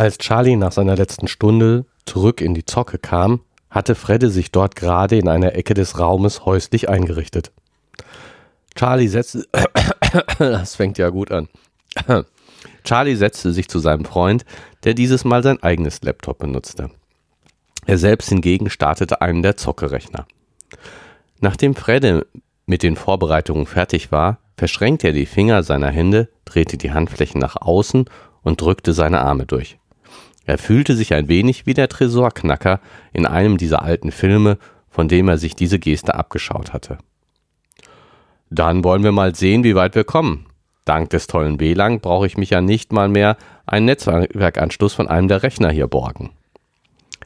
Als Charlie nach seiner letzten Stunde zurück in die Zocke kam, hatte Fredde sich dort gerade in einer Ecke des Raumes häuslich eingerichtet. Charlie setzte, das fängt ja gut an. Charlie setzte sich zu seinem Freund, der dieses Mal sein eigenes Laptop benutzte. Er selbst hingegen startete einen der Zockerechner. Nachdem Fredde mit den Vorbereitungen fertig war, verschränkte er die Finger seiner Hände, drehte die Handflächen nach außen und drückte seine Arme durch. Er fühlte sich ein wenig wie der Tresorknacker in einem dieser alten Filme, von dem er sich diese Geste abgeschaut hatte. Dann wollen wir mal sehen, wie weit wir kommen. Dank des tollen WLAN brauche ich mich ja nicht mal mehr einen Netzwerkanschluss von einem der Rechner hier borgen.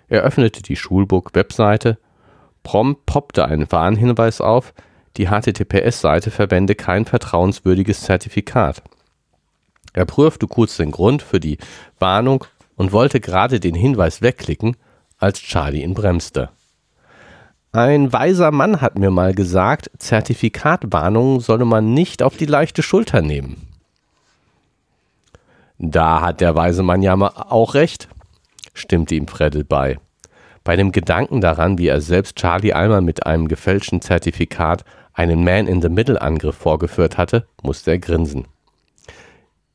Er öffnete die Schulbook-Webseite. Prompt poppte ein Warnhinweis auf, die HTTPS-Seite verwende kein vertrauenswürdiges Zertifikat. Er prüfte kurz den Grund für die Warnung und wollte gerade den Hinweis wegklicken, als Charlie ihn bremste. Ein weiser Mann hat mir mal gesagt, Zertifikatwarnungen solle man nicht auf die leichte Schulter nehmen. Da hat der weise Mann ja auch recht, stimmte ihm Freddle bei. Bei dem Gedanken daran, wie er selbst Charlie einmal mit einem gefälschten Zertifikat einen Man-in-the-Middle-Angriff vorgeführt hatte, musste er grinsen.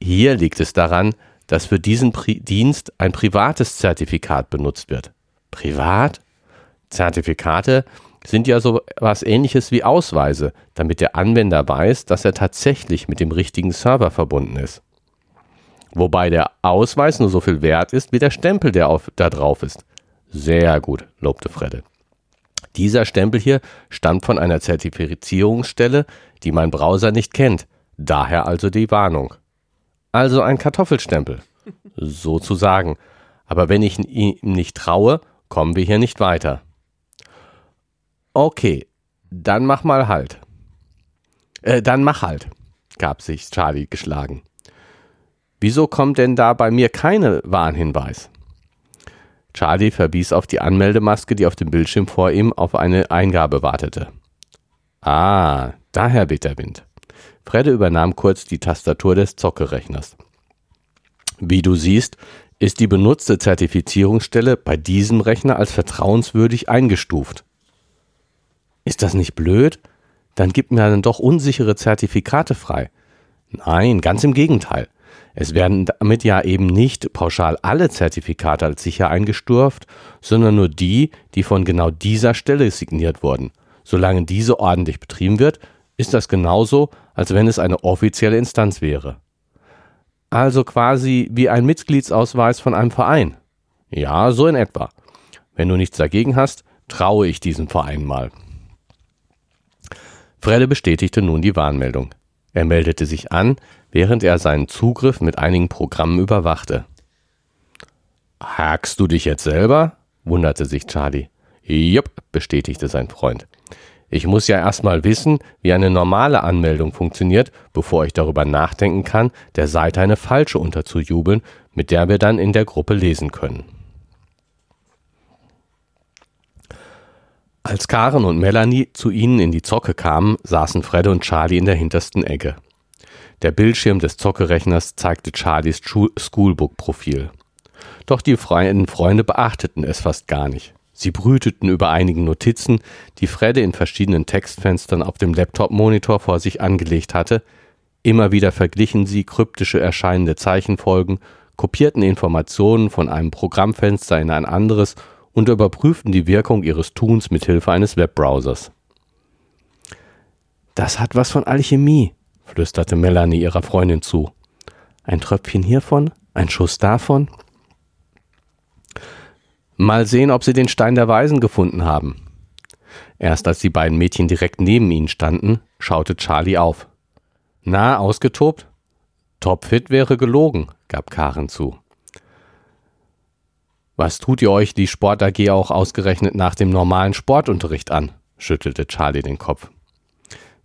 Hier liegt es daran, dass für diesen Pri Dienst ein privates Zertifikat benutzt wird. Privat? Zertifikate sind ja so was ähnliches wie Ausweise, damit der Anwender weiß, dass er tatsächlich mit dem richtigen Server verbunden ist. Wobei der Ausweis nur so viel wert ist wie der Stempel, der auf, da drauf ist. Sehr gut, lobte Fredde. Dieser Stempel hier stammt von einer Zertifizierungsstelle, die mein Browser nicht kennt. Daher also die Warnung. Also ein Kartoffelstempel. Sozusagen. Aber wenn ich ihm nicht traue, kommen wir hier nicht weiter. Okay, dann mach mal halt. Äh, dann mach halt, gab sich Charlie geschlagen. Wieso kommt denn da bei mir keine Warnhinweis? Charlie verwies auf die Anmeldemaske, die auf dem Bildschirm vor ihm auf eine Eingabe wartete. Ah, daher weht der Wind. Fredde übernahm kurz die Tastatur des Zockerechners. Wie du siehst, ist die benutzte Zertifizierungsstelle bei diesem Rechner als vertrauenswürdig eingestuft. Ist das nicht blöd? Dann gibt mir dann doch unsichere Zertifikate frei. Nein, ganz im Gegenteil. Es werden damit ja eben nicht pauschal alle Zertifikate als sicher eingestuft, sondern nur die, die von genau dieser Stelle signiert wurden. Solange diese ordentlich betrieben wird, ist das genauso, als wenn es eine offizielle Instanz wäre. Also quasi wie ein Mitgliedsausweis von einem Verein. Ja, so in etwa. Wenn du nichts dagegen hast, traue ich diesem Verein mal. Fredde bestätigte nun die Warnmeldung. Er meldete sich an, während er seinen Zugriff mit einigen Programmen überwachte. Hackst du dich jetzt selber? wunderte sich Charlie. Jupp, bestätigte sein Freund. Ich muss ja erstmal wissen, wie eine normale Anmeldung funktioniert, bevor ich darüber nachdenken kann, der Seite eine falsche unterzujubeln, mit der wir dann in der Gruppe lesen können. Als Karen und Melanie zu ihnen in die Zocke kamen, saßen Fred und Charlie in der hintersten Ecke. Der Bildschirm des Zockerechners zeigte Charlies Schoolbook-Profil. Doch die freien Freunde beachteten es fast gar nicht. Sie brüteten über einigen Notizen, die Fredde in verschiedenen Textfenstern auf dem Laptop-Monitor vor sich angelegt hatte. Immer wieder verglichen sie kryptische erscheinende Zeichenfolgen, kopierten Informationen von einem Programmfenster in ein anderes und überprüften die Wirkung ihres Tuns mit Hilfe eines Webbrowsers. Das hat was von Alchemie, flüsterte Melanie ihrer Freundin zu. Ein Tröpfchen hiervon, ein Schuss davon. Mal sehen, ob sie den Stein der Weisen gefunden haben. Erst als die beiden Mädchen direkt neben ihnen standen, schaute Charlie auf. Na, ausgetobt? Topfit wäre gelogen, gab Karen zu. Was tut ihr euch die Sport AG auch ausgerechnet nach dem normalen Sportunterricht an? schüttelte Charlie den Kopf.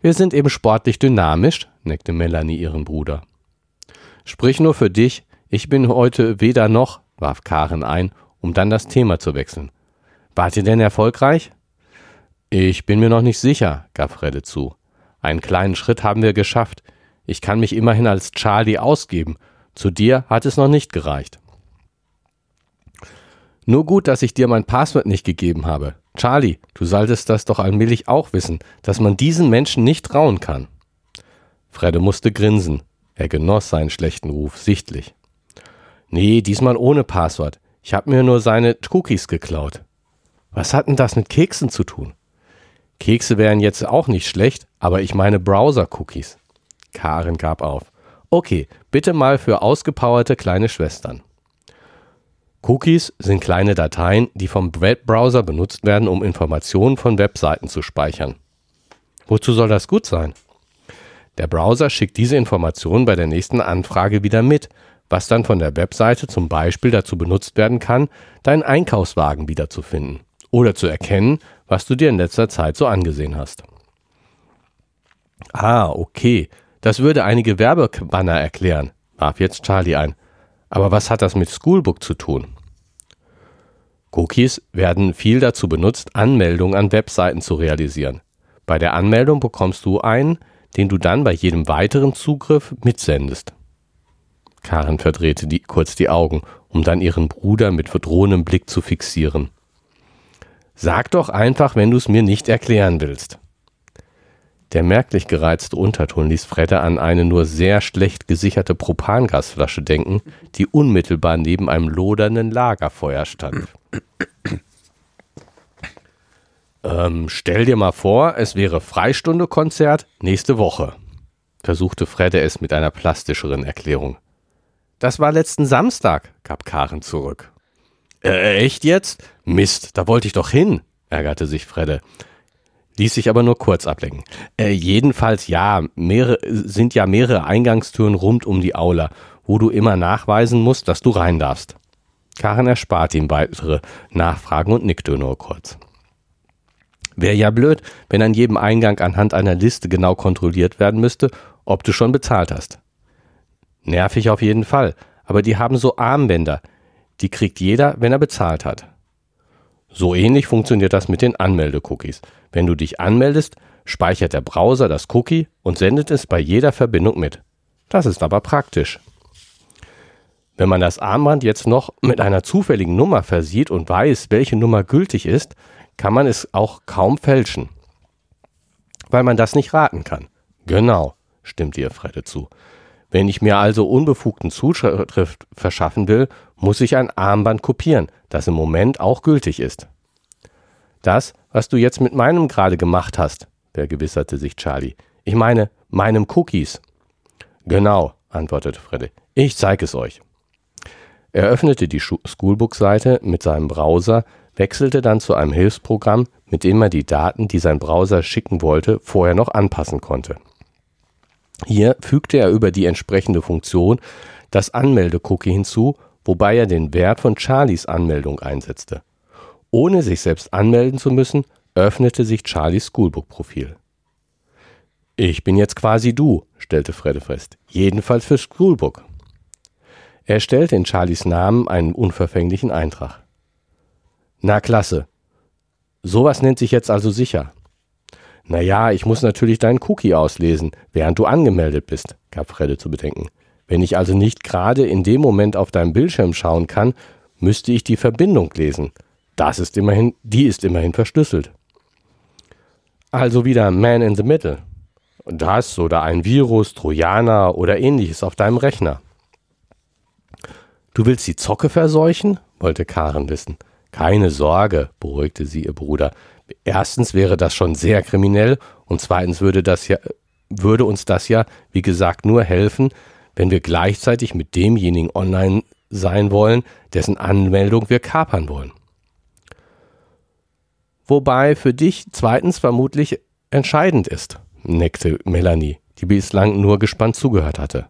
Wir sind eben sportlich dynamisch, neckte Melanie ihren Bruder. Sprich nur für dich, ich bin heute weder noch, warf Karen ein, um dann das Thema zu wechseln. Wart ihr denn erfolgreich? Ich bin mir noch nicht sicher, gab Fredde zu. Einen kleinen Schritt haben wir geschafft. Ich kann mich immerhin als Charlie ausgeben. Zu dir hat es noch nicht gereicht. Nur gut, dass ich dir mein Passwort nicht gegeben habe. Charlie, du solltest das doch allmählich auch wissen, dass man diesen Menschen nicht trauen kann. Fredde musste grinsen. Er genoss seinen schlechten Ruf sichtlich. Nee, diesmal ohne Passwort. Ich hab mir nur seine Cookies geklaut. Was hat denn das mit Keksen zu tun? Kekse wären jetzt auch nicht schlecht, aber ich meine Browser-Cookies. Karen gab auf. Okay, bitte mal für ausgepowerte kleine Schwestern. Cookies sind kleine Dateien, die vom Webbrowser benutzt werden, um Informationen von Webseiten zu speichern. Wozu soll das gut sein? Der Browser schickt diese Informationen bei der nächsten Anfrage wieder mit, was dann von der Webseite zum Beispiel dazu benutzt werden kann, deinen Einkaufswagen wiederzufinden oder zu erkennen, was du dir in letzter Zeit so angesehen hast. Ah, okay, das würde einige Werbebanner erklären, warf jetzt Charlie ein. Aber was hat das mit Schoolbook zu tun? Cookies werden viel dazu benutzt, Anmeldungen an Webseiten zu realisieren. Bei der Anmeldung bekommst du einen, den du dann bei jedem weiteren Zugriff mitsendest. Karen verdrehte die, kurz die Augen, um dann ihren Bruder mit verdrohendem Blick zu fixieren. Sag doch einfach, wenn du es mir nicht erklären willst. Der merklich gereizte Unterton ließ Fredde an eine nur sehr schlecht gesicherte Propangasflasche denken, die unmittelbar neben einem lodernden Lagerfeuer stand. ähm, stell dir mal vor, es wäre Freistunde-Konzert nächste Woche, versuchte Fredde es mit einer plastischeren Erklärung. Das war letzten Samstag, gab Karen zurück. Äh, echt jetzt? Mist, da wollte ich doch hin, ärgerte sich Fredde ließ sich aber nur kurz ablenken. Äh, jedenfalls ja, mehrere, sind ja mehrere Eingangstüren rund um die Aula, wo du immer nachweisen musst, dass du rein darfst. Karen erspart ihm weitere Nachfragen und nickte nur kurz. Wäre ja blöd, wenn an jedem Eingang anhand einer Liste genau kontrolliert werden müsste, ob du schon bezahlt hast. Nervig auf jeden Fall, aber die haben so Armbänder. Die kriegt jeder, wenn er bezahlt hat. So ähnlich funktioniert das mit den Anmelde-Cookies. Wenn du dich anmeldest, speichert der Browser das Cookie und sendet es bei jeder Verbindung mit. Das ist aber praktisch. Wenn man das Armband jetzt noch mit einer zufälligen Nummer versieht und weiß, welche Nummer gültig ist, kann man es auch kaum fälschen. Weil man das nicht raten kann. Genau, stimmt ihr Fredde zu. Wenn ich mir also unbefugten Zuschrift verschaffen will, muss ich ein Armband kopieren, das im Moment auch gültig ist. Das, was du jetzt mit meinem gerade gemacht hast, vergewisserte sich Charlie. Ich meine, meinem Cookies. Genau, antwortete Freddy. Ich zeige es euch. Er öffnete die Schoolbook-Seite mit seinem Browser, wechselte dann zu einem Hilfsprogramm, mit dem er die Daten, die sein Browser schicken wollte, vorher noch anpassen konnte. Hier fügte er über die entsprechende Funktion das Anmelde-Cookie hinzu, wobei er den Wert von Charlies Anmeldung einsetzte. Ohne sich selbst anmelden zu müssen, öffnete sich Charlies Schoolbook-Profil. Ich bin jetzt quasi du, stellte Fredde fest. Jedenfalls für Schoolbook. Er stellte in Charlies Namen einen unverfänglichen Eintrag. Na klasse. Sowas nennt sich jetzt also sicher. Naja, ich muss natürlich deinen Cookie auslesen, während du angemeldet bist, gab Fredde zu bedenken. Wenn ich also nicht gerade in dem Moment auf deinem Bildschirm schauen kann, müsste ich die Verbindung lesen. Das ist immerhin, die ist immerhin verschlüsselt. Also wieder Man in the Middle. Das oder ein Virus, Trojaner oder ähnliches auf deinem Rechner. Du willst die Zocke verseuchen? wollte Karen wissen. Keine Sorge, beruhigte sie ihr Bruder erstens wäre das schon sehr kriminell und zweitens würde das ja, würde uns das ja, wie gesagt, nur helfen, wenn wir gleichzeitig mit demjenigen online sein wollen, dessen Anmeldung wir kapern wollen. Wobei für dich zweitens vermutlich entscheidend ist, neckte Melanie, die bislang nur gespannt zugehört hatte.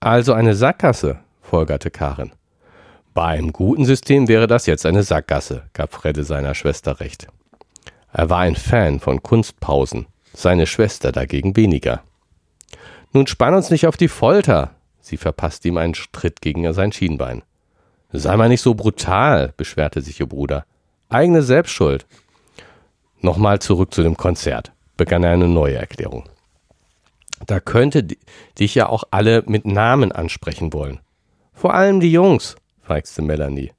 Also eine Sackgasse, folgerte Karin. Bei einem guten System wäre das jetzt eine Sackgasse, gab Fredde seiner Schwester recht. Er war ein Fan von Kunstpausen, seine Schwester dagegen weniger. Nun spann uns nicht auf die Folter. Sie verpasste ihm einen Tritt gegen sein Schienbein. Sei mal nicht so brutal, beschwerte sich ihr Bruder. Eigene Selbstschuld. Nochmal zurück zu dem Konzert, begann er eine neue Erklärung. Da könnte dich ja auch alle mit Namen ansprechen wollen. Vor allem die Jungs, feixte Melanie.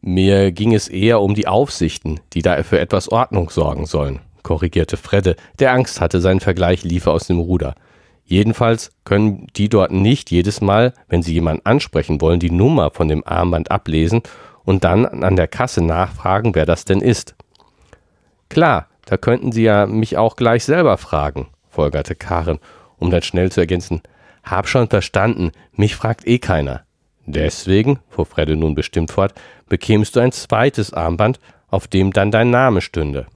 Mir ging es eher um die Aufsichten, die da für etwas Ordnung sorgen sollen, korrigierte Fredde, der Angst hatte, sein Vergleich liefe aus dem Ruder. Jedenfalls können die dort nicht jedes Mal, wenn sie jemanden ansprechen wollen, die Nummer von dem Armband ablesen und dann an der Kasse nachfragen, wer das denn ist. Klar, da könnten Sie ja mich auch gleich selber fragen, folgerte Karen, um dann schnell zu ergänzen. Hab schon verstanden, mich fragt eh keiner. Deswegen, fuhr Fredde nun bestimmt fort, bekämst du ein zweites Armband, auf dem dann dein Name stünde.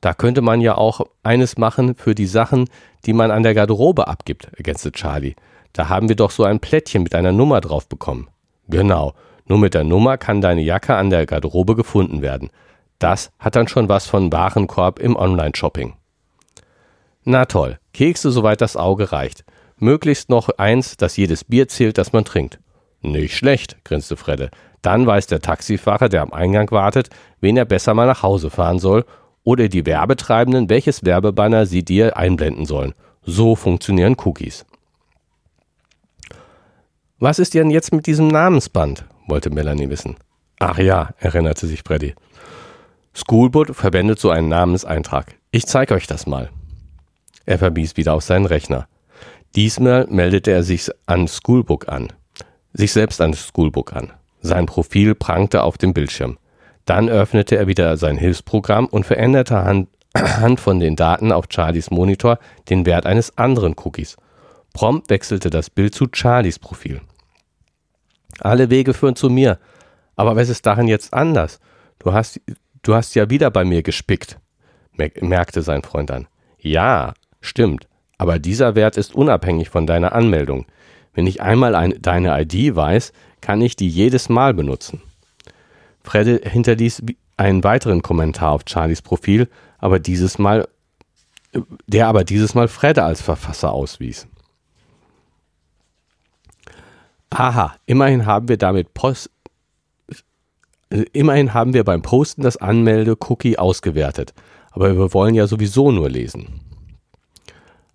Da könnte man ja auch eines machen für die Sachen, die man an der Garderobe abgibt, ergänzte Charlie. Da haben wir doch so ein Plättchen mit einer Nummer drauf bekommen. Genau, nur mit der Nummer kann deine Jacke an der Garderobe gefunden werden. Das hat dann schon was von Warenkorb im Online-Shopping. Na toll, Kekse soweit das Auge reicht. Möglichst noch eins, dass jedes Bier zählt, das man trinkt. Nicht schlecht, grinste Fredde. Dann weiß der Taxifahrer, der am Eingang wartet, wen er besser mal nach Hause fahren soll oder die Werbetreibenden, welches Werbebanner sie dir einblenden sollen. So funktionieren Cookies. Was ist denn jetzt mit diesem Namensband? wollte Melanie wissen. Ach ja, erinnerte sich Freddy. Schoolboot verwendet so einen Namenseintrag. Ich zeige euch das mal. Er verwies wieder auf seinen Rechner. Diesmal meldete er sich an Schoolbook an. Sich selbst an Schoolbook an. Sein Profil prangte auf dem Bildschirm. Dann öffnete er wieder sein Hilfsprogramm und veränderte anhand von den Daten auf Charlies Monitor den Wert eines anderen Cookies. Prompt wechselte das Bild zu Charlies Profil. Alle Wege führen zu mir. Aber was ist darin jetzt anders? Du hast, du hast ja wieder bei mir gespickt, merkte sein Freund an. Ja, stimmt. Aber dieser Wert ist unabhängig von deiner Anmeldung. Wenn ich einmal ein, deine ID weiß, kann ich die jedes Mal benutzen. Fredde hinterließ einen weiteren Kommentar auf Charlies Profil, aber dieses Mal, der aber dieses Mal Fredde als Verfasser auswies. Aha, immerhin haben wir damit Post, immerhin haben wir beim Posten das Anmelde-Cookie ausgewertet, aber wir wollen ja sowieso nur lesen.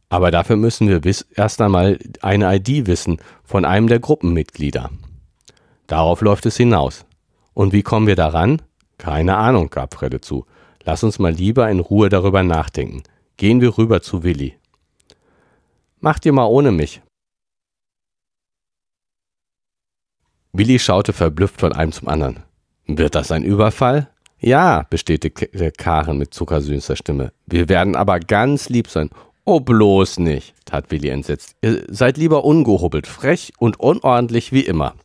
Aber dafür müssen wir erst einmal eine ID wissen von einem der Gruppenmitglieder. Darauf läuft es hinaus. Und wie kommen wir daran? Keine Ahnung, gab Fredde zu. Lass uns mal lieber in Ruhe darüber nachdenken. Gehen wir rüber zu Willi. Macht ihr mal ohne mich. Willi schaute verblüfft von einem zum anderen. Wird das ein Überfall? Ja, bestätigte Karen mit zuckersüßer Stimme. Wir werden aber ganz lieb sein. Oh, bloß nicht, tat Willi entsetzt. Ihr seid lieber ungehobelt, frech und unordentlich wie immer.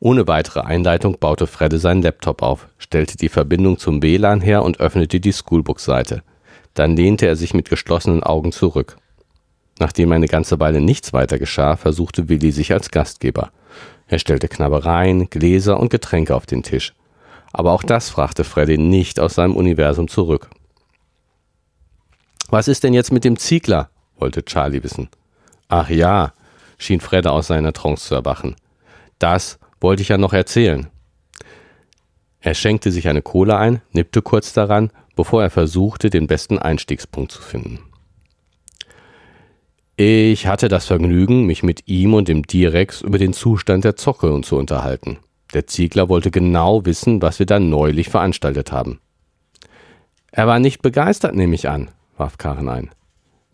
Ohne weitere Einleitung baute Fredde seinen Laptop auf, stellte die Verbindung zum WLAN her und öffnete die Schoolbook-Seite. Dann lehnte er sich mit geschlossenen Augen zurück. Nachdem eine ganze Weile nichts weiter geschah, versuchte Willi sich als Gastgeber. Er stellte Knabbereien, Gläser und Getränke auf den Tisch. Aber auch das brachte Freddy nicht aus seinem Universum zurück. Was ist denn jetzt mit dem Ziegler? wollte Charlie wissen. Ach ja, schien Fredde aus seiner Trance zu erwachen. Das wollte ich ja noch erzählen. Er schenkte sich eine Cola ein, nippte kurz daran, bevor er versuchte, den besten Einstiegspunkt zu finden. Ich hatte das Vergnügen, mich mit ihm und dem Direx über den Zustand der Zocke zu unterhalten. Der Ziegler wollte genau wissen, was wir da neulich veranstaltet haben. Er war nicht begeistert, nehme ich an, warf Karen ein.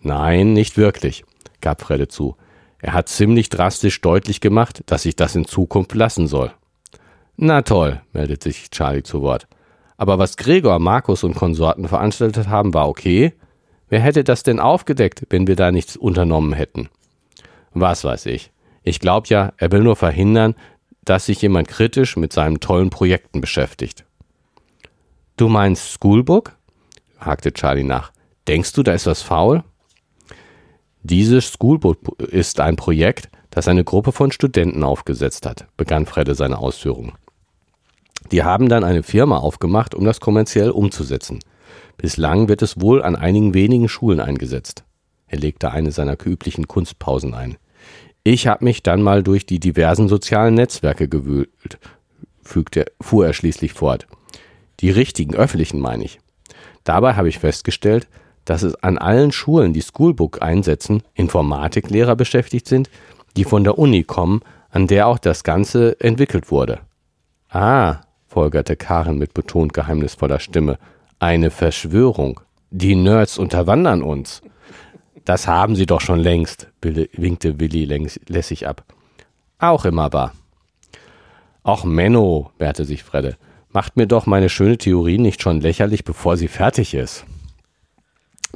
Nein, nicht wirklich, gab Fredde zu. Er hat ziemlich drastisch deutlich gemacht, dass sich das in Zukunft lassen soll. Na toll, meldet sich Charlie zu Wort. Aber was Gregor, Markus und Konsorten veranstaltet haben, war okay. Wer hätte das denn aufgedeckt, wenn wir da nichts unternommen hätten? Was weiß ich. Ich glaube ja, er will nur verhindern, dass sich jemand kritisch mit seinen tollen Projekten beschäftigt. Du meinst Schoolbook? hakte Charlie nach. Denkst du, da ist was faul? Dieses Schoolbook ist ein Projekt, das eine Gruppe von Studenten aufgesetzt hat, begann Fredde seine Ausführungen. Die haben dann eine Firma aufgemacht, um das kommerziell umzusetzen. Bislang wird es wohl an einigen wenigen Schulen eingesetzt. Er legte eine seiner üblichen Kunstpausen ein. Ich habe mich dann mal durch die diversen sozialen Netzwerke gewühlt, fügte, fuhr er schließlich fort. Die richtigen öffentlichen meine ich. Dabei habe ich festgestellt, dass es an allen Schulen, die Schoolbook einsetzen, Informatiklehrer beschäftigt sind, die von der Uni kommen, an der auch das Ganze entwickelt wurde. Ah, folgerte Karen mit betont geheimnisvoller Stimme, eine Verschwörung. Die Nerds unterwandern uns. Das haben sie doch schon längst, winkte Willi lässig ab. Auch immer wahr. Auch Menno, wehrte sich Fredde, macht mir doch meine schöne Theorie nicht schon lächerlich, bevor sie fertig ist.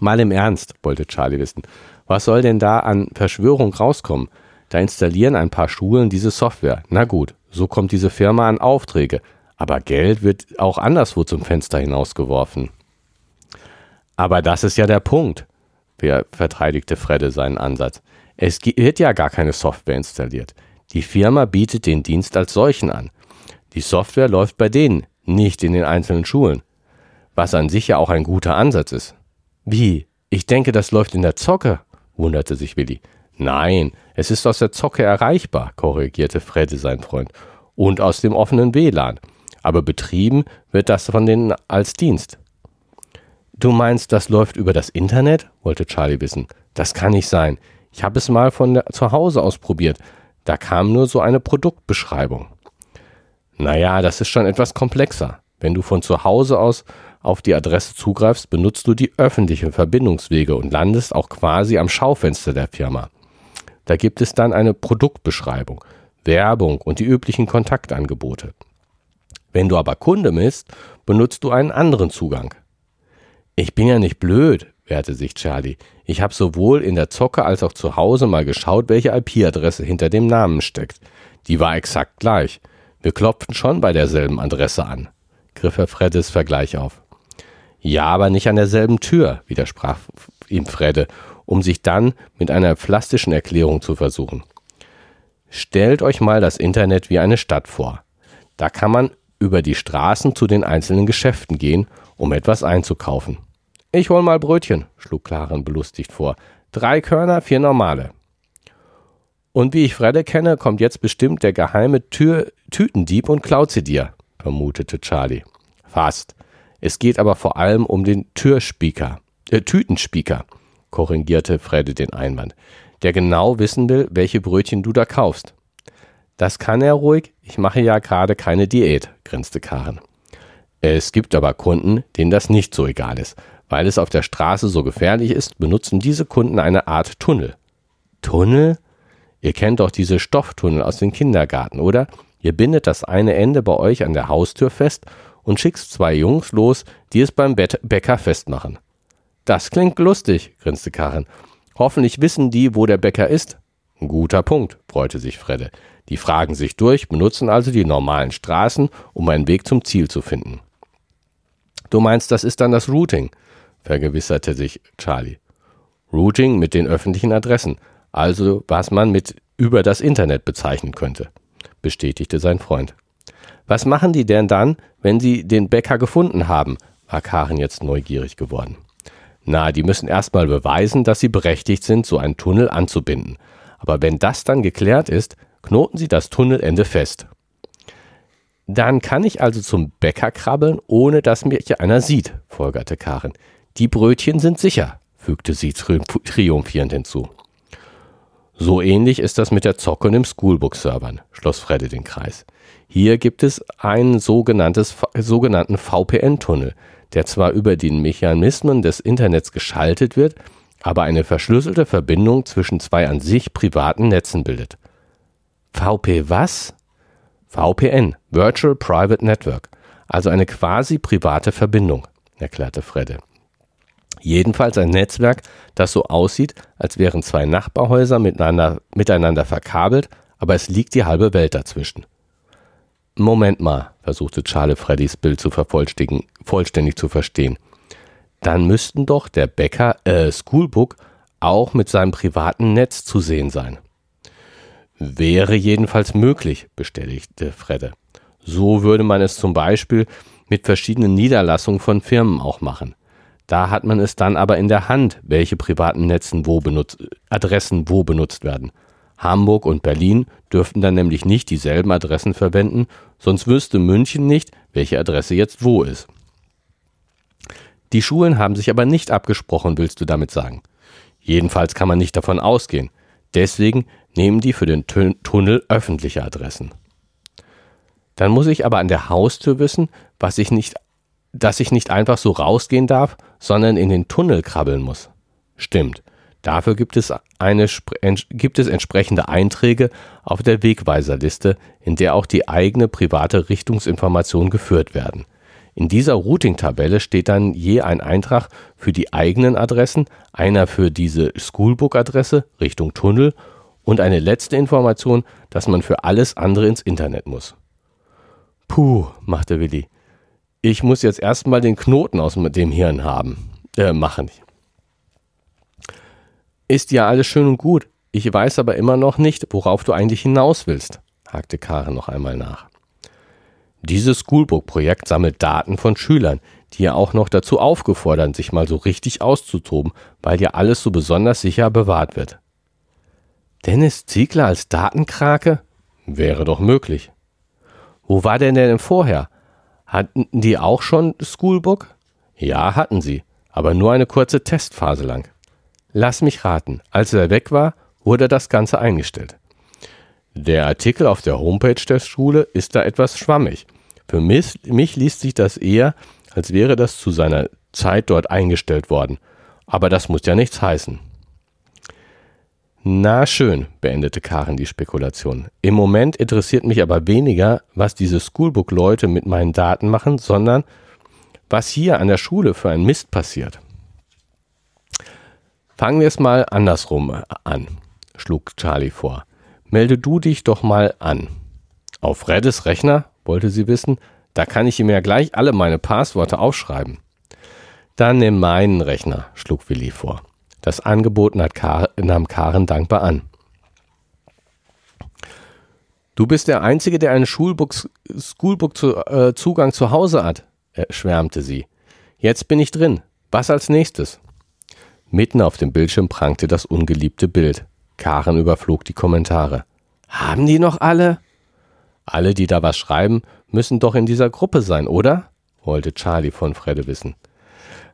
Mal im Ernst, wollte Charlie wissen. Was soll denn da an Verschwörung rauskommen? Da installieren ein paar Schulen diese Software. Na gut, so kommt diese Firma an Aufträge. Aber Geld wird auch anderswo zum Fenster hinausgeworfen. Aber das ist ja der Punkt, verteidigte Fredde seinen Ansatz. Es wird ja gar keine Software installiert. Die Firma bietet den Dienst als solchen an. Die Software läuft bei denen, nicht in den einzelnen Schulen. Was an sich ja auch ein guter Ansatz ist. Wie? Ich denke, das läuft in der Zocke, wunderte sich Willi. Nein, es ist aus der Zocke erreichbar, korrigierte Fredde sein Freund. Und aus dem offenen WLAN. Aber betrieben wird das von denen als Dienst. Du meinst, das läuft über das Internet? wollte Charlie wissen. Das kann nicht sein. Ich habe es mal von der, zu Hause ausprobiert. Da kam nur so eine Produktbeschreibung. Naja, das ist schon etwas komplexer. Wenn du von zu Hause aus auf die Adresse zugreifst, benutzt du die öffentlichen Verbindungswege und landest auch quasi am Schaufenster der Firma. Da gibt es dann eine Produktbeschreibung, Werbung und die üblichen Kontaktangebote. Wenn du aber Kunde bist, benutzt du einen anderen Zugang. Ich bin ja nicht blöd, wehrte sich Charlie. Ich habe sowohl in der Zocke als auch zu Hause mal geschaut, welche IP-Adresse hinter dem Namen steckt. Die war exakt gleich. Wir klopften schon bei derselben Adresse an, griff Herr Freddes Vergleich auf. Ja, aber nicht an derselben Tür, widersprach ihm Fredde, um sich dann mit einer plastischen Erklärung zu versuchen. Stellt euch mal das Internet wie eine Stadt vor. Da kann man über die Straßen zu den einzelnen Geschäften gehen, um etwas einzukaufen. Ich hol mal Brötchen, schlug Klaren belustigt vor. Drei Körner, vier normale. Und wie ich Fredde kenne, kommt jetzt bestimmt der geheime Tür Tütendieb und klaut sie dir, vermutete Charlie. Fast. Es geht aber vor allem um den Türspieker, äh, Tütenspieker, korrigierte Fredde den Einwand, der genau wissen will, welche Brötchen du da kaufst. Das kann er ruhig, ich mache ja gerade keine Diät, grinste Karen. Es gibt aber Kunden, denen das nicht so egal ist, weil es auf der Straße so gefährlich ist, benutzen diese Kunden eine Art Tunnel. Tunnel? Ihr kennt doch diese Stofftunnel aus dem Kindergarten, oder? Ihr bindet das eine Ende bei euch an der Haustür fest und schickt zwei Jungs los, die es beim Bäcker festmachen. Das klingt lustig, grinste Karin. Hoffentlich wissen die, wo der Bäcker ist. Guter Punkt, freute sich Fredde. Die fragen sich durch, benutzen also die normalen Straßen, um einen Weg zum Ziel zu finden. Du meinst, das ist dann das Routing? vergewisserte sich Charlie. Routing mit den öffentlichen Adressen, also was man mit über das Internet bezeichnen könnte, bestätigte sein Freund. Was machen die denn dann, wenn sie den Bäcker gefunden haben? war Karen jetzt neugierig geworden. Na, die müssen erstmal beweisen, dass sie berechtigt sind, so einen Tunnel anzubinden. Aber wenn das dann geklärt ist, knoten sie das Tunnelende fest. Dann kann ich also zum Bäcker krabbeln, ohne dass mich einer sieht, folgerte Karen. Die Brötchen sind sicher, fügte sie triumphierend hinzu. So ähnlich ist das mit der Zocke und dem Schoolbook-Servern, schloss Fredde den Kreis. Hier gibt es einen sogenanntes, sogenannten VPN-Tunnel, der zwar über die Mechanismen des Internets geschaltet wird, aber eine verschlüsselte Verbindung zwischen zwei an sich privaten Netzen bildet. VP was? VPN, Virtual Private Network, also eine quasi private Verbindung, erklärte Fredde. Jedenfalls ein Netzwerk, das so aussieht, als wären zwei Nachbarhäuser miteinander, miteinander verkabelt, aber es liegt die halbe Welt dazwischen. Moment mal, versuchte Charlie Freddys Bild zu vervollständigen, vollständig zu verstehen. Dann müssten doch der Bäcker, äh, Schoolbook auch mit seinem privaten Netz zu sehen sein. Wäre jedenfalls möglich, bestätigte Fredde. So würde man es zum Beispiel mit verschiedenen Niederlassungen von Firmen auch machen. Da hat man es dann aber in der Hand, welche privaten Netzen wo benutzt, Adressen wo benutzt werden. Hamburg und Berlin dürften dann nämlich nicht dieselben Adressen verwenden, sonst wüsste München nicht, welche Adresse jetzt wo ist. Die Schulen haben sich aber nicht abgesprochen, willst du damit sagen. Jedenfalls kann man nicht davon ausgehen. Deswegen nehmen die für den Tunnel öffentliche Adressen. Dann muss ich aber an der Haustür wissen, was ich nicht, dass ich nicht einfach so rausgehen darf, sondern in den Tunnel krabbeln muss. Stimmt. Dafür gibt es, eine, gibt es entsprechende Einträge auf der Wegweiserliste, in der auch die eigene private Richtungsinformation geführt werden. In dieser Routing-Tabelle steht dann je ein Eintrag für die eigenen Adressen, einer für diese Schoolbook-Adresse Richtung Tunnel und eine letzte Information, dass man für alles andere ins Internet muss. Puh, machte Willi. Ich muss jetzt erstmal den Knoten aus dem Hirn haben. Äh, machen. Ist ja alles schön und gut. Ich weiß aber immer noch nicht, worauf du eigentlich hinaus willst, hakte Karen noch einmal nach. Dieses Schoolbook-Projekt sammelt Daten von Schülern, die ja auch noch dazu aufgefordert, sich mal so richtig auszutoben, weil ja alles so besonders sicher bewahrt wird. Dennis Ziegler als Datenkrake? Wäre doch möglich. Wo war der denn vorher? Hatten die auch schon Schoolbook? Ja, hatten sie, aber nur eine kurze Testphase lang. Lass mich raten, als er weg war, wurde das Ganze eingestellt. Der Artikel auf der Homepage der Schule ist da etwas schwammig. Für mich, mich liest sich das eher, als wäre das zu seiner Zeit dort eingestellt worden. Aber das muss ja nichts heißen. Na schön, beendete Karen die Spekulation. Im Moment interessiert mich aber weniger, was diese Schoolbook-Leute mit meinen Daten machen, sondern was hier an der Schule für ein Mist passiert. Fangen wir es mal andersrum an, schlug Charlie vor. Melde du dich doch mal an. Auf Reddes Rechner, wollte sie wissen, da kann ich ihm ja gleich alle meine Passworte aufschreiben. Dann nimm meinen Rechner, schlug Willi vor. Das Angebot nahm Karen dankbar an. Du bist der Einzige, der einen Schoolbook-Zugang äh, zu Hause hat, schwärmte sie. Jetzt bin ich drin. Was als nächstes? Mitten auf dem Bildschirm prangte das ungeliebte Bild. Karen überflog die Kommentare. Haben die noch alle? Alle, die da was schreiben, müssen doch in dieser Gruppe sein, oder? wollte Charlie von Fredde wissen.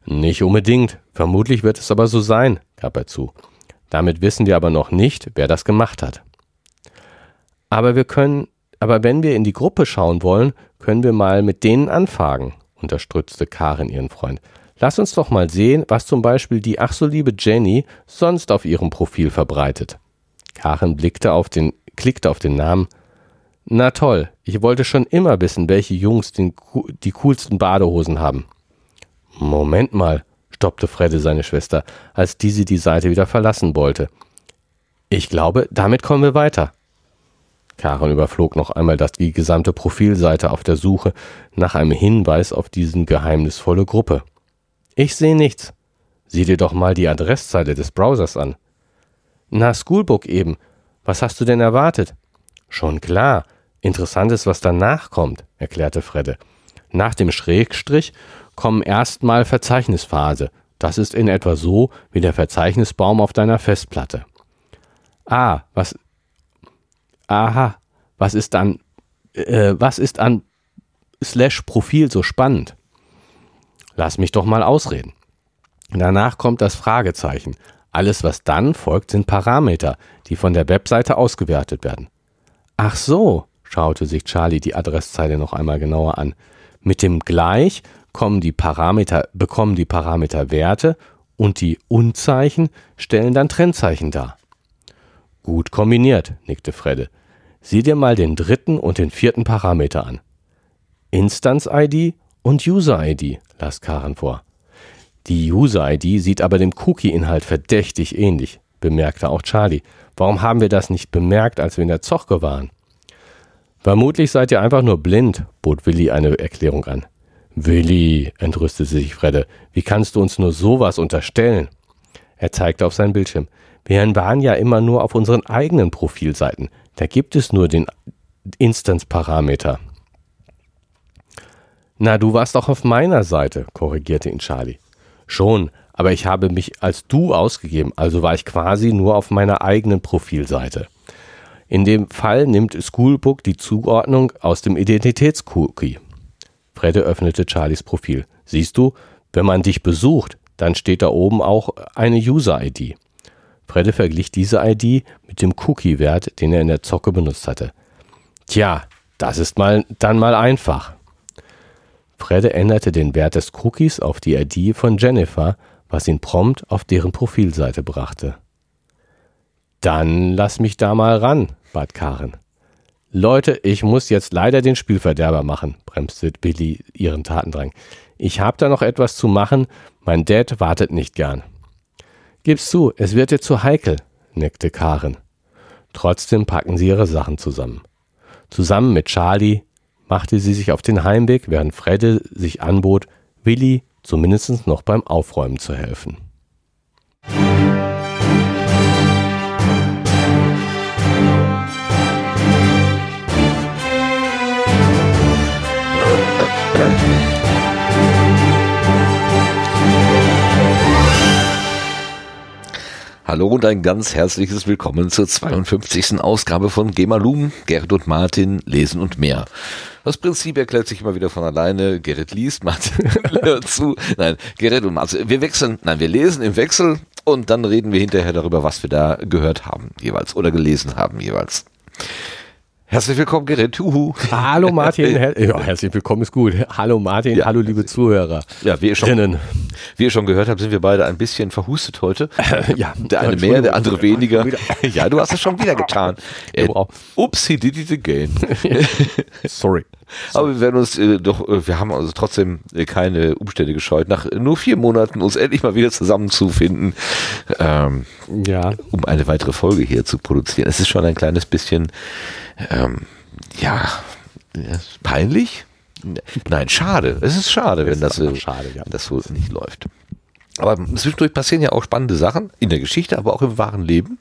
Nicht unbedingt, vermutlich wird es aber so sein, gab er zu. Damit wissen wir aber noch nicht, wer das gemacht hat. Aber wir können, aber wenn wir in die Gruppe schauen wollen, können wir mal mit denen anfangen, unterstützte Karen ihren Freund. Lass uns doch mal sehen, was zum Beispiel die ach so liebe Jenny sonst auf ihrem Profil verbreitet. Karen blickte auf den, klickte auf den Namen. Na toll, ich wollte schon immer wissen, welche Jungs den, die coolsten Badehosen haben. Moment mal, stoppte Fredde seine Schwester, als diese die Seite wieder verlassen wollte. Ich glaube, damit kommen wir weiter. Karen überflog noch einmal das, die gesamte Profilseite auf der Suche nach einem Hinweis auf diese geheimnisvolle Gruppe. Ich sehe nichts. Sieh dir doch mal die Adresszeile des Browsers an. Na, Schoolbook eben. Was hast du denn erwartet? Schon klar. Interessant ist, was danach kommt, erklärte Fredde. Nach dem Schrägstrich kommen erstmal Verzeichnisphase. Das ist in etwa so wie der Verzeichnisbaum auf deiner Festplatte. Ah, was. Aha, was ist dann. Äh, was ist an Slash Profil so spannend? Lass mich doch mal ausreden. Danach kommt das Fragezeichen. Alles, was dann folgt, sind Parameter, die von der Webseite ausgewertet werden. Ach so, schaute sich Charlie die Adresszeile noch einmal genauer an. Mit dem Gleich kommen die Parameter, bekommen die Parameter Werte und die Unzeichen stellen dann Trennzeichen dar. Gut kombiniert, nickte Fredde. Sieh dir mal den dritten und den vierten Parameter an. Instance-ID und User-ID, las Karen vor. Die User-ID sieht aber dem Cookie-Inhalt verdächtig ähnlich, bemerkte auch Charlie. Warum haben wir das nicht bemerkt, als wir in der Zoche waren? Vermutlich seid ihr einfach nur blind, bot Willi eine Erklärung an. Willi, entrüstete sich Fredde, wie kannst du uns nur sowas unterstellen? Er zeigte auf seinen Bildschirm. Wir waren ja immer nur auf unseren eigenen Profilseiten. Da gibt es nur den Instance-Parameter. Na, du warst doch auf meiner Seite, korrigierte ihn Charlie. Schon, aber ich habe mich als du ausgegeben, also war ich quasi nur auf meiner eigenen Profilseite. In dem Fall nimmt Schoolbook die Zuordnung aus dem Identitätscookie. Fredde öffnete Charlies Profil. Siehst du, wenn man dich besucht, dann steht da oben auch eine User-ID. Fredde verglich diese ID mit dem Cookie-Wert, den er in der Zocke benutzt hatte. Tja, Das ist mal dann mal einfach. Fredde änderte den Wert des Cookies auf die ID von Jennifer, was ihn prompt auf deren Profilseite brachte. Dann lass mich da mal ran, bat Karen. Leute, ich muss jetzt leider den Spielverderber machen, bremste Billy ihren Tatendrang. Ich hab da noch etwas zu machen, mein Dad wartet nicht gern. Gib's zu, es wird dir zu heikel, neckte Karen. Trotzdem packen sie ihre Sachen zusammen. Zusammen mit Charlie machte sie sich auf den Heimweg, während Fredde sich anbot, Willi zumindest noch beim Aufräumen zu helfen. Hallo und ein ganz herzliches Willkommen zur 52. Ausgabe von Gemalum, Gerrit und Martin lesen und mehr. Das Prinzip erklärt sich immer wieder von alleine. Gerrit liest, Martin hört zu. Nein, Gerrit und Martin, wir wechseln, nein, wir lesen im Wechsel und dann reden wir hinterher darüber, was wir da gehört haben jeweils oder gelesen haben jeweils. Herzlich willkommen, Gerrit. Uhu. Hallo Martin. Her ja, herzlich willkommen ist gut. Hallo Martin. Ja, hallo liebe Zuhörer. Ja, wie ihr, schon, wie ihr schon gehört habt, sind wir beide ein bisschen verhustet heute. ja, der eine mehr, der andere weniger. ja, du hast es schon wieder getan. Äh, ups, he did it again. Sorry. Aber wir werden uns äh, doch, äh, wir haben also trotzdem äh, keine Umstände gescheut, nach nur vier Monaten uns endlich mal wieder zusammenzufinden, ähm, ja. um eine weitere Folge hier zu produzieren. Es ist schon ein kleines bisschen ähm, ja, peinlich. Nein, schade. Es ist schade, wenn das, äh, schade, ja. das so nicht läuft. Aber zwischendurch passieren ja auch spannende Sachen in der Geschichte, aber auch im wahren Leben.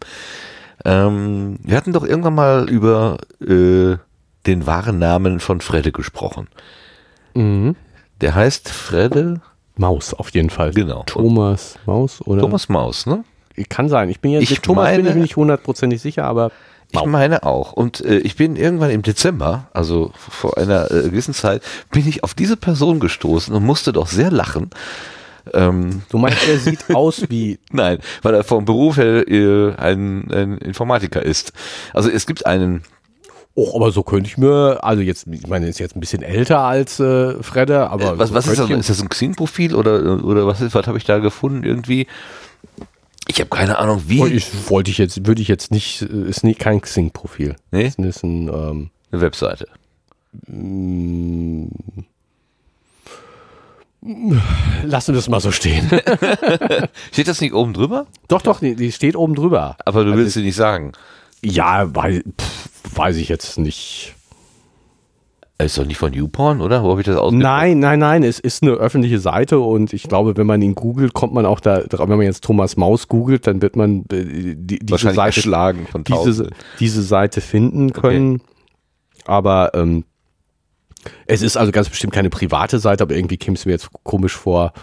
Ähm, wir hatten doch irgendwann mal über äh, den wahren Namen von Fredde gesprochen. Mhm. Der heißt Fredde Maus auf jeden Fall. Genau. Thomas Maus oder? Thomas Maus, ne? Kann sein. Ich bin jetzt Ich Thomas meine- bin ich mir nicht hundertprozentig sicher, aber Ich meine auch. Und äh, ich bin irgendwann im Dezember, also vor einer äh, gewissen Zeit, bin ich auf diese Person gestoßen und musste doch sehr lachen. Ähm, du meinst, er sieht aus wie nein, weil er vom Beruf her äh, ein, ein Informatiker ist. Also es gibt einen, Oh, aber so könnte ich mir, also jetzt, ich meine, ist jetzt ein bisschen älter als äh, Fredde, aber äh, was, so was ist das? Ist das ein Xing-Profil oder, oder was, ist- was habe ich da gefunden irgendwie? Ich habe keine Ahnung, wie. Oh, ich wollte ich jetzt, würde ich jetzt nicht, äh, ist nie kein Xing-Profil. Nee? Das ist ein, ähm, Eine Webseite. mm, lassen wir das mal so stehen. Steht das nicht oben drüber? doch, doch, die, die steht oben drüber. Aber du Also willst sie nicht sagen. Ja, weiß, pff, weiß ich jetzt nicht. Ist doch nicht von YouPorn, oder? Wo habe ich das ausge Nein, nein, nein, es ist eine öffentliche Seite und ich glaube, wenn man ihn googelt, kommt man auch da, wenn man jetzt Thomas Maus googelt, dann wird man äh, die, diese Seite erschlagen von diese, diese Seite finden können. Aber ähm, es ist also ganz bestimmt keine private Seite, aber irgendwie käme es mir jetzt komisch vor.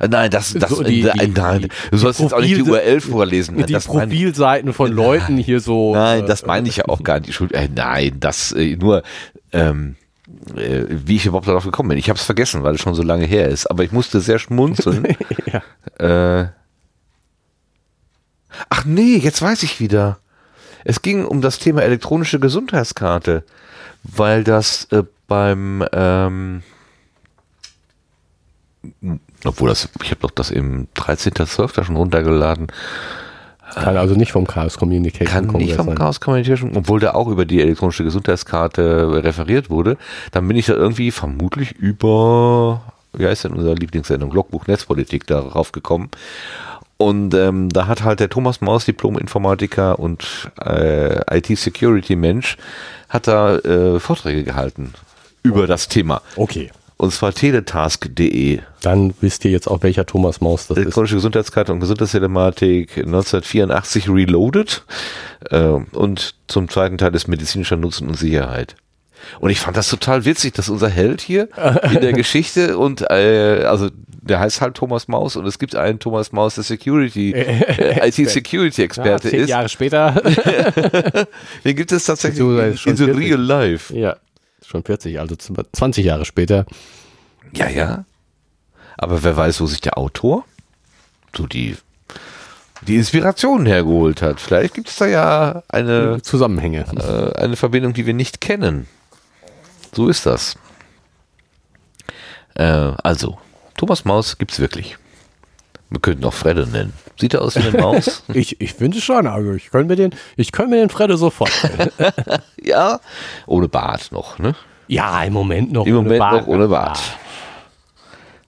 Äh, Nein, das, das, So, die- äh, die- nein, die- du sollst die jetzt auch nicht die Profil- URL vorlesen. die das Profilseiten von Leuten hier so. nein, äh, das meine ich ja auch gar nicht. Äh, nein, das äh, nur, ähm, äh, wie ich überhaupt darauf gekommen bin. Ich habe es vergessen, weil es schon so lange her ist. Aber ich musste sehr schmunzeln. ja. äh, ach nee, jetzt weiß ich wieder. Es ging um das Thema elektronische Gesundheitskarte, weil das äh, beim ähm, obwohl das, ich habe doch das im 13.12. schon runtergeladen. Kann also nicht vom Chaos Communication Kann nicht Kongress vom sein. Chaos Communication, obwohl da auch über die elektronische Gesundheitskarte referiert wurde. Dann bin ich da irgendwie vermutlich über, wie heißt denn unsere Lieblingssendung, Logbuch Netzpolitik darauf gekommen. Und ähm, da hat halt der Thomas Maus, Diplom-Informatiker und äh, IT-Security-Mensch, hat da äh, Vorträge gehalten über das Thema. Okay. Und zwar teletask.de. Dann wisst ihr jetzt auch, welcher Thomas Maus das ist. Elektronische Gesundheitskarte und Gesundheitstelematik 1984 reloaded äh, und zum zweiten Teil ist medizinischer Nutzen und Sicherheit. Und ich fand das total witzig, dass unser Held hier in der Geschichte und äh, also der heißt halt Thomas Maus und es gibt einen Thomas Maus, der Security, äh, IT-Security-Experte ja, zehn ist. Jahre später. Den gibt es tatsächlich schon in the 40. real life. ja, schon 40, also 20 Jahre später. Ja, ja. Aber wer weiß, wo sich der Autor so die, die Inspiration hergeholt hat. Vielleicht gibt es da ja eine, Zusammenhänge. äh, eine Verbindung, die wir nicht kennen. So ist das. Äh, also, Thomas Maus gibt's wirklich. Wir könnten auch Fredde nennen. Sieht er aus wie eine Maus? ich, ich finde schon, also ich könnte mir den, ich könnte mir den Fredde sofort. ja, ohne Bart noch, ne? Ja, im Moment noch. Im Moment Bart. noch ohne Bart.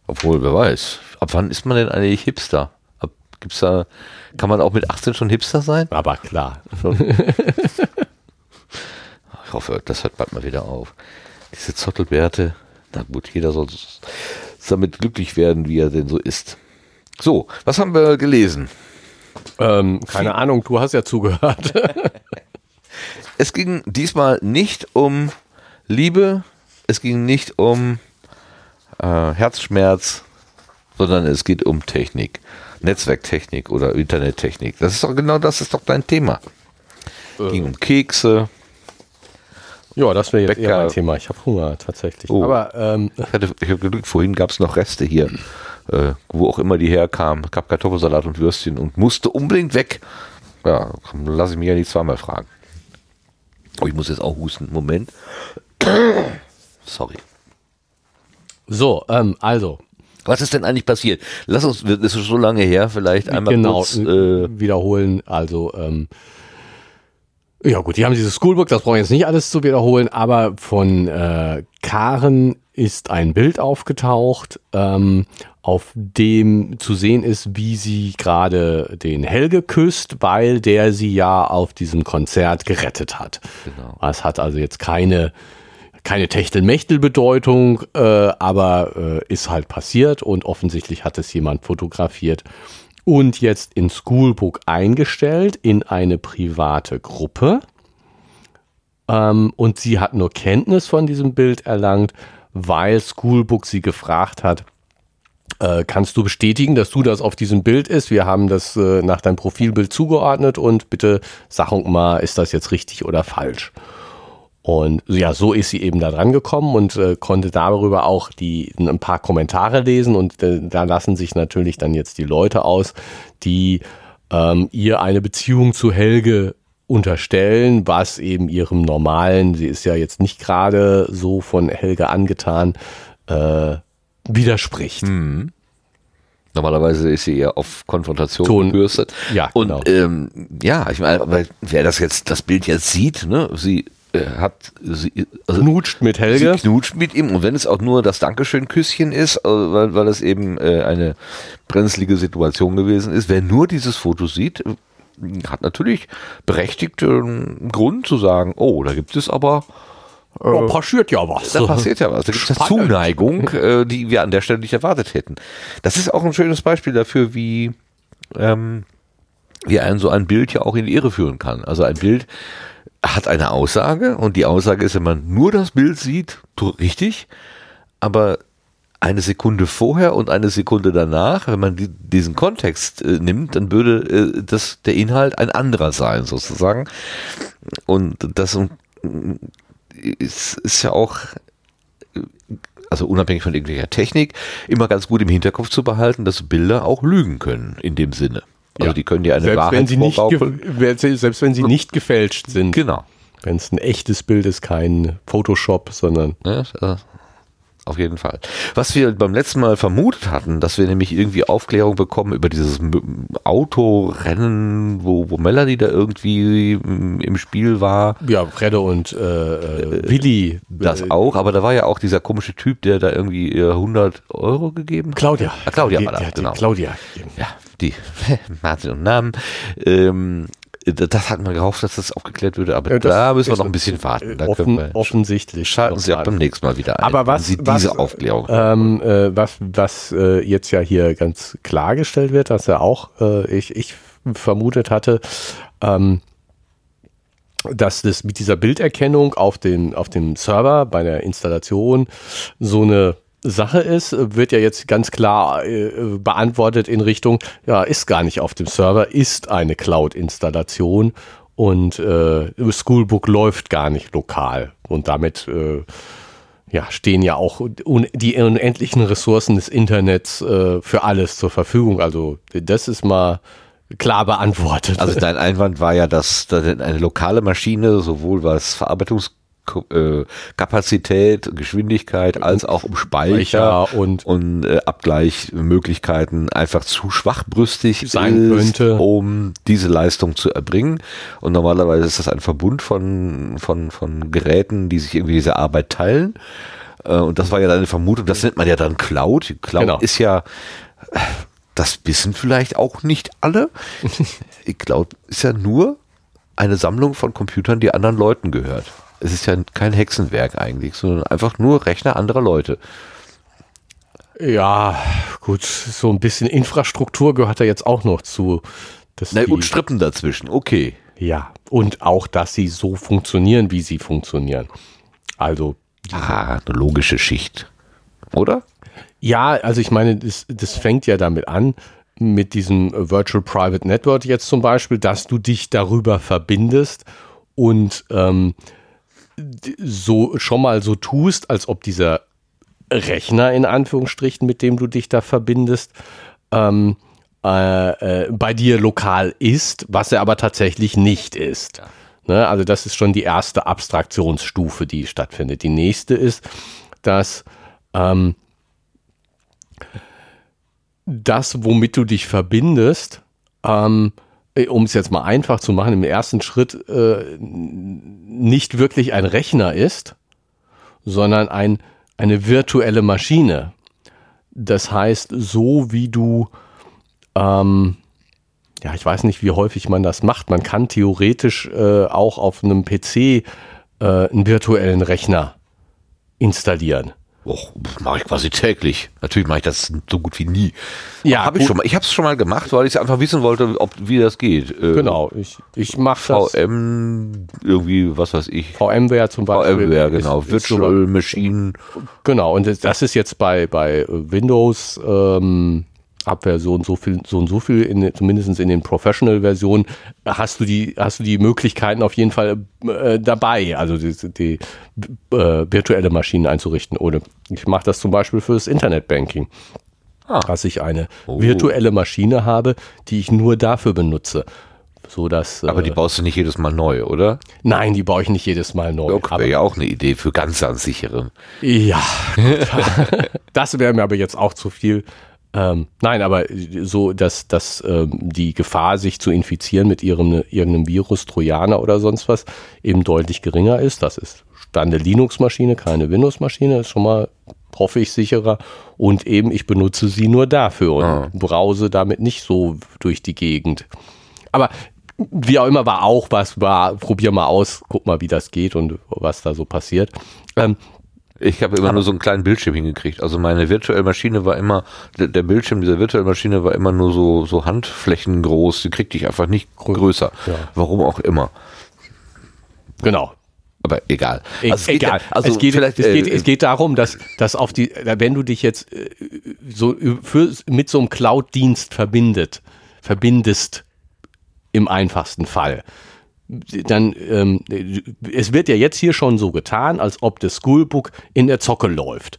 Obwohl, wer weiß. Ab wann ist man denn eigentlich Hipster? Ab, gibt's da, kann man auch mit 18 schon Hipster sein? Aber klar. ich hoffe, das hört bald mal wieder auf. Diese Zottelbärte. Na gut, jeder soll damit glücklich werden, wie er denn so ist. So, was haben wir gelesen? Ähm, keine Ahnung, du hast ja zugehört. es ging diesmal nicht um Liebe, es ging nicht um äh, Herzschmerz, sondern es geht um Technik. Netzwerktechnik oder Internettechnik. Das ist doch genau das ist doch dein Thema. Äh. Ging um Kekse. Ja, das wäre jetzt Bäcker. eher mein Thema. Ich habe Hunger tatsächlich. Oh. Aber ähm, ich, hatte, ich habe Glück, vorhin gab es noch Reste hier, äh, wo auch immer die herkamen. Es gab Kartoffelsalat und Würstchen und musste unbedingt weg. Ja, lasse ich mich ja nicht zweimal fragen. Oh, ich muss jetzt auch husten. Moment. Sorry. So, ähm, also. Was ist denn eigentlich passiert? Lass uns, das ist so lange her, vielleicht einmal genau, kurz äh, wiederholen. Also, ähm, ja gut, die haben dieses Schoolbook, das brauche ich jetzt nicht alles zu wiederholen, aber von äh, Karen ist ein Bild aufgetaucht, ähm, auf dem zu sehen ist, wie sie gerade den Helge küsst, weil der sie ja auf diesem Konzert gerettet hat. Genau. Es hat also jetzt keine keine Techtelmechtel-Bedeutung, äh, aber äh, ist halt passiert und offensichtlich hat es jemand fotografiert und jetzt in Schoolbook eingestellt in eine private Gruppe. Ähm, und sie hat nur Kenntnis von diesem Bild erlangt, weil Schoolbook sie gefragt hat, äh, kannst du bestätigen, dass du das auf diesem Bild ist? Wir haben das äh, nach deinem Profilbild zugeordnet und bitte sag mal, ist das jetzt richtig oder falsch? Und ja, so ist sie eben da dran gekommen und äh, konnte darüber auch die ein paar Kommentare lesen und äh, da lassen sich natürlich dann jetzt die Leute aus, die ähm, ihr eine Beziehung zu Helge unterstellen, was eben ihrem normalen, sie ist ja jetzt nicht gerade so von Helge angetan, äh, widerspricht. Mhm. Normalerweise ist sie eher auf Konfrontation Ton, gebürstet. Ja, und genau. ähm, ja, ich meine, wer das jetzt, das Bild jetzt sieht, ne, sie hat sie also knutscht mit Helge. Sie knutscht mit ihm und wenn es auch nur das Dankeschön-Küsschen ist, äh, weil, weil es eben äh, eine brenzlige Situation gewesen ist, wer nur dieses Foto sieht, hat natürlich berechtigten Grund zu sagen, oh, da gibt es aber da äh, passiert ja was. Da passiert ja was. Da gibt es eine Zuneigung, äh, die wir an der Stelle nicht erwartet hätten. Das ist auch ein schönes Beispiel dafür, wie, ähm, wie ein so ein Bild ja auch in die Irre führen kann. Also ein Bild, hat eine Aussage und die Aussage ist, wenn man nur das Bild sieht, richtig, aber eine Sekunde vorher und eine Sekunde danach, wenn man die, diesen Kontext äh, nimmt, dann würde äh, das der Inhalt ein anderer sein, sozusagen. Und das ist, ist ja auch, also unabhängig von irgendwelcher Technik, immer ganz gut im Hinterkopf zu behalten, dass Bilder auch lügen können in dem Sinne. Also ja. die können dir eine selbst Wahrheit wenn sie nicht Selbst wenn sie nicht gefälscht sind. Genau. Wenn es ein echtes Bild ist, kein Photoshop, sondern. Ja, auf jeden Fall. Was wir beim letzten Mal vermutet hatten, dass wir nämlich irgendwie Aufklärung bekommen über dieses Autorennen, wo, wo Melanie da irgendwie im Spiel war. Ja, Fredde und äh, äh, Willi. Das äh, auch, aber da war ja auch dieser komische Typ, der da irgendwie 100 Euro gegeben hat. Claudia. Ah, Claudia die, war da, genau. Claudia. Ja, die Martin und Namen. Ähm, das hat man gehofft, dass das aufgeklärt würde, aber das da müssen wir noch ein bisschen warten. Da offen, wir, offensichtlich. Schalten Sie auch beim nächsten Mal wieder ein. Aber was, Sie was, diese Aufklärung. Ähm, äh, was, was äh, jetzt ja hier ganz klargestellt wird, dass er auch, äh, ich, ich vermutet hatte, ähm, dass das mit dieser Bilderkennung auf, den, auf dem Server bei der Installation so eine Sache ist, wird ja jetzt ganz klar äh, beantwortet in Richtung, ja, ist gar nicht auf dem Server, ist eine Cloud-Installation und äh, Schoolbook läuft gar nicht lokal. Und damit äh, ja, stehen ja auch un die unendlichen Ressourcen des Internets äh, für alles zur Verfügung. Also das ist mal klar beantwortet. Also dein Einwand war ja, dass, eine lokale Maschine sowohl was Verarbeitungs äh, Kapazität, Geschwindigkeit als auch um Speicher, und- und äh, Abgleichmöglichkeiten einfach zu schwachbrüstig Sein ist, könnte. um diese Leistung zu erbringen. Und normalerweise ist das ein Verbund von, von, von Geräten, die sich irgendwie diese Arbeit teilen. Äh, Und das war ja deine Vermutung, das nennt man ja dann Cloud. Cloud Genau. ist ja, das wissen vielleicht auch nicht alle. Cloud ist ja nur eine Sammlung von Computern, die anderen Leuten gehört. Es ist ja kein Hexenwerk eigentlich, sondern einfach nur Rechner anderer Leute. Ja, gut, so ein bisschen Infrastruktur gehört da jetzt auch noch zu. Na, und Strippen dazwischen, okay. Ja, und auch, dass sie so funktionieren, wie sie funktionieren. Also, Ah, eine logische Schicht. Oder? ja, also ich meine, das, das fängt ja damit an, mit diesem Virtual Private Network jetzt zum Beispiel, dass du dich darüber verbindest und ähm, so schon mal so tust, als ob dieser Rechner in Anführungsstrichen, mit dem du dich da verbindest, ähm, äh, äh, bei dir lokal ist, was er aber tatsächlich nicht ist. Ne? Also das ist schon die erste Abstraktionsstufe, die stattfindet. Die nächste ist, dass ähm, das, womit du dich verbindest, ähm, um es jetzt mal einfach zu machen, im ersten Schritt äh, nicht wirklich ein Rechner ist, sondern ein, eine virtuelle Maschine. Das heißt, so wie du, ähm, ja, ich weiß nicht, wie häufig man das macht. Man kann theoretisch äh, auch auf einem PC äh, einen virtuellen Rechner installieren. Och, mache ich quasi täglich. Natürlich mache ich das so gut wie nie. Ja, habe ich schon mal. Ich habe es schon mal gemacht, weil ich einfach wissen wollte, ob wie das geht. Äh, Genau, ich, ich mache das. VM irgendwie, was weiß ich. VMware zum Beispiel. VMware, genau. ist- ist Virtual Machine. Genau, und das- das ist jetzt bei, bei Windows ähm, ab Version so viel, so und so viel, in, zumindest in den Professional-Versionen, hast du die, hast du die Möglichkeiten auf jeden Fall äh, dabei, also die, die äh, virtuelle Maschinen einzurichten. Oder ich mache das zum Beispiel für das Internetbanking. Ah. Dass ich eine Oh. virtuelle Maschine habe, die ich nur dafür benutze. So dass, Aber äh, die baust du nicht jedes Mal neu, oder? nein, die baue ich nicht jedes Mal neu. Ja, wäre ja auch eine Idee für ganz, ganz sichere. Ja, das wäre mir aber jetzt auch zu viel. Ähm, nein, aber so, dass, dass ähm, die Gefahr, sich zu infizieren mit ihrem, irgendeinem Virus, Trojaner oder sonst was, eben deutlich geringer ist. Das ist dann eine Linux-Maschine, keine Windows-Maschine, ist schon mal, hoffe ich, sicherer. Und eben, ich benutze sie nur dafür und Ah. brause damit nicht so durch die Gegend. Aber wie auch immer, war auch was, war, probier mal aus, guck mal, wie das geht und was da so passiert. Ähm, Ich habe immer nur so einen kleinen Bildschirm hingekriegt. Also meine virtuelle Maschine war immer, der, der Bildschirm dieser virtuellen Maschine war immer nur so, so Handflächen groß. Die kriegte ich einfach nicht größer. Ja. Warum auch immer. genau. Aber egal. E Also es geht egal. also es, geht, vielleicht, es, geht, äh, es geht darum, dass, dass auf die, wenn du dich jetzt äh, so für, mit so einem Cloud-Dienst verbindet, verbindest im einfachsten Fall, dann, ähm, es wird ja jetzt hier schon so getan, als ob das Schoolbook in der Zocke läuft.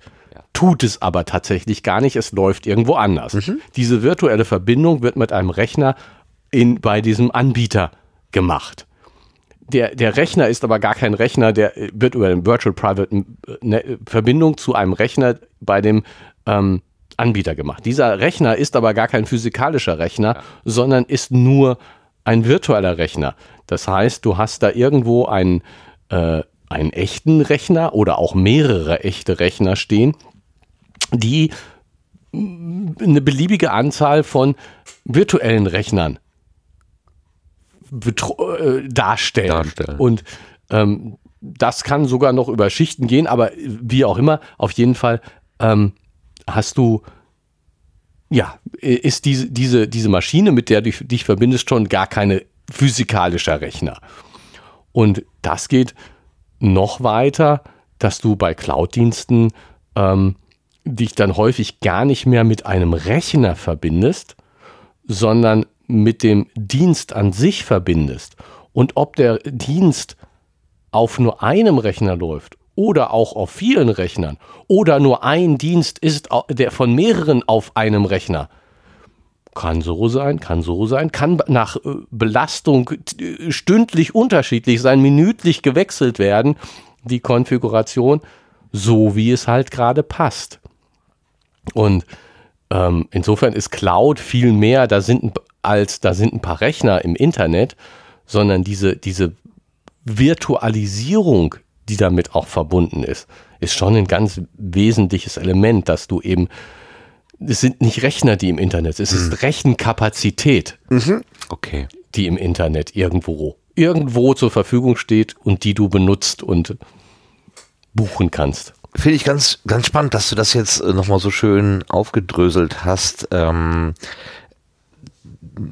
Tut es aber tatsächlich gar nicht, es läuft irgendwo anders. Mhm. Diese virtuelle Verbindung wird mit einem Rechner in, bei diesem Anbieter gemacht. Der, der Rechner ist aber gar kein Rechner, der wird über eine Virtual Private äh, ne, Verbindung zu einem Rechner bei dem ähm, Anbieter gemacht. Dieser Rechner ist aber gar kein physikalischer Rechner, sondern ist nur ein virtueller Rechner. Das heißt, du hast da irgendwo einen, äh, einen echten Rechner oder auch mehrere echte Rechner stehen, die mm, eine beliebige Anzahl von virtuellen Rechnern äh, darstellen. Darstellen. Und ähm, das kann sogar noch über Schichten gehen, aber wie auch immer, auf jeden Fall ähm, hast du, ja, ist diese, diese, diese Maschine, mit der du dich verbindest, schon gar keine physikalischer Rechner. Und das geht noch weiter, dass du bei Cloud-Diensten ähm, dich dann häufig gar nicht mehr mit einem Rechner verbindest, sondern mit dem Dienst an sich verbindest. Und ob der Dienst auf nur einem Rechner läuft oder auch auf vielen Rechnern oder nur ein Dienst ist, der von mehreren auf einem Rechner, kann so sein, kann so sein, kann nach äh, Belastung t- stündlich unterschiedlich sein, minütlich gewechselt werden. die Konfiguration so, wie es halt gerade passt. Und ähm, insofern ist Cloud viel mehr, da sind ein, als da sind ein paar Rechner im Internet, sondern diese, diese Virtualisierung, die damit auch verbunden ist, ist schon ein ganz wesentliches Element, dass du eben, es sind nicht Rechner, die im Internet sind, es ist hm. Rechenkapazität, mhm. okay. die im Internet irgendwo, irgendwo zur Verfügung steht und die du benutzt und buchen kannst. Finde ich ganz, ganz spannend, dass du das jetzt äh, nochmal so schön aufgedröselt hast. Ähm,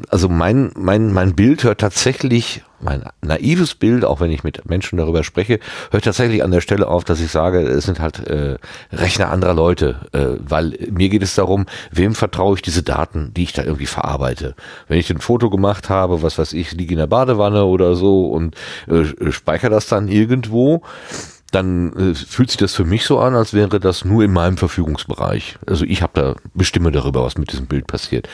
also mein, mein, mein Bild hört tatsächlich, mein naives Bild, auch wenn ich mit Menschen darüber spreche, hört tatsächlich an der Stelle auf, dass ich sage, es sind halt äh, Rechner anderer Leute, äh, weil mir geht es darum, wem vertraue ich diese Daten, die ich da irgendwie verarbeite. Wenn ich ein Foto gemacht habe, was weiß ich, liege in der Badewanne oder so und äh, speichere das dann irgendwo, dann äh, fühlt sich das für mich so an, als wäre das nur in meinem Verfügungsbereich. Also ich habe da bestimme darüber, was mit diesem Bild passiert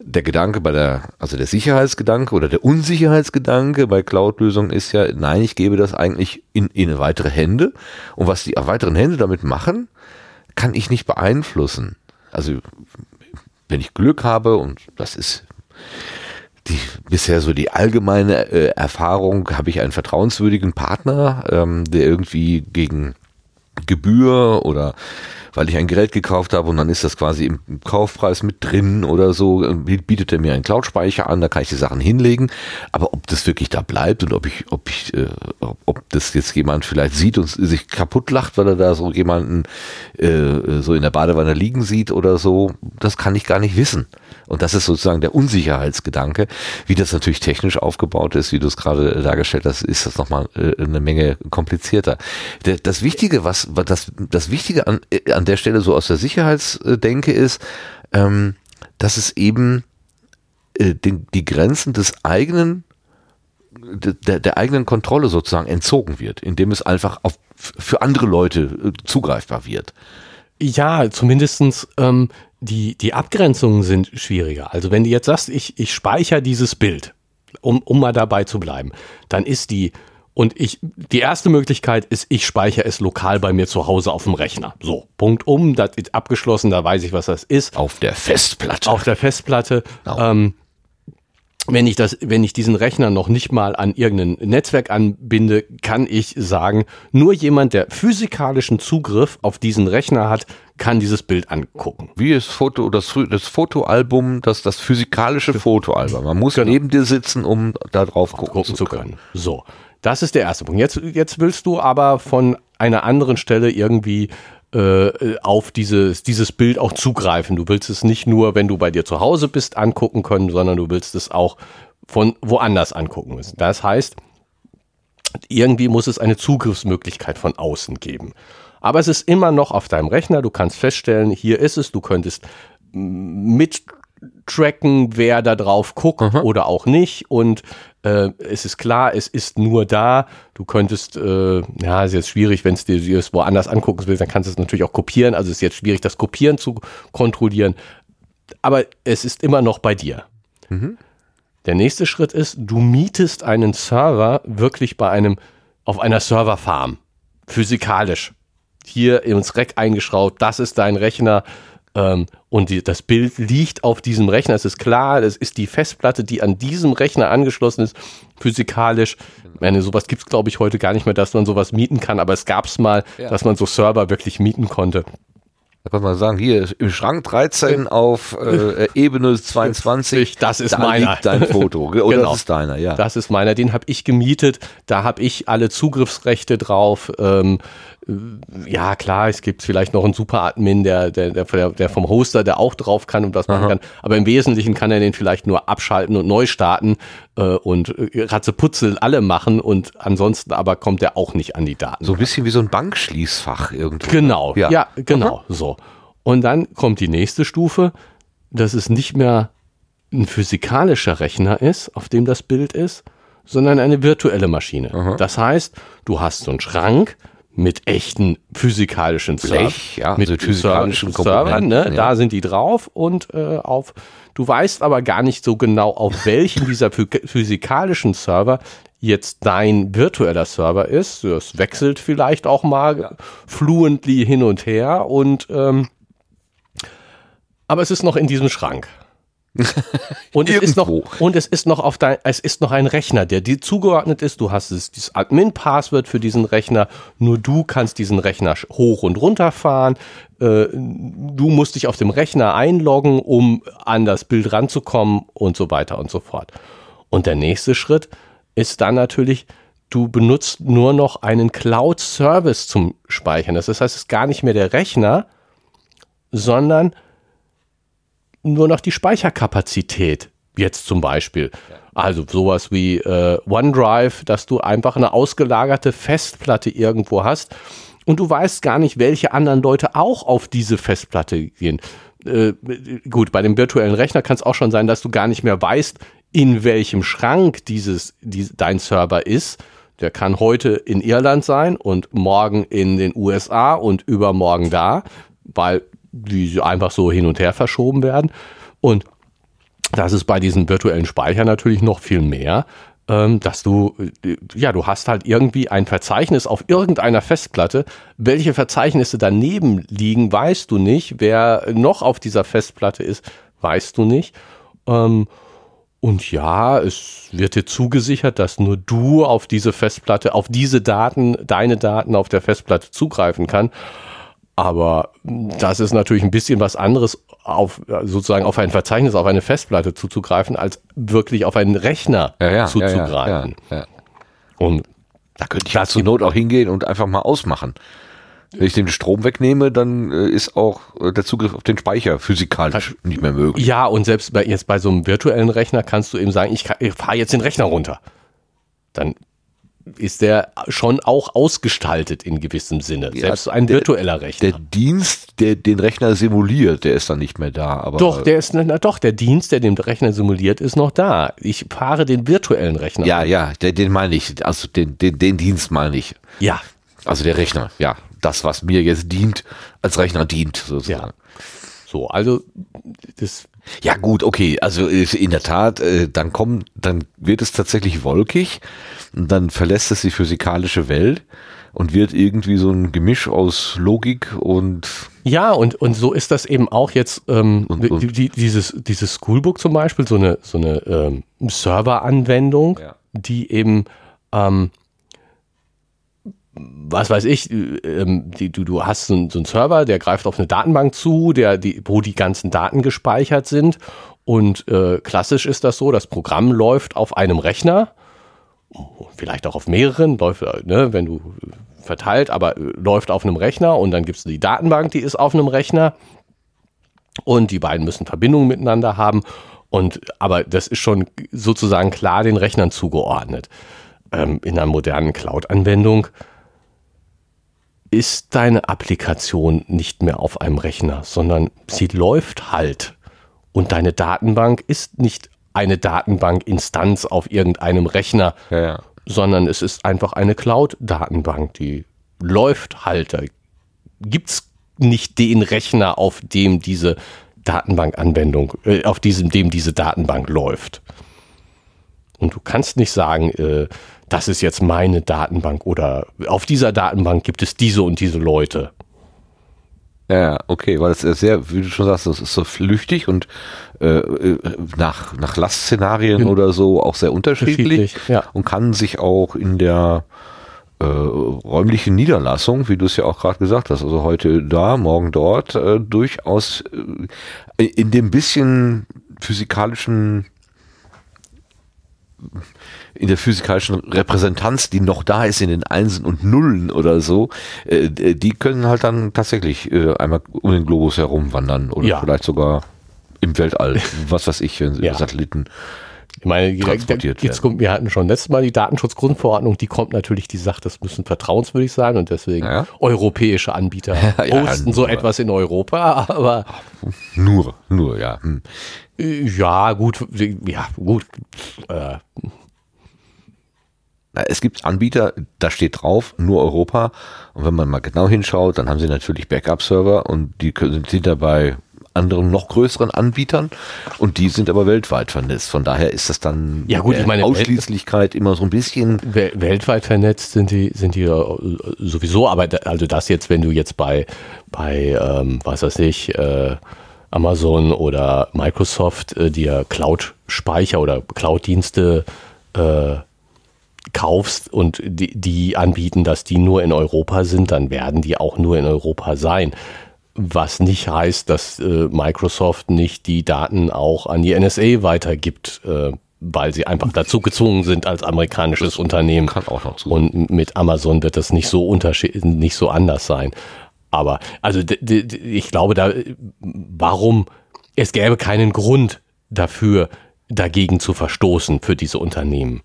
der Gedanke bei der, also der Sicherheitsgedanke oder der Unsicherheitsgedanke bei Cloud-Lösungen ist ja, nein, ich gebe das eigentlich in, in weitere Hände. Und was die weiteren Hände damit machen, kann ich nicht beeinflussen. Also, wenn ich Glück habe, und das ist die, bisher so die allgemeine äh, Erfahrung, habe ich einen vertrauenswürdigen Partner, ähm, der irgendwie gegen Gebühr oder weil ich ein Gerät gekauft habe und dann ist das quasi im Kaufpreis mit drin oder so, bietet er mir einen Cloud-Speicher an, da kann ich die Sachen hinlegen. Aber ob das wirklich da bleibt und ob ich, ob ich, äh, ob das jetzt jemand vielleicht sieht und sich kaputt lacht, weil er da so jemanden äh, so in der Badewanne liegen sieht oder so, das kann ich gar nicht wissen. Und das ist sozusagen der Unsicherheitsgedanke. Wie das natürlich technisch aufgebaut ist, wie du es gerade dargestellt hast, ist das nochmal äh, eine Menge komplizierter. Das Wichtige, was, das, das Wichtige an, äh, an der Stelle so aus der Sicherheitsdenke ist, ähm, dass es eben äh, die Grenzen des eigenen der, der eigenen Kontrolle sozusagen entzogen wird, indem es einfach auf, für andere Leute zugreifbar wird. Ja, zumindestens ähm, die, die Abgrenzungen sind schwieriger. Also wenn du jetzt sagst, ich, ich speichere dieses Bild, um, um mal dabei zu bleiben, dann ist die und ich, die erste Möglichkeit ist, ich speichere es lokal bei mir zu Hause auf dem Rechner. So, Punkt um, das ist abgeschlossen, da weiß ich, was das ist. Auf der Festplatte. Auf der Festplatte. Genau. Ähm, wenn ich das, wenn ich diesen Rechner noch nicht mal an irgendein Netzwerk anbinde, kann ich sagen, nur jemand, der physikalischen Zugriff auf diesen Rechner hat, kann dieses Bild angucken. Wie das Foto, das, das Fotoalbum, das, das physikalische Fotoalbum. Man muss genau. neben dir sitzen, um da drauf gucken, gucken zu können. können. So. Das ist der erste Punkt. Jetzt, jetzt willst du aber von einer anderen Stelle irgendwie äh, auf dieses, dieses Bild auch zugreifen. Du willst es nicht nur, wenn du bei dir zu Hause bist, angucken können, sondern du willst es auch von woanders angucken müssen. Das heißt, irgendwie muss es eine Zugriffsmöglichkeit von außen geben. Aber es ist immer noch auf deinem Rechner. Du kannst feststellen, hier ist es. Du könntest mit tracken, wer da drauf guckt mhm. oder auch nicht. Und äh, es ist klar, es ist nur da. Du könntest, äh, ja, ist jetzt schwierig, wenn es dir es woanders angucken willst, dann kannst du es natürlich auch kopieren. Also es ist jetzt schwierig, das Kopieren zu kontrollieren. Aber es ist immer noch bei dir. Mhm. Der nächste Schritt ist, du mietest einen Server wirklich bei einem, auf einer Serverfarm. Physikalisch. Hier ins Rack eingeschraubt, das ist dein Rechner ähm, und die, das Bild liegt auf diesem Rechner. Es ist klar, es ist die Festplatte, die an diesem Rechner angeschlossen ist, physikalisch. Ich meine, sowas gibt es, glaube ich, heute gar nicht mehr, dass man sowas mieten kann, aber es gab es mal, ja. dass man so Server wirklich mieten konnte. Da kann man sagen, hier im Schrank 13 auf äh, Ebene 22. Das ist da meiner. Liegt dein Foto. Oder genau. das ist deiner, ja. Das ist meiner. Den habe ich gemietet. Da habe ich alle Zugriffsrechte drauf. Ähm, äh, ja, klar, es gibt vielleicht noch einen Super-Admin, der, der, der, der vom Hoster, der auch drauf kann und das machen Aha. kann. Aber im Wesentlichen kann er den vielleicht nur abschalten und neu starten äh, und äh, Ratzeputzel alle machen und ansonsten aber kommt er auch nicht an die Daten. So ein bisschen wie so ein Bankschließfach irgendwie. Genau, ja, ja genau, Aha. so. Und dann kommt die nächste Stufe, dass es nicht mehr ein physikalischer Rechner ist, auf dem das Bild ist, sondern eine virtuelle Maschine. Aha. Das heißt, du hast so einen Schrank, mit echten physikalischen Blech, ja, mit also physikalischen Servern, ne? Ja. da sind die drauf und äh, auf Du weißt aber gar nicht so genau, auf welchem dieser physikalischen Server jetzt dein virtueller Server ist. Das wechselt vielleicht auch mal ja. fluently hin und her und ähm, aber es ist noch in diesem Schrank. Und, es ist noch, und es ist noch auf dein, es ist noch ein Rechner, der dir zugeordnet ist. Du hast das, das Admin-Passwort für diesen Rechner. Nur du kannst diesen Rechner hoch und runter fahren. Äh, du musst dich auf dem Rechner einloggen, um an das Bild ranzukommen und so weiter und so fort. Und der nächste Schritt ist dann natürlich, du benutzt nur noch einen Cloud-Service zum Speichern. Das heißt, es ist gar nicht mehr der Rechner, sondern nur noch die Speicherkapazität. Jetzt zum Beispiel. Also sowas wie äh, OneDrive, dass du einfach eine ausgelagerte Festplatte irgendwo hast und du weißt gar nicht, welche anderen Leute auch auf diese Festplatte gehen. Äh, gut, bei dem virtuellen Rechner kann es auch schon sein, dass du gar nicht mehr weißt, in welchem Schrank dieses, die, dein Server ist. Der kann heute in Irland sein und morgen in den USA und übermorgen da, weil die einfach so hin und her verschoben werden. Und das ist bei diesen virtuellen Speichern natürlich noch viel mehr, ähm, dass du, äh, ja, du hast halt irgendwie ein Verzeichnis auf irgendeiner Festplatte. Welche Verzeichnisse daneben liegen, weißt du nicht. Wer noch auf dieser Festplatte ist, weißt du nicht. Ähm, und ja, es wird dir zugesichert, dass nur du auf diese Festplatte, auf diese Daten, deine Daten auf der Festplatte zugreifen kann. Aber das ist natürlich ein bisschen was anderes, auf sozusagen auf ein Verzeichnis, auf eine Festplatte zuzugreifen, als wirklich auf einen Rechner ja, ja, zuzugreifen. Ja, und da könnte ich zur Not auch hingehen und einfach mal ausmachen. Wenn ich den Strom wegnehme, dann äh, ist auch äh, der Zugriff auf den Speicher physikalisch nicht mehr möglich. Ja, und selbst bei, jetzt bei so einem virtuellen Rechner kannst du eben sagen, ich, ich fahre jetzt den Rechner runter. Dann ist der schon auch ausgestaltet in gewissem Sinne. Ja, Selbst ein virtueller Rechner. Der Dienst, der den Rechner simuliert, der ist dann nicht mehr da. Aber doch, der ist na, doch der Dienst, der den Rechner simuliert, ist noch da. Ich fahre den virtuellen Rechner. Ja, ja, den, den meine ich. Also den, den, den Dienst meine ich. Ja. Also der Rechner, ja das, was mir jetzt dient, als Rechner dient, sozusagen. Ja. So, also das. Ja gut, okay, also in der Tat, äh, dann kommt, dann wird es tatsächlich wolkig und dann verlässt es die physikalische Welt und wird irgendwie so ein Gemisch aus Logik und ja und und so ist das eben auch jetzt ähm, und, und die, dieses dieses Schoolbook zum Beispiel so eine so eine ähm, Serveranwendung, ja. die eben ähm, was weiß ich, ähm, die, du, du hast so, einen, Server, der greift auf eine Datenbank zu, der, die, wo die ganzen Daten gespeichert sind. Und äh, klassisch ist das so, das Programm läuft auf einem Rechner, vielleicht auch auf mehreren, läuft, ne, wenn du verteilt, aber äh, läuft auf einem Rechner und dann gibt es die Datenbank, die ist auf einem Rechner und die beiden müssen Verbindungen miteinander haben. Und aber das ist schon sozusagen klar den Rechnern zugeordnet. Ähm, in einer modernen Cloud-Anwendung ist deine Applikation nicht mehr auf einem Rechner, sondern sie läuft halt. Und deine Datenbank ist nicht eine Datenbank-Instanz auf irgendeinem Rechner, ja, ja. sondern es ist einfach eine Cloud-Datenbank, die läuft halt. Da gibt es nicht den Rechner, auf dem diese Datenbank-Anwendung, äh, auf diesem, dem diese Datenbank läuft. Und du kannst nicht sagen, äh, das ist jetzt meine Datenbank oder auf dieser Datenbank gibt es diese und diese Leute. Ja, okay, weil es ist sehr, wie du schon sagst, das ist so flüchtig und äh, nach, nach Lastszenarien mhm. oder so auch sehr unterschiedlich ja. und kann sich auch in der äh, räumlichen Niederlassung, wie du es ja auch gerade gesagt hast, also heute da, morgen dort, äh, durchaus äh, in dem bisschen physikalischen in der physikalischen Repräsentanz, die noch da ist in den Einsen und Nullen oder so, äh, die können halt dann tatsächlich äh, einmal um den Globus herumwandern oder ja. vielleicht sogar im Weltall, was weiß ich, wenn ja. Satelliten ich meine, transportiert jetzt kommt, wir hatten schon letztes Mal die Datenschutzgrundverordnung, die kommt natürlich, die sagt, das müssen vertrauenswürdig sein und deswegen ja. europäische Anbieter ja, posten so etwas in Europa, aber nur, nur, ja. Hm. Ja, gut, ja, gut. Äh, es gibt Anbieter, da steht drauf, nur Europa. Und wenn man mal genau hinschaut, dann haben sie natürlich Backup-Server und die sind dabei anderen noch größeren Anbietern und die sind aber weltweit vernetzt. Von daher ist das dann ja, gut, ich meine, Ausschließlichkeit immer so ein bisschen. Weltweit vernetzt sind die, sind die sowieso, aber also das jetzt, wenn du jetzt bei, bei ähm, was weiß ich, äh, Amazon oder Microsoft äh, dir Cloud-Speicher oder Cloud-Dienste äh, kaufst und die, die anbieten, dass die nur in Europa sind, dann werden die auch nur in Europa sein. Was nicht heißt, dass äh, Microsoft nicht die Daten auch an die NSA weitergibt, äh, weil sie einfach dazu gezwungen sind als amerikanisches Unternehmen. Kann auch noch zu. Und mit Amazon wird das nicht so unterschied nicht so anders sein. Aber also ich glaube, da warum es gäbe keinen Grund dafür, dagegen zu verstoßen für diese Unternehmen.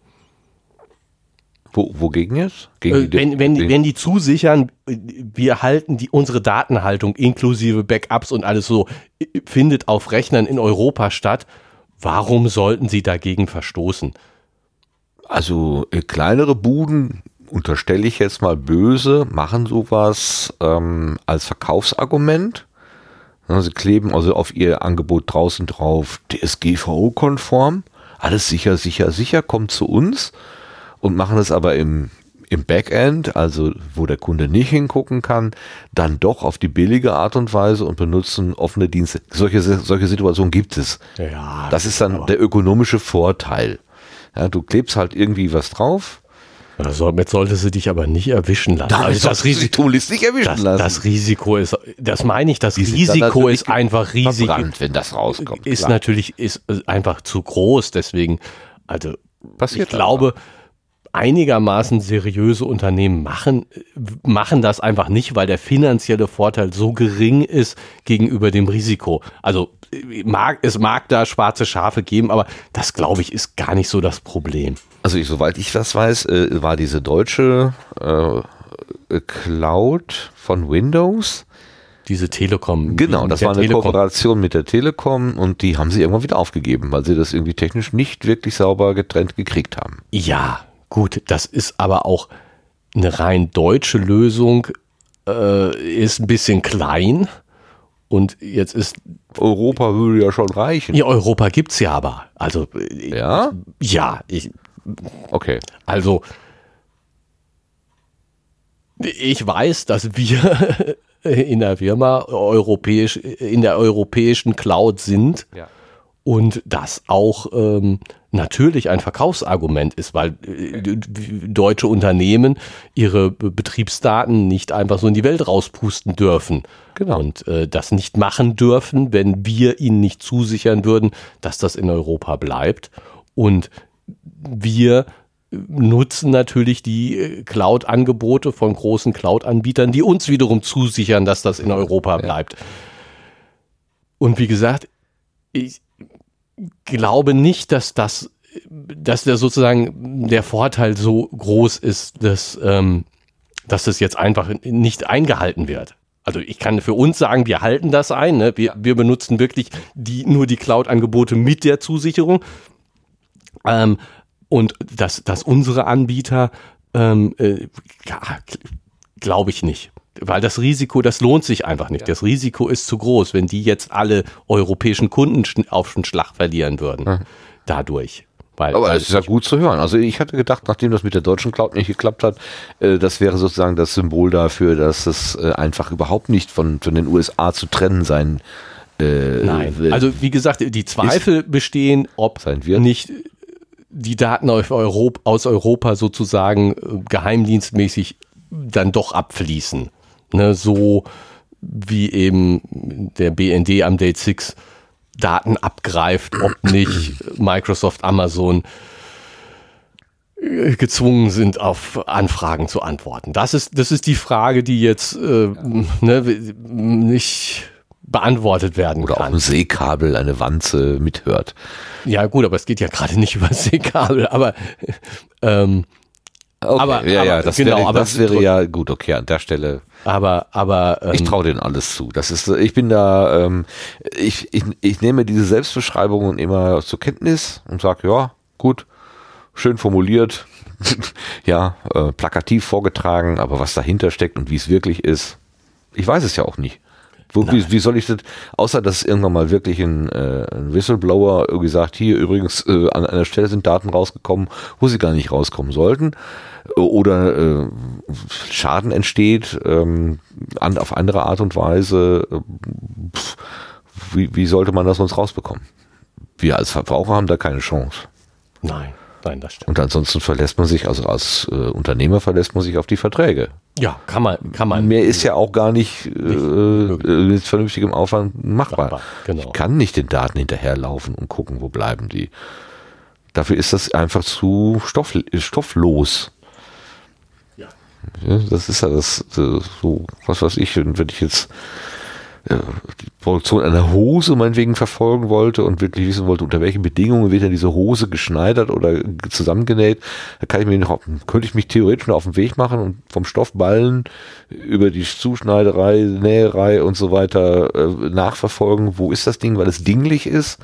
Wo, wogegen jetzt? Gegen die, wenn, wenn, wenn die zusichern, wir halten die, unsere Datenhaltung inklusive Backups und alles so, findet auf Rechnern in Europa statt, warum sollten sie dagegen verstoßen? Also äh, kleinere Buden, unterstelle ich jetzt mal böse, machen sowas ähm, als Verkaufsargument. Sie kleben also auf ihr Angebot draußen drauf, DSGVO-konform, alles sicher, sicher, sicher, kommt zu uns und machen es aber im, im Backend, also wo der Kunde nicht hingucken kann, dann doch auf die billige Art und Weise und benutzen offene Dienste. Solche, solche Situationen gibt es. Ja, das ist dann der ökonomische Vorteil. Ja, du klebst halt irgendwie was drauf. Damit sollte sie dich aber nicht erwischen lassen. Damit also das Risiko nicht erwischen das, lassen. Das Risiko ist, das meine ich, das Risiko ist einfach riesig. wenn das rauskommt. Ist klar. natürlich ist einfach zu groß. Deswegen, also Passiert ich glaube, aber einigermaßen seriöse Unternehmen machen, machen das einfach nicht, weil der finanzielle Vorteil so gering ist gegenüber dem Risiko. Also mag, es mag da schwarze Schafe geben, aber das glaube ich ist gar nicht so das Problem. Also ich, soweit ich das weiß, äh, war diese deutsche äh, Cloud von Windows. Diese Telekom. Genau, das war eine Telekom. Kooperation mit der Telekom und die haben sie irgendwann wieder aufgegeben, weil sie das irgendwie technisch nicht wirklich sauber getrennt gekriegt haben. Ja, Gut, das ist aber auch eine rein deutsche Lösung, äh, ist ein bisschen klein. Und jetzt ist. Europa würde ja schon reichen. Ja, Europa gibt es ja aber. Also. Ja? Ja, ich. Okay. Also. Ich weiß, dass wir in der Firma europäisch, in der europäischen Cloud sind. Ja. Und das auch ähm, natürlich ein Verkaufsargument ist, weil äh, deutsche Unternehmen ihre Betriebsdaten nicht einfach so in die Welt rauspusten dürfen. Genau. Und äh, das nicht machen dürfen, wenn wir ihnen nicht zusichern würden, dass das in Europa bleibt. Und wir nutzen natürlich die äh, Cloud-Angebote von großen Cloud-Anbietern, die uns wiederum zusichern, dass das in Europa bleibt. Und wie gesagt, ich, glaube nicht, dass das, dass der sozusagen der Vorteil so groß ist, dass, ähm, dass das jetzt einfach nicht eingehalten wird. Also ich kann für uns sagen, wir halten das ein. Ne? Wir, wir benutzen wirklich die, nur die Cloud-Angebote mit der Zusicherung. Ähm, und dass, dass unsere Anbieter, ähm, äh, ja, glaube ich nicht weil das Risiko, das lohnt sich einfach nicht. Ja. Das Risiko ist zu groß, wenn die jetzt alle europäischen Kunden auf den Schlag verlieren würden. Mhm. Dadurch. Weil, Aber es ist ja gut zu hören. Also ich hatte gedacht, nachdem das mit der deutschen Cloud nicht geklappt hat, äh, das wäre sozusagen das Symbol dafür, dass es äh, einfach überhaupt nicht von, von den USA zu trennen sein äh, Nein. Also wie gesagt, die Zweifel bestehen, ob nicht die Daten aus Europa sozusagen äh, geheimdienstmäßig dann doch abfließen ne, so wie eben der BND am Date 6 Daten abgreift, ob nicht Microsoft, Amazon äh, gezwungen sind, auf Anfragen zu antworten. Das ist, das ist die Frage, die jetzt äh, ne, nicht beantwortet werden Oder kann. Oder auf dem Seekabel eine Wanze mithört. Ja gut, aber es geht ja gerade nicht über Seekabel, aber ähm, Okay, aber, ja, aber, ja, das genau, wäre, aber das wäre ja gut, okay, an der Stelle. Aber, aber ähm, ich traue denen alles zu. Das ist, ich bin da, ähm, ich, ich, ich nehme diese Selbstbeschreibungen immer zur Kenntnis und sage, ja, gut, schön formuliert, ja, äh, plakativ vorgetragen, aber was dahinter steckt und wie es wirklich ist, ich weiß es ja auch nicht. Wo, wie, wie soll ich das, außer dass irgendwann mal wirklich ein, äh, ein Whistleblower irgendwie sagt, hier übrigens äh, an einer Stelle sind Daten rausgekommen, wo sie gar nicht rauskommen sollten, äh, oder äh, Schaden entsteht ähm, an, auf andere Art und Weise, äh, pff, wie, wie sollte man das sonst rausbekommen? Wir als Verbraucher haben da keine Chance. Nein, nein, das stimmt. Und ansonsten verlässt man sich, also als äh, Unternehmer verlässt man sich auf die Verträge. Ja, kann man, kann man. Mehr ist ja auch gar nicht, äh, möglich. äh, mit vernünftigem Aufwand machbar. Machbar, genau. Ich kann nicht den Daten hinterherlaufen und gucken, wo bleiben die. Dafür ist das einfach zu stoff, stofflos. Ja. Ja, das ist ja das, äh, so, was weiß ich, wenn ich jetzt die Produktion einer Hose meinetwegen verfolgen wollte und wirklich wissen wollte, unter welchen Bedingungen wird denn diese Hose geschneidert oder zusammengenäht, da kann ich mir noch, könnte ich mich theoretisch noch auf den Weg machen und vom Stoffballen über die Zuschneiderei, Näherei und so weiter äh, nachverfolgen, wo ist das Ding, weil es dinglich ist.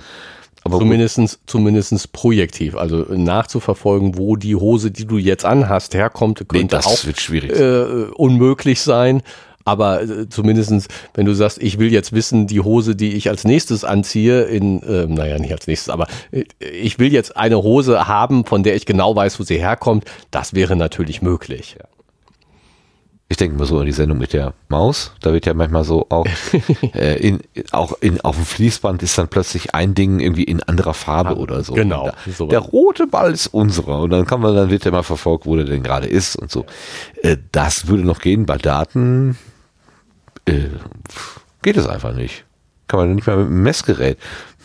Aber Zumindestens, zumindestens projektiv, also nachzuverfolgen, wo die Hose, die du jetzt anhast, herkommt, nee, könnte das auch wird schwierig. äh, unmöglich sein. Aber äh, zumindestens, wenn du sagst, ich will jetzt wissen, die Hose, die ich als nächstes anziehe, in, äh, naja, nicht als nächstes, aber äh, ich will jetzt eine Hose haben, von der ich genau weiß, wo sie herkommt, das wäre natürlich möglich. Ich denke mal so an die Sendung mit der Maus. Da wird ja manchmal so auch, äh, in, auch in, auf dem Fließband ist dann plötzlich ein Ding irgendwie in anderer Farbe oder so. genau, Da, sowas. der rote Ball ist unserer. Und dann kann man, dann wird ja mal verfolgt, wo der denn gerade ist und so. Äh, das würde noch gehen. Bei Daten äh, geht es einfach nicht. Kann man nicht mal mit einem Messgerät.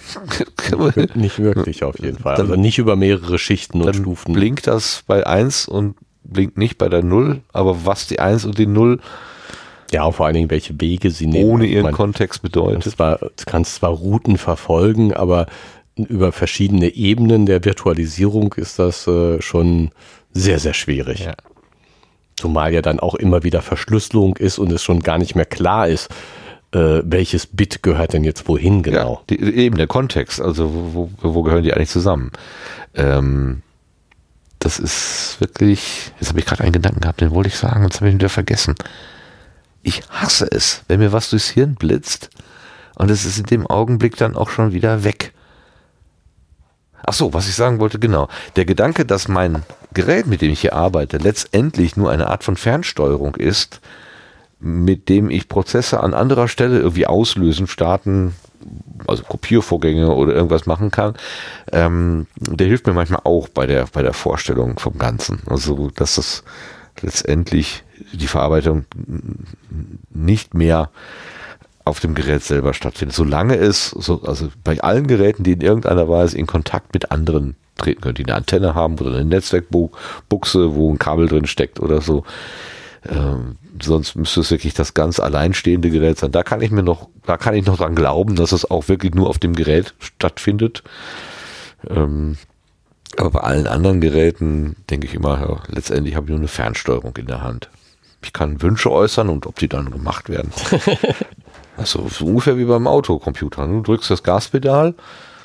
Nicht wirklich auf jeden Fall. Dann- Also nicht über mehrere Schichten und Stufen. blinkt das bei 1 und blinkt nicht bei der 0. Aber was die 1 und die 0 Ja, vor allen Dingen, welche Wege sie nehmen. ohne ihren meine, Kontext Du bedeutet. kannst zwar, du kannst zwar Routen verfolgen, aber über verschiedene Ebenen der Virtualisierung ist das äh, schon sehr, sehr schwierig. Ja. Zumal ja dann auch immer wieder Verschlüsselung ist und es schon gar nicht mehr klar ist, äh, welches Bit gehört denn jetzt wohin genau. Ja, die, eben der Kontext, also wo, wo, wo gehören die eigentlich zusammen? Ähm, das ist wirklich, jetzt habe ich gerade einen Gedanken gehabt, den wollte ich sagen, jetzt habe ich ihn wieder vergessen. Ich hasse es, wenn mir was durchs Hirn blitzt und es ist in dem Augenblick dann auch schon wieder weg. Ach so, was ich sagen wollte, genau. Der Gedanke, dass mein Gerät, mit dem ich hier arbeite, letztendlich nur eine Art von Fernsteuerung ist, mit dem ich Prozesse an anderer Stelle irgendwie auslösen, starten, also Kopiervorgänge oder irgendwas machen kann, ähm, der hilft mir manchmal auch bei der, bei der Vorstellung vom Ganzen. Also, dass das letztendlich die Verarbeitung nicht mehr auf dem Gerät selber stattfindet. Solange es, so, also bei allen Geräten, die in irgendeiner Weise in Kontakt mit anderen treten können, die eine Antenne haben oder eine Netzwerkbuchse, wo ein Kabel drin steckt oder so, ähm, sonst müsste es wirklich das ganz alleinstehende Gerät sein. Da kann ich mir noch, da kann ich noch dran glauben, dass es auch wirklich nur auf dem Gerät stattfindet. Ähm, aber bei allen anderen Geräten denke ich immer, ja, letztendlich habe ich nur eine Fernsteuerung in der Hand. Ich kann Wünsche äußern und ob die dann gemacht werden. also so ungefähr wie beim Autocomputer. Du drückst das Gaspedal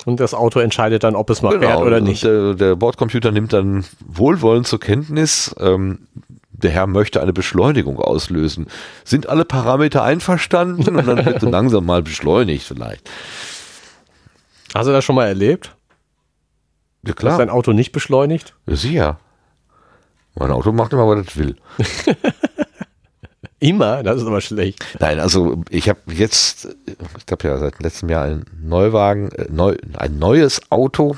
Und das Auto entscheidet dann, ob es mal fährt oder nicht. Der, der Bordcomputer nimmt dann wohlwollend zur Kenntnis, ähm, der Herr möchte eine Beschleunigung auslösen. Sind alle Parameter einverstanden? Und dann wird langsam mal beschleunigt vielleicht. Hast du das schon mal erlebt? Ja Dass klar, dein Auto nicht beschleunigt? ja, sicher. Mein Auto macht immer, was es will. Immer? Das ist aber schlecht. Nein, also ich habe jetzt, ich glaube ja seit letztem Jahr einen Neuwagen, äh, neu, ein neues Auto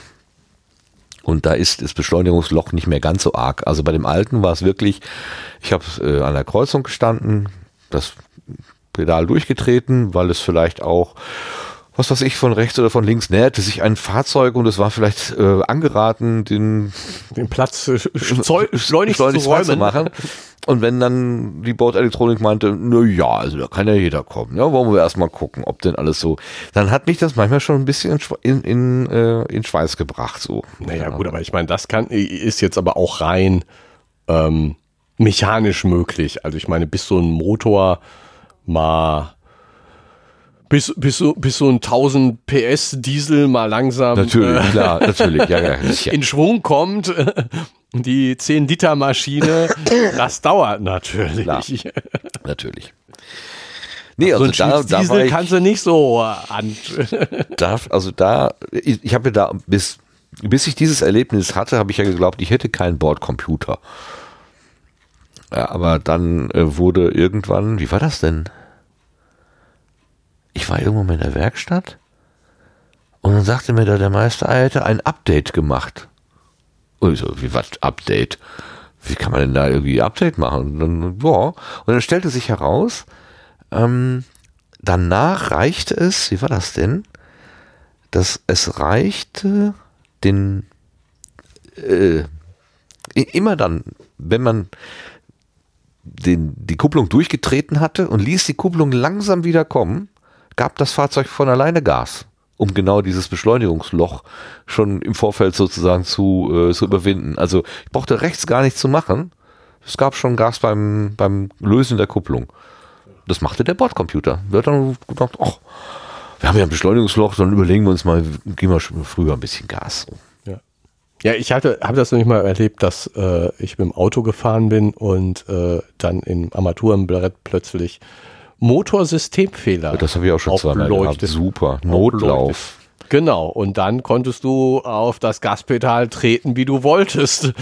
und da ist das Beschleunigungsloch nicht mehr ganz so arg. Also bei dem alten war es wirklich, ich habe äh, an der Kreuzung gestanden, das Pedal durchgetreten, weil es vielleicht auch was weiß ich, von rechts oder von links näherte sich ein Fahrzeug und es war vielleicht äh, angeraten, den Den Platz äh, schleunigst schleunigst zu frei zu räumen. machen. Und wenn dann die Bordelektronik meinte, na ja, also da kann ja jeder kommen. Ja, wollen wir erstmal gucken, ob denn alles so. Dann hat mich das manchmal schon ein bisschen in, in, äh, in Schweiß gebracht. So. Naja, gut, aber ich meine, das kann, ist jetzt aber auch rein ähm, mechanisch möglich. Also ich meine, bis so ein Motor mal bis, bis, so, bis so ein 1000 PS Diesel mal langsam Natürlich, äh, klar, natürlich. Ja, ja, in Schwung kommt, die 10 Liter Maschine, das dauert natürlich. Klar. natürlich. Nee, so also ein da, da Diesel war ich, kannst du nicht so an. da, also da, ich, ich habe mir da, bis, bis ich dieses Erlebnis hatte, habe ich ja geglaubt, ich hätte keinen Bordcomputer. Ja, aber dann äh, wurde irgendwann, wie war das denn? Ich war irgendwann mal in der Werkstatt und dann sagte mir da der Meister, er hätte ein Update gemacht. Und ich so, wie was Update? Wie kann man denn da irgendwie Update machen? Und dann, ja. Und dann stellte sich heraus, ähm, danach reichte es, wie war das denn? Dass es reichte, den äh, immer dann, wenn man den, die Kupplung durchgetreten hatte und ließ die Kupplung langsam wieder kommen, gab das Fahrzeug von alleine Gas, um genau dieses Beschleunigungsloch schon im Vorfeld sozusagen zu, äh, zu überwinden. Also ich brauchte rechts gar nichts zu machen. Es gab schon Gas beim, beim Lösen der Kupplung. Das machte der Bordcomputer. Der hat dann gedacht, ach, wir haben ja ein Beschleunigungsloch, dann überlegen wir uns mal, gehen wir schon früher ein bisschen Gas. Ja, ja ich habe das noch nicht mal erlebt, dass äh, ich mit dem Auto gefahren bin und äh, dann im Armaturenbrett plötzlich Motorsystemfehler. Das habe ich auch schon zweimal gehabt. Super. Notlauf. Genau, und dann konntest du auf das Gaspedal treten, wie du wolltest.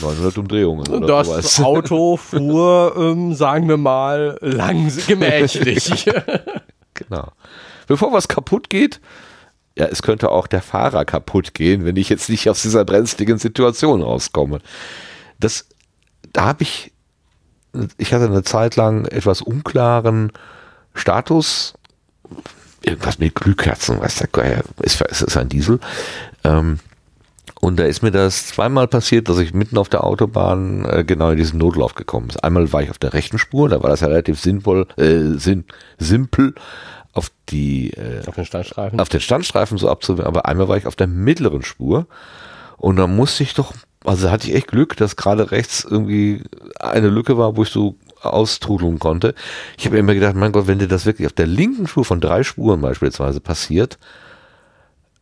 900 Umdrehungen oder Das sowas. Auto fuhr, ähm, sagen wir mal, langsam, gemächlich. Genau. Bevor was kaputt geht, ja, es könnte auch der Fahrer kaputt gehen, wenn ich jetzt nicht aus dieser brenzligen Situation rauskomme. Das, da habe ich, ich hatte eine Zeit lang etwas unklaren Status, irgendwas mit Glühkerzen, weiß der Geier, ist, ist, ist ein Diesel. Ähm, und da ist mir das zweimal passiert, dass ich mitten auf der Autobahn äh, genau in diesen Notlauf gekommen ist. Einmal war ich auf der rechten Spur, da war das ja relativ sinnvoll, äh, sinn, simpel auf die äh, auf den Standstreifen. auf den Standstreifen so abzuwehren, aber einmal war ich auf der mittleren Spur und da musste ich doch, also hatte ich echt Glück, dass gerade rechts irgendwie eine Lücke war, wo ich so austrudeln konnte. Ich habe immer gedacht, mein Gott, wenn dir das wirklich auf der linken Spur von drei Spuren beispielsweise passiert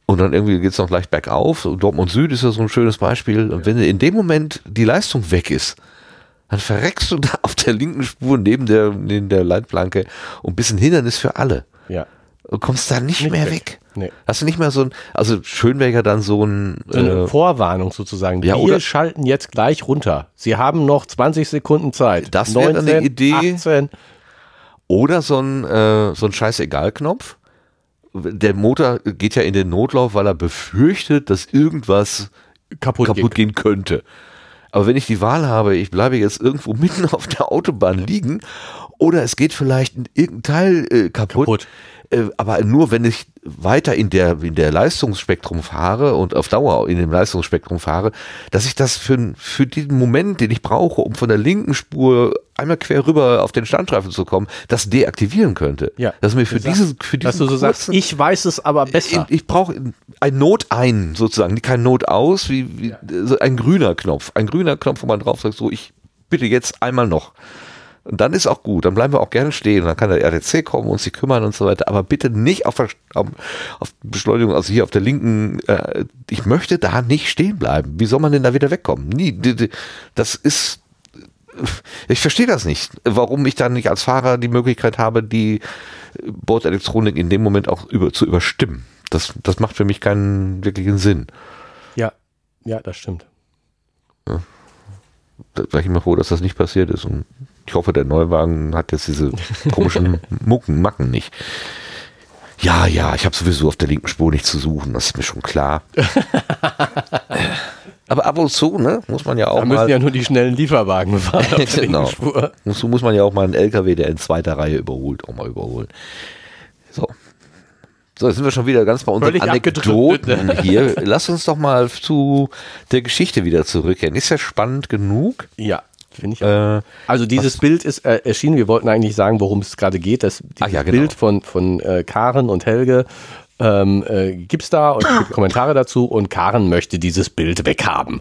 und dann irgendwie geht's noch leicht bergauf, Dortmund Süd ist ja so ein schönes Beispiel, und wenn in dem Moment die Leistung weg ist, dann verreckst du da auf der linken Spur neben der, neben der Leitplanke und bist ein Hindernis für alle. ja. Du kommst da nicht, Nicht mehr weg. weg. Nee. Hast du nicht mehr so ein, also schön wäre ja dann so ein, So eine äh, Vorwarnung sozusagen. ja, Wir oder- schalten jetzt gleich runter. Sie haben noch 20 Sekunden Zeit. Das wäre dann eine Idee. 18, oder so ein, äh, so ein Scheißegal-Knopf. Der Motor geht ja in den Notlauf, weil er befürchtet, dass irgendwas kaputt, kaputt gehen könnte. Aber wenn ich die Wahl habe, ich bleibe jetzt irgendwo mitten auf der Autobahn liegen oder es geht vielleicht ein- irgendein Teil äh, kaputt, Kaputt. Äh, aber nur wenn ich weiter in der, in der Leistungsspektrum fahre und auf Dauer in dem Leistungsspektrum fahre, dass ich das für, für den Moment, den ich brauche, um von der linken Spur einmal quer rüber auf den Standstreifen zu kommen, das deaktivieren könnte. Ja. Dass mir für sagst- diesen, für diesen Dass du so sagst, ich weiß es aber besser. ich, ich brauche ein Not ein, sozusagen, kein Not aus, wie, wie so ein grüner Knopf. Ein grüner Knopf, wo man drauf sagt, so, ich bitte jetzt einmal noch. Und dann ist auch gut, dann bleiben wir auch gerne stehen. Dann kann der RTC kommen und sich kümmern und so weiter. Aber bitte nicht auf, auf, Beschleunigung, also hier auf der linken, äh, ich möchte da nicht stehen bleiben. Wie soll man denn da wieder wegkommen? Nie. Das ist, ich verstehe das nicht, warum ich dann nicht als Fahrer die Möglichkeit habe, die Bordelektronik in dem Moment auch über, zu überstimmen. Das, das macht für mich keinen wirklichen Sinn. ja, ja, das stimmt. Da war ich immer froh, dass das nicht passiert ist. Und ich hoffe, der Neuwagen hat jetzt diese komischen Mucken, Macken nicht. Ja, ja, ich habe sowieso auf der linken Spur nichts zu suchen, das ist mir schon klar. Aber ab und zu, ne, muss man ja auch Da müssen mal. ja nur die schnellen Lieferwagen fahren auf der Genau. linken Spur. So muss man ja auch mal einen LKW, der in zweiter Reihe überholt, auch mal überholen. So. So, jetzt sind wir schon wieder ganz bei unseren Völlig Anekdoten hier. Lass uns doch mal zu der Geschichte wieder zurückkehren. Ist ja spannend genug. Ja, finde ich. Äh, Also dieses Bild ist äh, erschienen. Wir wollten eigentlich sagen, worum es gerade geht. Das Ach ja, genau. Bild von, von äh, Karen und Helge ähm, äh, gibt's da und es gibt Kommentare dazu und Karen möchte dieses Bild weghaben.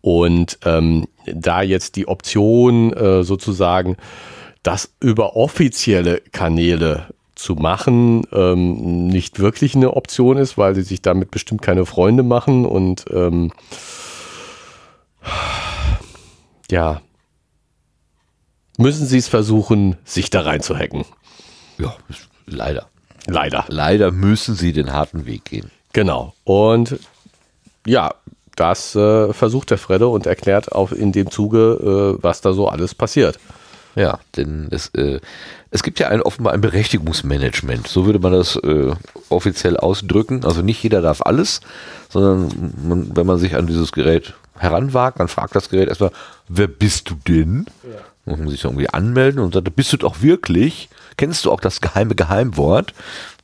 Und ähm, da jetzt die Option äh, sozusagen, das über offizielle Kanäle zu machen, ähm, nicht wirklich eine Option ist, weil sie sich damit bestimmt keine Freunde machen und ähm, ja, müssen sie es versuchen, sich da reinzuhacken. Ja, leider. Leider. Leider müssen sie den harten Weg gehen. Genau. Und ja, das äh, versucht der Fredde und erklärt auch in dem Zuge, äh, was da so alles passiert. Ja, denn es, äh, es gibt ja ein, offenbar ein Berechtigungsmanagement. So würde man das äh, offiziell ausdrücken. Also nicht jeder darf alles, sondern man, wenn man sich an dieses Gerät heranwagt, dann fragt das Gerät erstmal, wer bist du denn? Ja. Muss man sich irgendwie anmelden und sagt, bist du doch wirklich? Kennst du auch das geheime Geheimwort?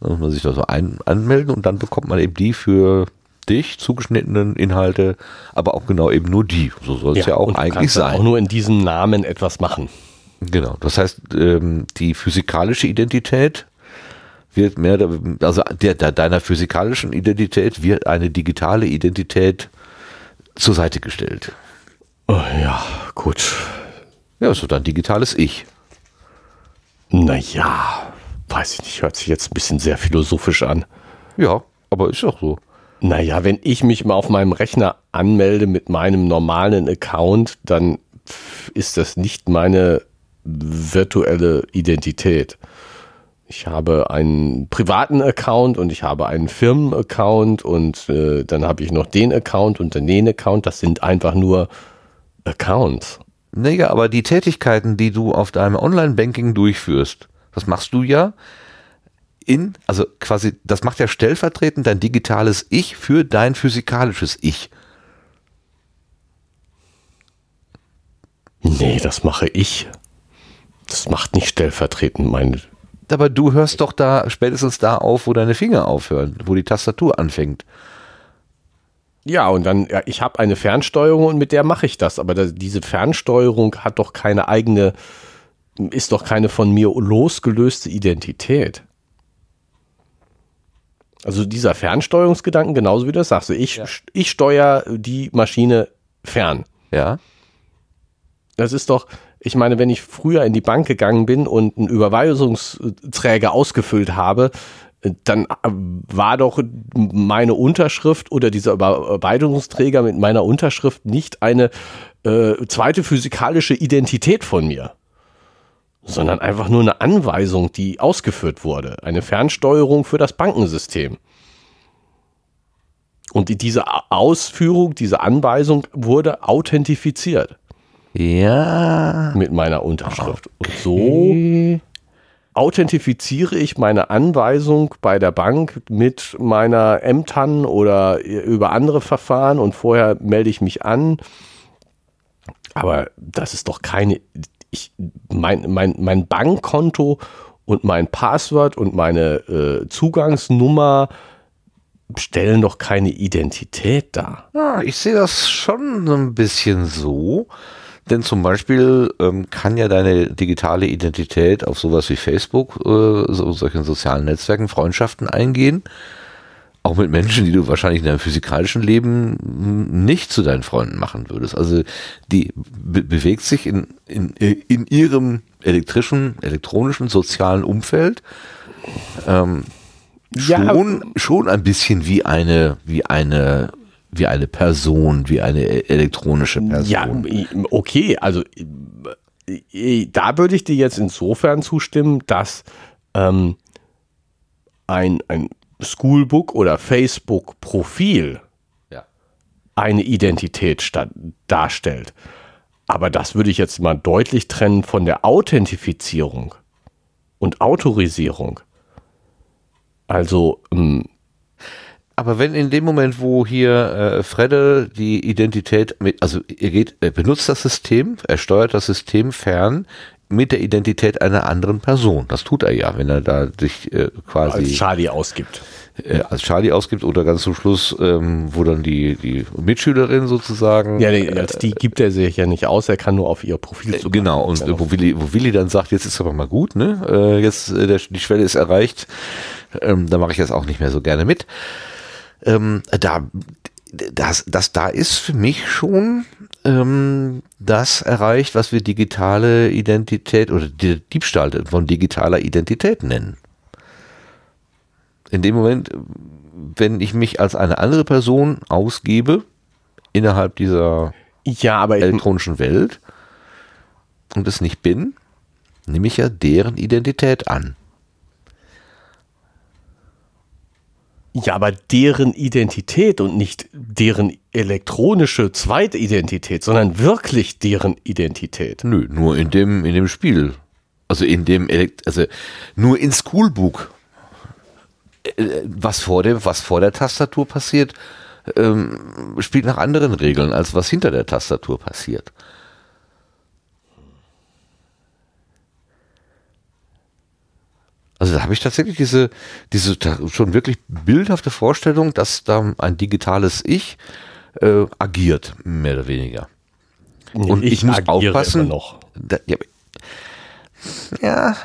Dann muss man sich da so ein, anmelden und dann bekommt man eben die für dich zugeschnittenen Inhalte, aber auch genau eben nur die. So soll es ja, ja, auch eigentlich sein. Auch nur in diesem Namen etwas machen. Genau. Das heißt, ähm, die physikalische Identität wird mehr, also der, der, deiner physikalischen Identität wird eine digitale Identität zur Seite gestellt. Oh, ja, gut. Ja, so dein digitales Ich. Naja, weiß ich nicht, hört sich jetzt ein bisschen sehr philosophisch an. Ja, aber ist auch so. Naja, wenn ich mich mal auf meinem Rechner anmelde mit meinem normalen Account, dann ist das nicht meine virtuelle Identität. Ich habe einen privaten Account und ich habe einen Firmenaccount und äh, dann habe ich noch den Account und den Account. Das sind einfach nur Accounts. Naja, aber die Tätigkeiten, die du auf deinem Online-Banking durchführst, das machst du ja in, also quasi, das macht ja stellvertretend dein digitales Ich für dein physikalisches Ich. Nee, das mache ich. Das macht nicht stellvertretend meine. Aber du hörst doch da spätestens da auf, wo deine Finger aufhören, wo die Tastatur anfängt. Ja, und dann, ja, ich habe eine Fernsteuerung und mit der mache ich das. Aber das, diese Fernsteuerung hat doch keine eigene, ist doch keine von mir losgelöste Identität. Also dieser Fernsteuerungsgedanken, genauso wie du das sagst. Ich, ja. ich steuere die Maschine fern. Ja. Das ist doch, ich meine, wenn ich früher in die Bank gegangen bin und einen Überweisungsträger ausgefüllt habe, dann war doch meine Unterschrift oder dieser Überweisungsträger mit meiner Unterschrift nicht eine äh, zweite physikalische Identität von mir, sondern einfach nur eine Anweisung, die ausgeführt wurde, eine Fernsteuerung für das Bankensystem. Und diese Ausführung, diese Anweisung wurde authentifiziert. Ja. Mit meiner Unterschrift. Okay. Und so authentifiziere ich meine Anweisung bei der Bank mit meiner MTAN oder über andere Verfahren und vorher melde ich mich an. Aber das ist doch keine, ich, mein, mein, mein Bankkonto und mein Passwort und meine äh, Zugangsnummer stellen doch keine Identität dar. Ja, ich sehe das schon ein bisschen so. Denn zum Beispiel ähm, kann ja deine digitale Identität auf sowas wie Facebook, äh, so, solchen sozialen Netzwerken, Freundschaften eingehen. Auch mit Menschen, die du wahrscheinlich in deinem physikalischen Leben nicht zu deinen Freunden machen würdest. Also die be bewegt sich in, in, in ihrem elektrischen, elektronischen, sozialen Umfeld. Ähm, schon, ja, schon ein bisschen wie eine, wie eine wie eine Person, wie eine e-, elektronische Person. Ja, okay, also da würde ich dir jetzt insofern zustimmen, dass ähm, ein, ein Schoolbook oder Facebook-Profil ja. eine Identität darstellt. Aber das würde ich jetzt mal deutlich trennen von der Authentifizierung und Autorisierung. Also ähm, aber wenn in dem Moment, wo hier äh, Fredde die Identität mit, also er geht, er benutzt das System, er steuert das System fern mit der Identität einer anderen Person. Das tut er ja, wenn er da sich äh, quasi als Charlie ausgibt. Äh, als Charlie ausgibt oder ganz zum Schluss, ähm, wo dann die, die Mitschülerin sozusagen. Ja, die, als die gibt er sich ja nicht aus, er kann nur auf ihr Profil äh, Genau, und äh, wo Willi, wo Willi dann sagt, jetzt ist aber mal gut, ne? Äh, jetzt äh, der, die Schwelle ist erreicht, ähm, da mache ich jetzt auch nicht mehr so gerne mit ähm, da, das, das da ist für mich schon ähm, das erreicht, was wir digitale Identität oder die Diebstahl von digitaler Identität nennen. In dem Moment, wenn ich mich als eine andere Person ausgebe innerhalb dieser ja, aber elektronischen Welt und es nicht bin, nehme ich ja deren Identität an. Ja, aber deren Identität und nicht deren elektronische zweite Identität, sondern wirklich deren Identität. Nö, nur in dem, in dem Spiel. Also in dem, Elekt also nur in Schoolbook. Äh, Was vor dem, was vor der Tastatur passiert, ähm, spielt nach anderen Regeln, als was hinter der Tastatur passiert. Also da habe ich tatsächlich diese, diese schon wirklich bildhafte Vorstellung, dass da ein digitales Ich äh, agiert, mehr oder weniger. Und ich muss agiere aufpassen. Da, ja, ja,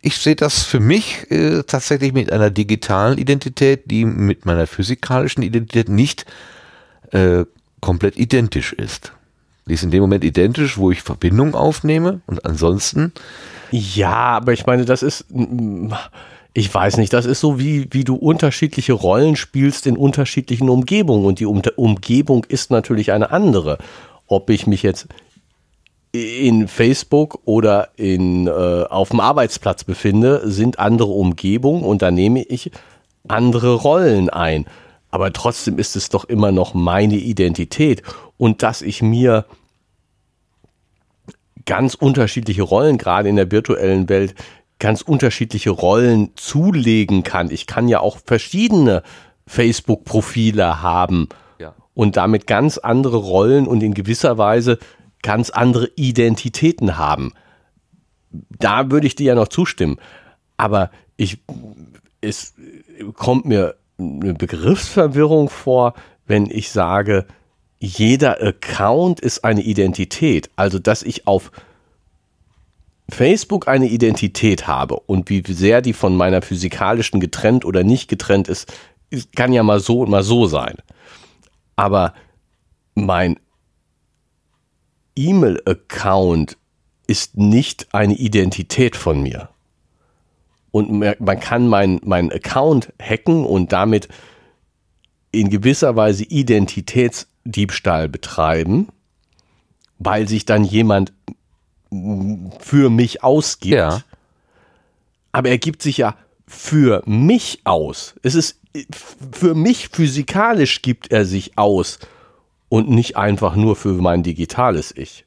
ich sehe das für mich äh, tatsächlich mit einer digitalen Identität, die mit meiner physikalischen Identität nicht äh, komplett identisch ist. Die ist in dem Moment identisch, wo ich Verbindung aufnehme und ansonsten Ja, aber ich meine, das ist, ich weiß nicht, das ist so wie, wie du unterschiedliche Rollen spielst in unterschiedlichen Umgebungen und die um Umgebung ist natürlich eine andere. Ob ich mich jetzt in Facebook oder in, äh, auf dem Arbeitsplatz befinde, sind andere Umgebungen und da nehme ich andere Rollen ein. Aber trotzdem ist es doch immer noch meine Identität und dass ich mir ganz unterschiedliche Rollen, gerade in der virtuellen Welt, ganz unterschiedliche Rollen zulegen kann. Ich kann ja auch verschiedene Facebook-Profile haben Ja. und damit ganz andere Rollen und in gewisser Weise ganz andere Identitäten haben. Da würde ich dir ja noch zustimmen. Aber ich, es kommt mir eine Begriffsverwirrung vor, wenn ich sage, jeder Account ist eine Identität. Also, dass ich auf Facebook eine Identität habe und wie sehr die von meiner physikalischen getrennt oder nicht getrennt ist, kann ja mal so und mal so sein. Aber mein E-Mail-Account ist nicht eine Identität von mir. Und man kann meinen mein Account hacken und damit in gewisser Weise Identitätsdiebstahl betreiben, weil sich dann jemand für mich ausgibt. Ja. Aber er gibt sich ja für mich aus. Es ist für mich physikalisch gibt er sich aus und nicht einfach nur für mein digitales Ich.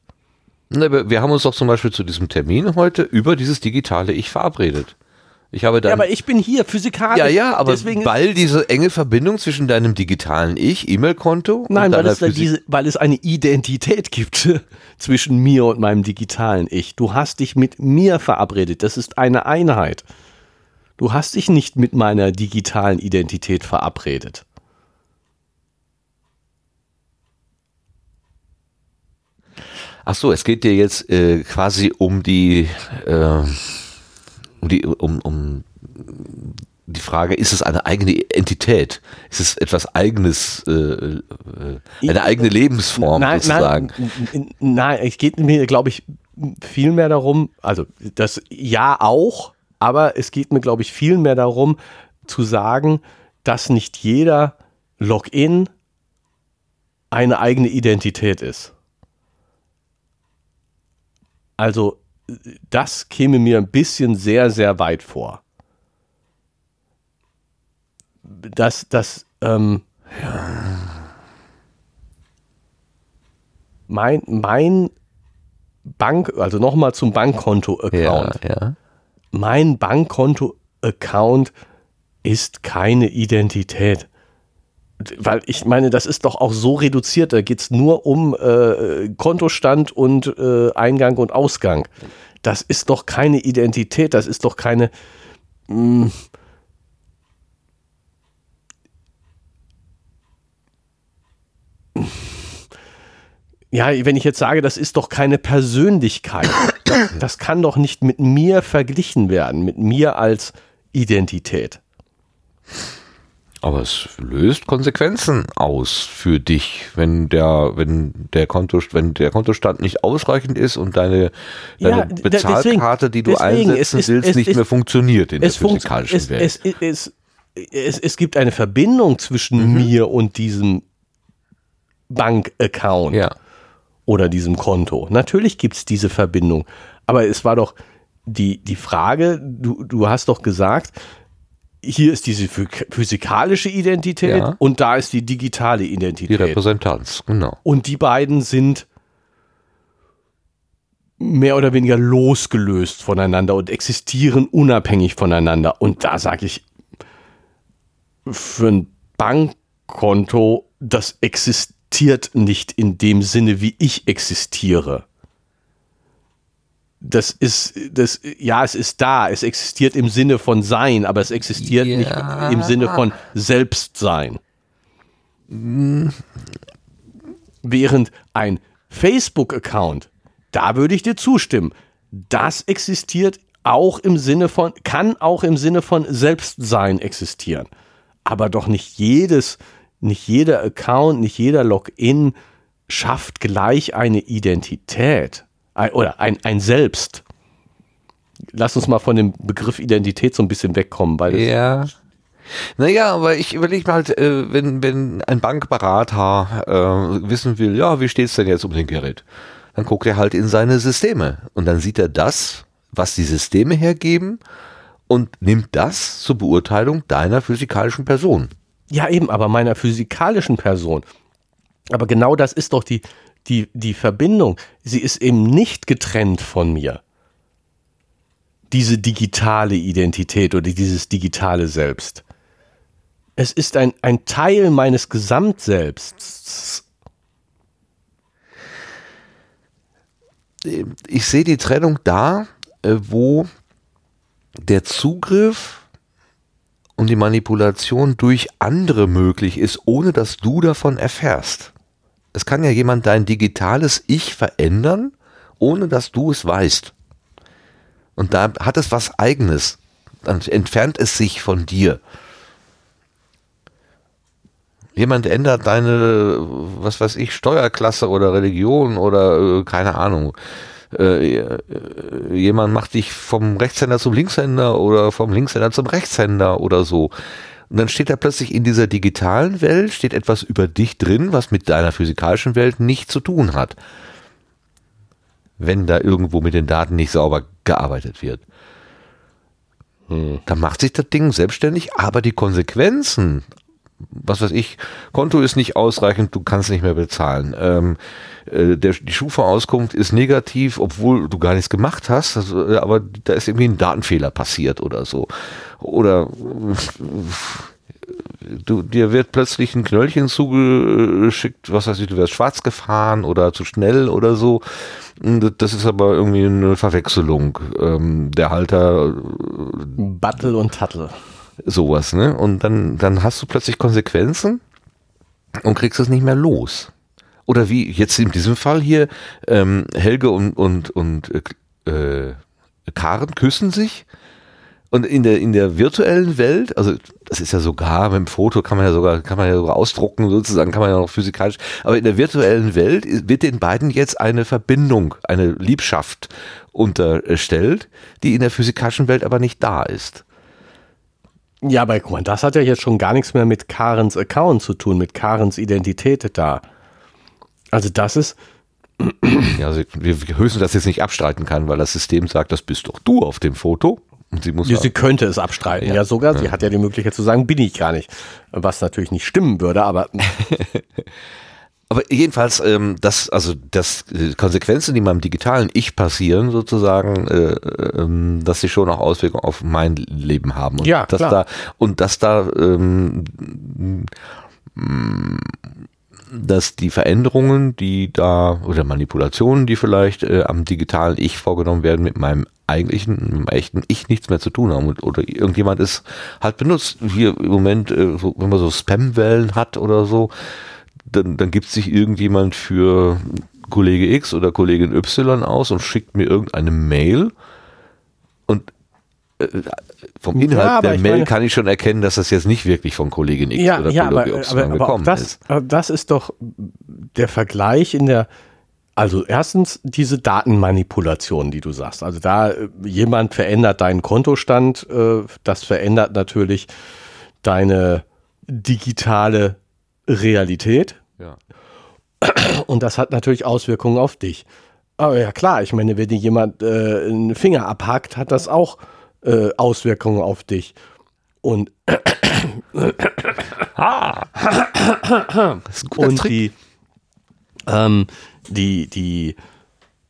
Wir haben uns doch zum Beispiel zu diesem Termin heute über dieses digitale Ich verabredet. Ich habe dann Ja, aber ich bin hier physikalisch. Ja, ja, aber deswegen weil diese enge Verbindung zwischen deinem digitalen Ich, E-Mail-Konto Nein, weil es, diese, weil es eine Identität gibt zwischen mir und meinem digitalen Ich. Du hast dich mit mir verabredet. Das ist eine Einheit. Du hast dich nicht mit meiner digitalen Identität verabredet. Ach so, es geht dir jetzt äh, quasi um die, äh, um die, um, um die Frage, ist es eine eigene Entität? Ist es etwas eigenes, äh, äh, eine eigene Lebensform sozusagen? Nein, n- n- nein, es geht mir, glaube ich, viel mehr darum, also das ja auch, aber es geht mir, glaube ich, viel mehr darum zu sagen, dass nicht jeder Login eine eigene Identität ist. Also das käme mir ein bisschen sehr, sehr weit vor. Dass das, ähm, mein, mein Bank, also nochmal zum Bankkonto-Account. Ja, ja. Mein Bankkonto-Account ist keine Identität. Weil ich meine, das ist doch auch so reduziert, da geht es nur um äh, Kontostand und äh, Eingang und Ausgang. Das ist doch keine Identität, das ist doch keine. Mh, ja, wenn ich jetzt sage, das ist doch keine Persönlichkeit, das, das kann doch nicht mit mir verglichen werden, mit mir als Identität. Aber es löst Konsequenzen aus für dich, wenn der, wenn der Konto, wenn der Kontostand nicht ausreichend ist und deine, Ja, deine d- Bezahlkarte, die du deswegen, einsetzen ist- willst, es nicht ist- mehr funktioniert in der funkt, physikalischen es, Welt. es, es, es, es gibt eine Verbindung zwischen mir und diesem Bankaccount ja. oder diesem Konto. Natürlich gibt es diese Verbindung. Aber es war doch die, die Frage, du, du hast doch gesagt, hier ist diese physikalische Identität ja. und da ist die digitale Identität. Die Repräsentanz, genau. Und die beiden sind mehr oder weniger losgelöst voneinander und existieren unabhängig voneinander. Und da sage ich, für ein Bankkonto, das existiert nicht in dem Sinne, wie ich existiere. Das ist, das, ja, es ist da, es existiert im Sinne von Sein, aber es existiert ja. nicht im Sinne von Selbstsein. Mhm. Während ein Facebook-Account da würde ich dir zustimmen. Das existiert auch im Sinne von, kann auch im Sinne von Selbstsein existieren. Aber doch nicht jedes, nicht jeder Account, nicht jeder Login schafft gleich eine Identität oder ein, ein Selbst. Lass uns mal von dem Begriff Identität so ein bisschen wegkommen, weil ja. Naja, aber ich überlege mal halt, äh, wenn, wenn ein Bankberater äh, wissen will, ja, wie steht es denn jetzt um den Gerät? dann guckt er halt in seine Systeme und dann sieht er das, was die Systeme hergeben und nimmt das zur Beurteilung deiner physikalischen Person. Ja, eben, aber meiner physikalischen Person. Aber genau das ist doch die, die, die Verbindung. Sie ist eben nicht getrennt von mir. Diese digitale Identität oder dieses digitale Selbst. Es ist ein, ein Teil meines Gesamtselbsts ich sehe die Trennung da, äh, wo der Zugriff und die Manipulation durch andere möglich ist, ohne dass du davon erfährst. Es kann ja jemand dein digitales Ich verändern, ohne dass du es weißt. Und da hat es was eigenes. Dann entfernt es sich von dir. Jemand ändert deine, was weiß ich, Steuerklasse oder Religion oder äh, keine Ahnung. Äh, äh, jemand macht dich vom Rechtshänder zum Linkshänder oder vom Linkshänder zum Rechtshänder oder so. Und dann steht da plötzlich in dieser digitalen Welt, steht etwas über dich drin, was mit deiner physikalischen Welt nichts zu tun hat. Wenn da irgendwo mit den Daten nicht sauber gearbeitet wird. Hm. Dann macht sich das Ding selbstständig, aber die Konsequenzen was weiß ich, Konto ist nicht ausreichend, du kannst nicht mehr bezahlen. Ähm, äh, der, die Schufa-Auskunft ist negativ, obwohl du gar nichts gemacht hast, also, äh, aber da ist irgendwie ein Datenfehler passiert oder so. Oder du, dir wird plötzlich ein Knöllchen zugeschickt, was weiß ich, du wärst schwarz gefahren oder zu schnell oder so. Das ist aber irgendwie eine Verwechslung. Ähm, der Halter. Battle und Tattel sowas, ne? Und dann, dann hast du plötzlich Konsequenzen und kriegst es nicht mehr los. Oder wie jetzt in diesem Fall hier, ähm, Helge und, und, und äh, Karen küssen sich und in der, in der virtuellen Welt, also das ist ja sogar, mit dem Foto kann man ja sogar, kann man ja sogar ausdrucken, sozusagen, kann man ja noch physikalisch, aber in der virtuellen Welt wird den beiden jetzt eine Verbindung, eine Liebschaft unterstellt, die in der physikalischen Welt aber nicht da ist. Ja, aber guck mal, das hat ja jetzt schon gar nichts mehr mit Karens Account zu tun, mit Karens Identität da. Also das ist. Ja, also wir höchstens das jetzt nicht abstreiten kann, weil das System sagt, das bist doch du auf dem Foto. Und sie muss ja, sie könnte es abstreiten, ja, ja sogar. Ja. Sie hat ja die Möglichkeit zu sagen, bin ich gar nicht. Was natürlich nicht stimmen würde, aber. Aber jedenfalls, ähm, das, also das äh, Konsequenzen, die meinem digitalen Ich passieren, sozusagen, äh, ähm, dass sie schon auch Auswirkungen auf mein Leben haben. Und ja, dass klar. da und dass da ähm, dass die Veränderungen, die da oder Manipulationen, die vielleicht äh, am digitalen Ich vorgenommen werden, mit meinem eigentlichen, mit meinem echten Ich nichts mehr zu tun haben und, oder irgendjemand ist halt benutzt. Hier im Moment, äh, so, wenn man so Spam-Wellen hat oder so, dann, dann gibt sich irgendjemand für Kollege X oder Kollegin Y aus und schickt mir irgendeine Mail und äh, vom Inhalt ja, der Mail meine, kann ich schon erkennen, dass das jetzt nicht wirklich von Kollegin X ja, oder ja, Kollege aber, Y aber, aber gekommen das, ist. Das ist doch der Vergleich in der, also erstens diese Datenmanipulation, die du sagst. Also da äh, jemand verändert deinen Kontostand, äh, das verändert natürlich deine digitale Realität. Ja. Und das hat natürlich Auswirkungen auf dich. Aber ja klar, ich meine, wenn dir jemand äh, einen Finger abhackt, hat das auch äh, Auswirkungen auf dich. Und, Das ist ein guter und die, ähm, die, die,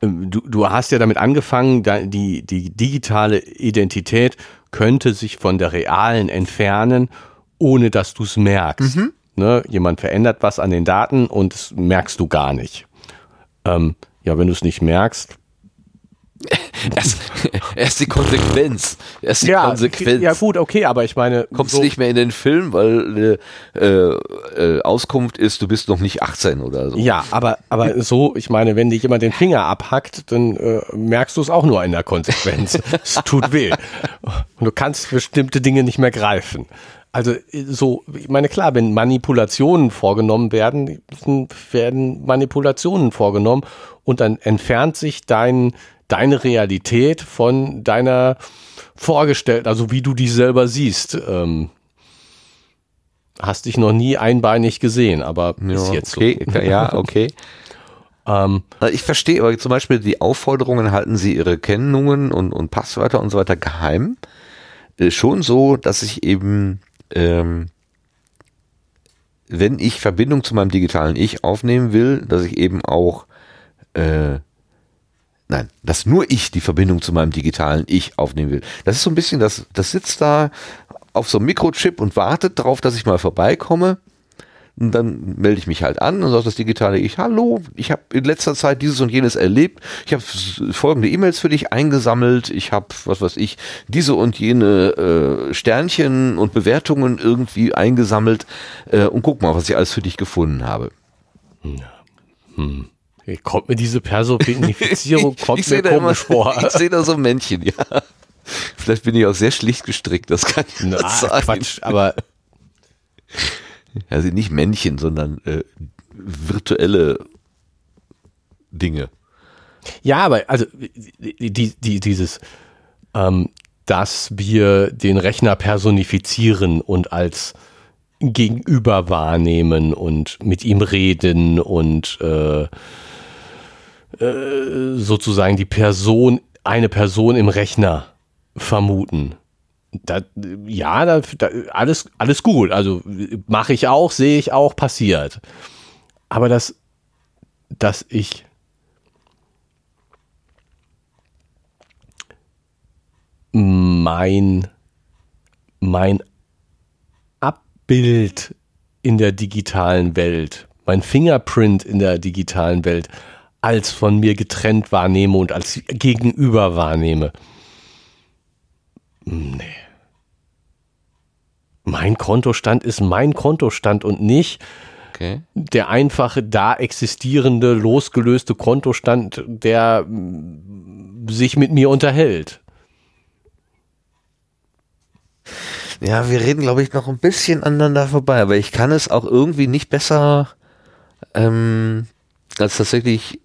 ähm, du, du hast ja damit angefangen, die, die digitale Identität könnte sich von der realen entfernen, ohne dass du es merkst. Ne? Jemand verändert was an den Daten und das merkst du gar nicht. Ähm, ja, wenn du es nicht merkst, Erst, erst die Konsequenz. Erst die Konsequenz. ja gut, okay, aber ich meine, Kommst so- nicht mehr in den Film, weil äh, äh, Auskunft ist, du bist noch nicht 18 oder so. Ja, aber, aber so, ich meine, wenn dir jemand den Finger abhackt, dann äh, merkst du es auch nur in der Konsequenz. es tut weh. Und du kannst bestimmte Dinge nicht mehr greifen. Also äh, so, ich meine, klar, wenn Manipulationen vorgenommen werden, werden Manipulationen vorgenommen und dann entfernt sich dein, deine Realität von deiner vorgestellten, also wie du die selber siehst. Ähm, hast dich noch nie einbeinig gesehen, aber ist jetzt so. okay, ja, okay. Ähm, Also Ich verstehe aber zum Beispiel die Aufforderungen, halten Sie Ihre Kennungen und, und Passwörter und so weiter geheim. Äh, schon so, dass ich eben, ähm, wenn ich Verbindung zu meinem digitalen Ich aufnehmen will, dass ich eben auch, äh, nein, dass nur ich die Verbindung zu meinem digitalen Ich aufnehmen will. Das ist so ein bisschen, das, das sitzt da auf so einem Mikrochip und wartet darauf, dass ich mal vorbeikomme. Und dann melde ich mich halt an und sage das digitale Ich, hallo, ich habe in letzter Zeit dieses und jenes erlebt. Ich habe folgende E-Mails für dich eingesammelt. Ich habe, was weiß ich, diese und jene äh, Sternchen und Bewertungen irgendwie eingesammelt. Äh, und guck mal, was ich alles für dich gefunden habe. kommt mir diese Personifizierung kommt seh mir da immer, vor. ich sehe da so Männchen, ja. Vielleicht bin ich auch sehr schlicht gestrickt, das kann ich Na, nicht sagen. Quatsch, aber Also nicht Männchen, sondern äh, virtuelle Dinge. ja, aber also die, die, die, dieses, ähm, dass wir den Rechner personifizieren und als Gegenüber wahrnehmen und mit ihm reden und äh, äh, sozusagen die Person, eine Person im Rechner vermuten. Da, ja, da, da, alles, alles gut. Also mache ich auch, sehe ich auch, passiert. Aber das, dass ich mein, mein Abbild in der digitalen Welt, mein Fingerprint in der digitalen Welt als von mir getrennt wahrnehme und als Gegenüber wahrnehme. Nee. Mein Kontostand ist mein Kontostand und nicht Okay. der einfache da existierende, losgelöste Kontostand, der mm, sich mit mir unterhält. Ja, wir reden, glaube ich, noch ein bisschen aneinander vorbei, aber ich kann es auch irgendwie nicht besser ähm, als tatsächlich.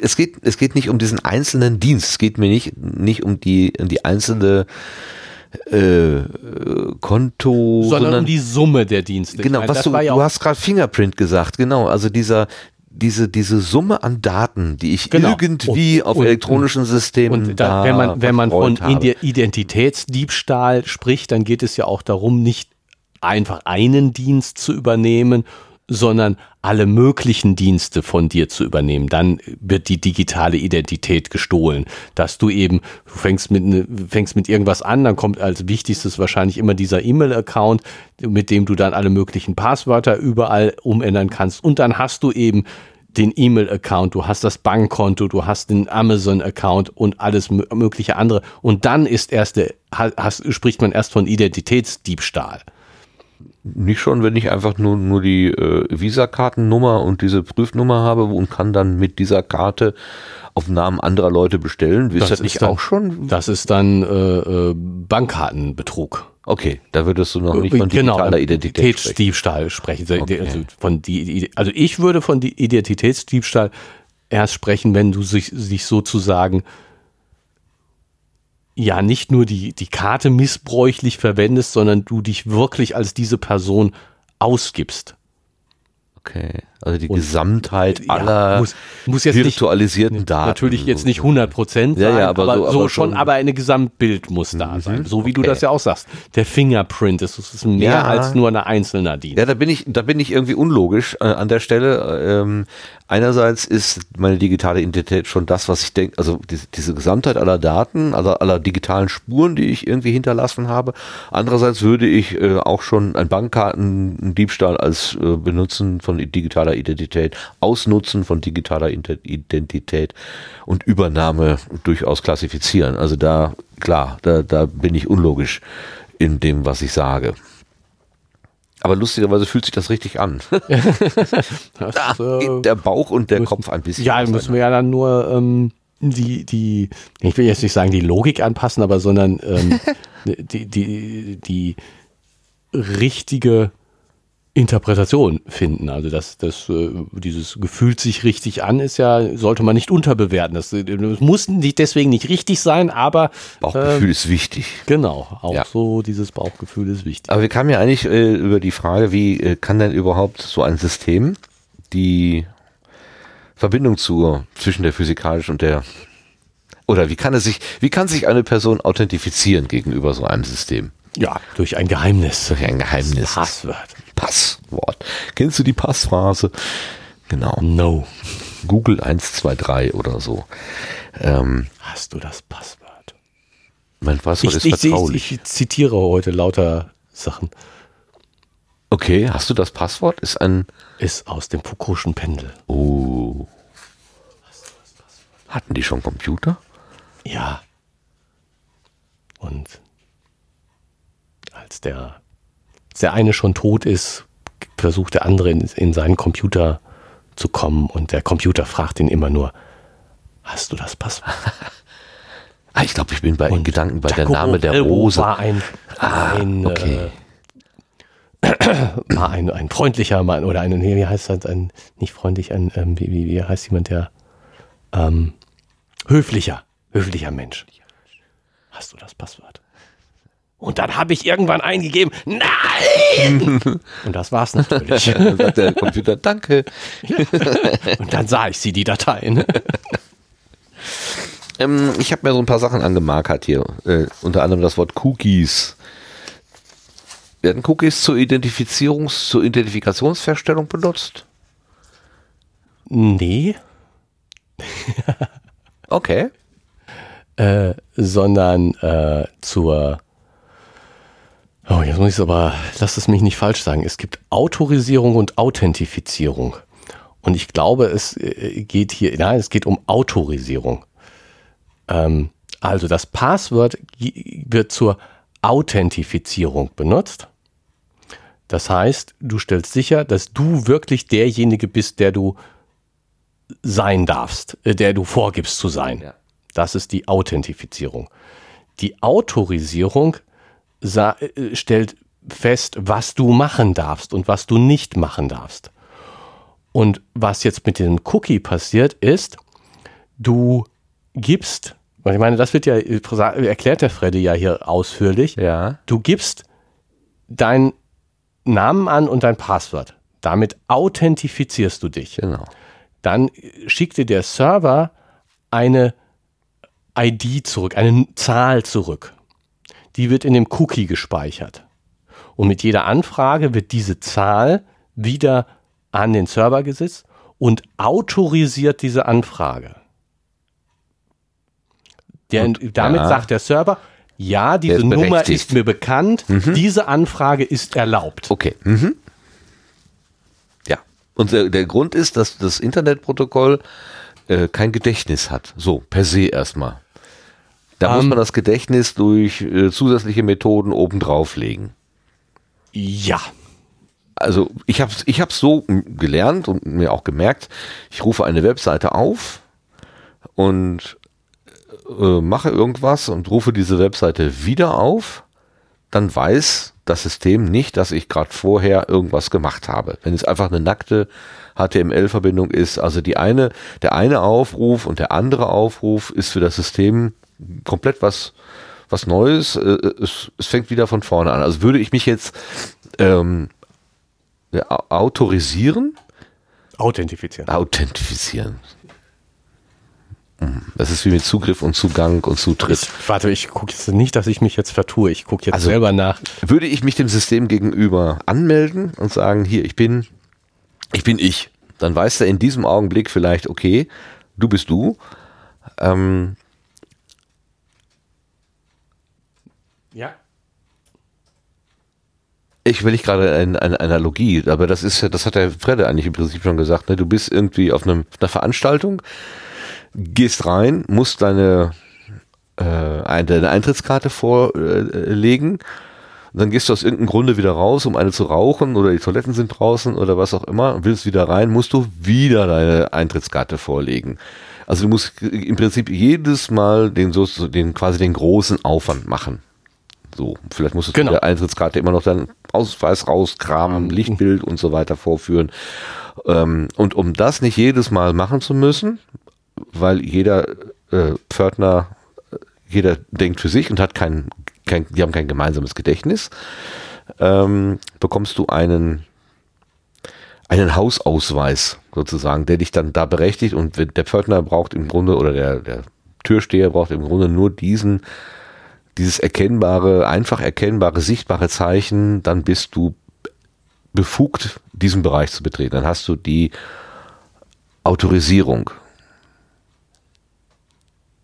Es geht, es geht nicht um diesen einzelnen Dienst. Es geht mir nicht, nicht um die, um die einzelne äh, Konto, sondern, um die Summe der Dienste. Genau, meine, was du, ja du hast gerade Fingerprint gesagt, genau, also dieser, diese, diese Summe an Daten, die ich Genau. irgendwie Und- auf und- elektronischen Systemen und da, wenn man, wenn man von habe. Ide- Identitätsdiebstahl spricht, dann geht es ja auch darum, nicht einfach einen Dienst zu übernehmen, sondern alle möglichen Dienste von dir zu übernehmen. Dann wird die digitale Identität gestohlen. Dass du eben, du fängst mit, ne, fängst mit irgendwas an, dann kommt als wichtigstes wahrscheinlich immer dieser E-Mail-Account, mit dem du dann alle möglichen Passwörter überall umändern kannst. Und dann hast du eben den E-Mail-Account, du hast das Bankkonto, du hast den Amazon-Account und alles mö- mögliche andere. Und dann ist erst der, ha- hast, spricht man erst von Identitätsdiebstahl. Nicht schon, wenn ich einfach nur, nur die äh, Visa-Kartennummer und diese Prüfnummer habe und kann dann mit dieser Karte auf Namen anderer Leute bestellen. Ist das, nicht dann, auch schon? Das ist dann äh, äh, Bankkartenbetrug. Okay, da würdest du noch nicht von genau, digitaler Identität sprechen. Identitätsdiebstahl sprechen. Okay. Also, von die, also ich würde von die Identitätsdiebstahl erst sprechen, wenn du sich, sich sozusagen ja nicht nur die, die Karte missbräuchlich verwendest, sondern du dich wirklich als diese Person ausgibst. Okay. Also die Und- Gesamtheit Ja, aller muss, muss jetzt nicht virtualisierten Daten. Natürlich jetzt nicht 100 Prozent Ja, sein, ja, aber aber, so- so, aber schon, schon- aber ein Gesamtbild muss da sein. So wie du okay. das ja auch sagst. Der Fingerprint ist, ist mehr Ja. als nur eine einzelne DIN. Ja, da bin ich, da bin ich irgendwie unlogisch äh, an der Stelle. Ähm, einerseits ist meine digitale Identität schon das, was ich denke, also diese, diese Gesamtheit aller Daten, aller, aller digitalen Spuren, die ich irgendwie hinterlassen habe. Andererseits würde ich äh, auch schon ein Bankkartendiebstahl als äh, Benutzen von digitaler Identität, Ausnutzen von digitaler Identität und Übernahme durchaus klassifizieren. Also da, klar, da, da bin ich unlogisch in dem, was ich sage. Aber lustigerweise fühlt sich das richtig an. Das, Da geht der Bauch und der müssen- Kopf ein bisschen. Ja, müssen wir ja dann nur ähm, die, die, ich will jetzt nicht sagen die Logik anpassen, aber sondern ähm, die, die, die richtige Interpretation finden. Also das, das, äh, dieses gefühlt sich richtig an, ist ja, sollte man nicht unterbewerten. Das, äh, das muss nicht deswegen nicht richtig sein, aber Bauchgefühl ähm, ist wichtig. genau, auch Ja. so dieses Bauchgefühl ist wichtig. Aber wir kamen ja eigentlich äh, über die Frage, wie äh, kann denn überhaupt so ein System die Verbindung zur, zwischen der physikalischen und der oder wie kann es sich, wie kann sich eine Person authentifizieren gegenüber so einem System? Ja, durch ein Geheimnis. Durch ein Geheimnis. Passwort. Passwort. Kennst du die Passphrase? Genau. No. Google 123 oder so. Ähm, Hast du das Passwort? mein Passwort Ich, ist ich, ich, vertraulich. ich zitiere heute lauter Sachen. okay, hast du das Passwort? Ist ein Ist aus dem Foucault'schen Pendel. Oh. Hatten die schon Computer? Ja. Und als der, der eine schon tot ist, versucht der andere in, in seinen Computer zu kommen und der Computer fragt ihn immer nur, hast du das Passwort? Ah, ich glaube, ich bin bei Und Gedanken bei der Jacopo Name der Elbo Rose. War ein, ein, okay. äh, war ein, ein freundlicher Mann oder ein, wie heißt das, ein, nicht freundlich, ein, ähm, wie, wie, wie heißt jemand, der, ähm, höflicher, höflicher Mensch. Hast du das Passwort? Und dann habe ich irgendwann eingegeben, nein! Und das war's natürlich. Dann sagt der Computer, danke. Und dann sah ich sie, die Dateien. Ähm, ich habe mir so ein paar Sachen angemarkert hier. Äh, unter anderem das Wort Cookies. Werden Cookies zur Identifizierungs-, zur Identifikationsfeststellung benutzt? Nee, Okay. äh, sondern äh, zur. Oh, jetzt muss ich es aber, lass es mich nicht falsch sagen. Es gibt Autorisierung und Authentifizierung. Und ich glaube, es äh, geht hier, nein, es geht um Autorisierung. Ähm, also das Passwort wird zur Authentifizierung benutzt. Das heißt, du stellst sicher, dass du wirklich derjenige bist, der du sein darfst, äh, der du vorgibst zu sein. Ja. Das ist die Authentifizierung. Die Autorisierung äh, stellt fest, was du machen darfst und was du nicht machen darfst. Und was jetzt mit dem Cookie passiert ist, du gibst, ich meine, das wird ja, äh, erklärt der Freddy ja hier ausführlich, Ja. du gibst deinen Namen an und dein Passwort. Damit authentifizierst du dich Genau. dann schickt dir der Server eine ID zurück, eine Zahl zurück. Die wird in dem Cookie gespeichert. Und mit jeder Anfrage wird diese Zahl wieder an den Server gesetzt und autorisiert diese Anfrage. Der, damit ja. sagt der Server, ja, diese ist Nummer ist mir bekannt, diese Anfrage ist erlaubt. Okay. Mhm. Ja. Und der, der Grund ist, dass das Internetprotokoll äh, kein Gedächtnis hat. So, per se erstmal. Da muss Ähm. man das Gedächtnis durch äh, zusätzliche Methoden obendrauf legen. Ja, Also ich habe ich hab's so gelernt und mir auch gemerkt, ich rufe eine Webseite auf und äh, mache irgendwas und rufe diese Webseite wieder auf, dann weiß das System nicht, dass ich gerade vorher irgendwas gemacht habe. Wenn es einfach eine nackte HTML-Verbindung ist, also die eine, der eine Aufruf und der andere Aufruf ist für das System komplett was, was Neues. Äh, Es, es fängt wieder von vorne an. Also würde ich mich jetzt ähm, ja, au- autorisieren, Authentifizieren. Authentifizieren. Hm, Das ist wie mit Zugriff und Zugang und Zutritt. Ich, warte, ich gucke jetzt nicht, dass ich mich jetzt vertue. Ich gucke jetzt Also- selber nach. Würde ich mich dem System gegenüber anmelden und sagen, hier, ich bin, ich bin ich, dann weiß er in diesem Augenblick vielleicht, okay, du bist du. Ähm, Ja. ich will nicht gerade eine, eine Analogie, aber das ist das hat der Fredde eigentlich im Prinzip schon gesagt, ne? Du bist irgendwie auf, einem, einer Veranstaltung, gehst rein, musst deine, äh, ein- deine Eintrittskarte vorlegen. Und dann gehst du aus irgendeinem Grunde wieder raus, um eine zu rauchen oder die Toiletten sind draußen oder was auch immer und willst wieder rein, musst du wieder deine Eintrittskarte vorlegen. Also du musst im Prinzip jedes Mal den, den quasi den großen Aufwand machen. So, vielleicht musst du Genau. zu der Eintrittskarte immer noch deinen Ausweis rauskramen, Lichtbild und so weiter vorführen. Ähm, und um das nicht jedes Mal machen zu müssen, weil jeder äh, Pförtner, äh, jeder denkt für sich und hat kein, kein, die haben kein gemeinsames Gedächtnis, ähm, bekommst du einen, einen Hausausweis sozusagen, der dich dann da berechtigt und wenn der Pförtner braucht im Grunde oder der, der Türsteher braucht im Grunde nur diesen, dieses erkennbare, einfach erkennbare, sichtbare Zeichen, dann bist du befugt, diesen Bereich zu betreten. Dann hast du die Autorisierung.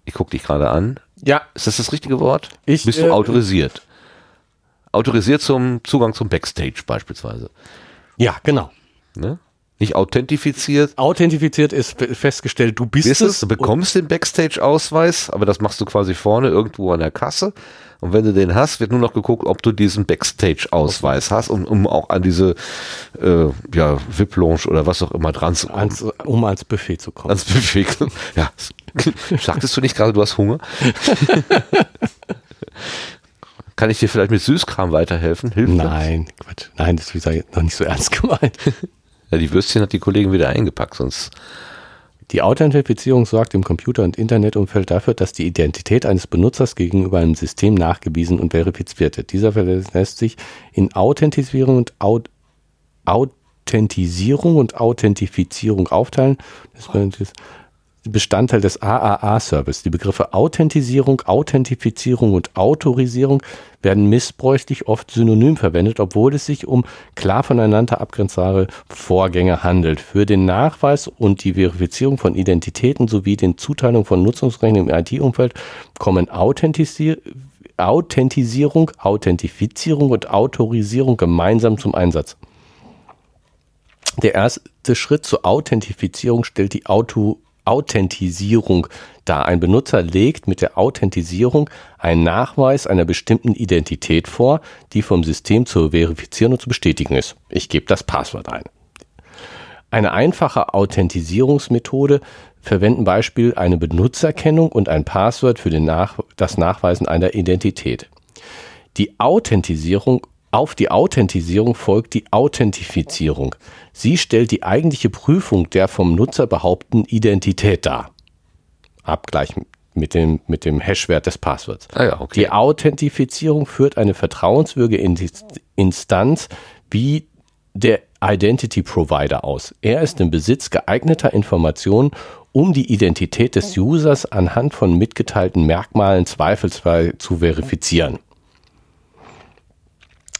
Ich gucke dich gerade an. Ja, Ist das das richtige Wort? Ich, Bist du äh, autorisiert? Autorisiert zum Zugang zum Backstage beispielsweise. ja, genau. Ne? Nicht authentifiziert. Authentifiziert ist fe- festgestellt, du bist, Bist es. du bekommst den Backstage-Ausweis, aber das machst du quasi vorne irgendwo an der Kasse. Und wenn du den hast, wird nur noch geguckt, ob du diesen Backstage-Ausweis hast, um, um auch an diese äh, ja, VIP-Lounge oder was auch immer dran zu kommen. ans, um ans Buffet zu kommen. Ans Buffet. Ja. Sagtest du nicht gerade, du hast Hunger? Kann ich dir vielleicht mit Süßkram weiterhelfen? Hilft das? Nein, Quatsch. Nein, das ist wie gesagt noch nicht so ernst gemeint. Ja, die Würstchen hat die Kollegin wieder eingepackt, sonst. Die Authentifizierung sorgt im Computer- und Internetumfeld dafür, dass die Identität eines Benutzers gegenüber einem System nachgewiesen und verifiziert wird. Dieser lässt sich in Authentisierung und Aut Authentisierung und Authentifizierung aufteilen. Das Bestandteil des AAA-Service. Die Begriffe Authentisierung, Authentifizierung und Autorisierung werden missbräuchlich oft synonym verwendet, obwohl es sich um klar voneinander abgrenzbare Vorgänge handelt. Für den Nachweis und die Verifizierung von Identitäten sowie den Zuteilung von Nutzungsrechten im IT-Umfeld kommen Authentisi Authentisierung, Authentifizierung und Autorisierung gemeinsam zum Einsatz. Der erste Schritt zur Authentifizierung stellt die Auto Authentisierung dar. Ein Benutzer legt mit der Authentisierung einen Nachweis einer bestimmten Identität vor, die vom System zu verifizieren und zu bestätigen ist. Ich gebe das Passwort ein. Eine einfache Authentisierungsmethode verwenden Beispiel eine Benutzerkennung und ein Passwort für Nach das Nachweisen einer Identität. Die Authentisierung auf die Authentisierung folgt die Authentifizierung. Sie stellt die eigentliche Prüfung der vom Nutzer behaupteten Identität dar. Abgleich mit dem, mit dem Hashwert des Passworts. Ah ja, okay. Die Authentifizierung führt eine vertrauenswürdige Inst- Instanz wie der Identity Provider aus. Er ist im Besitz geeigneter Informationen, um die Identität des Users anhand von mitgeteilten Merkmalen zweifelsfrei zu verifizieren.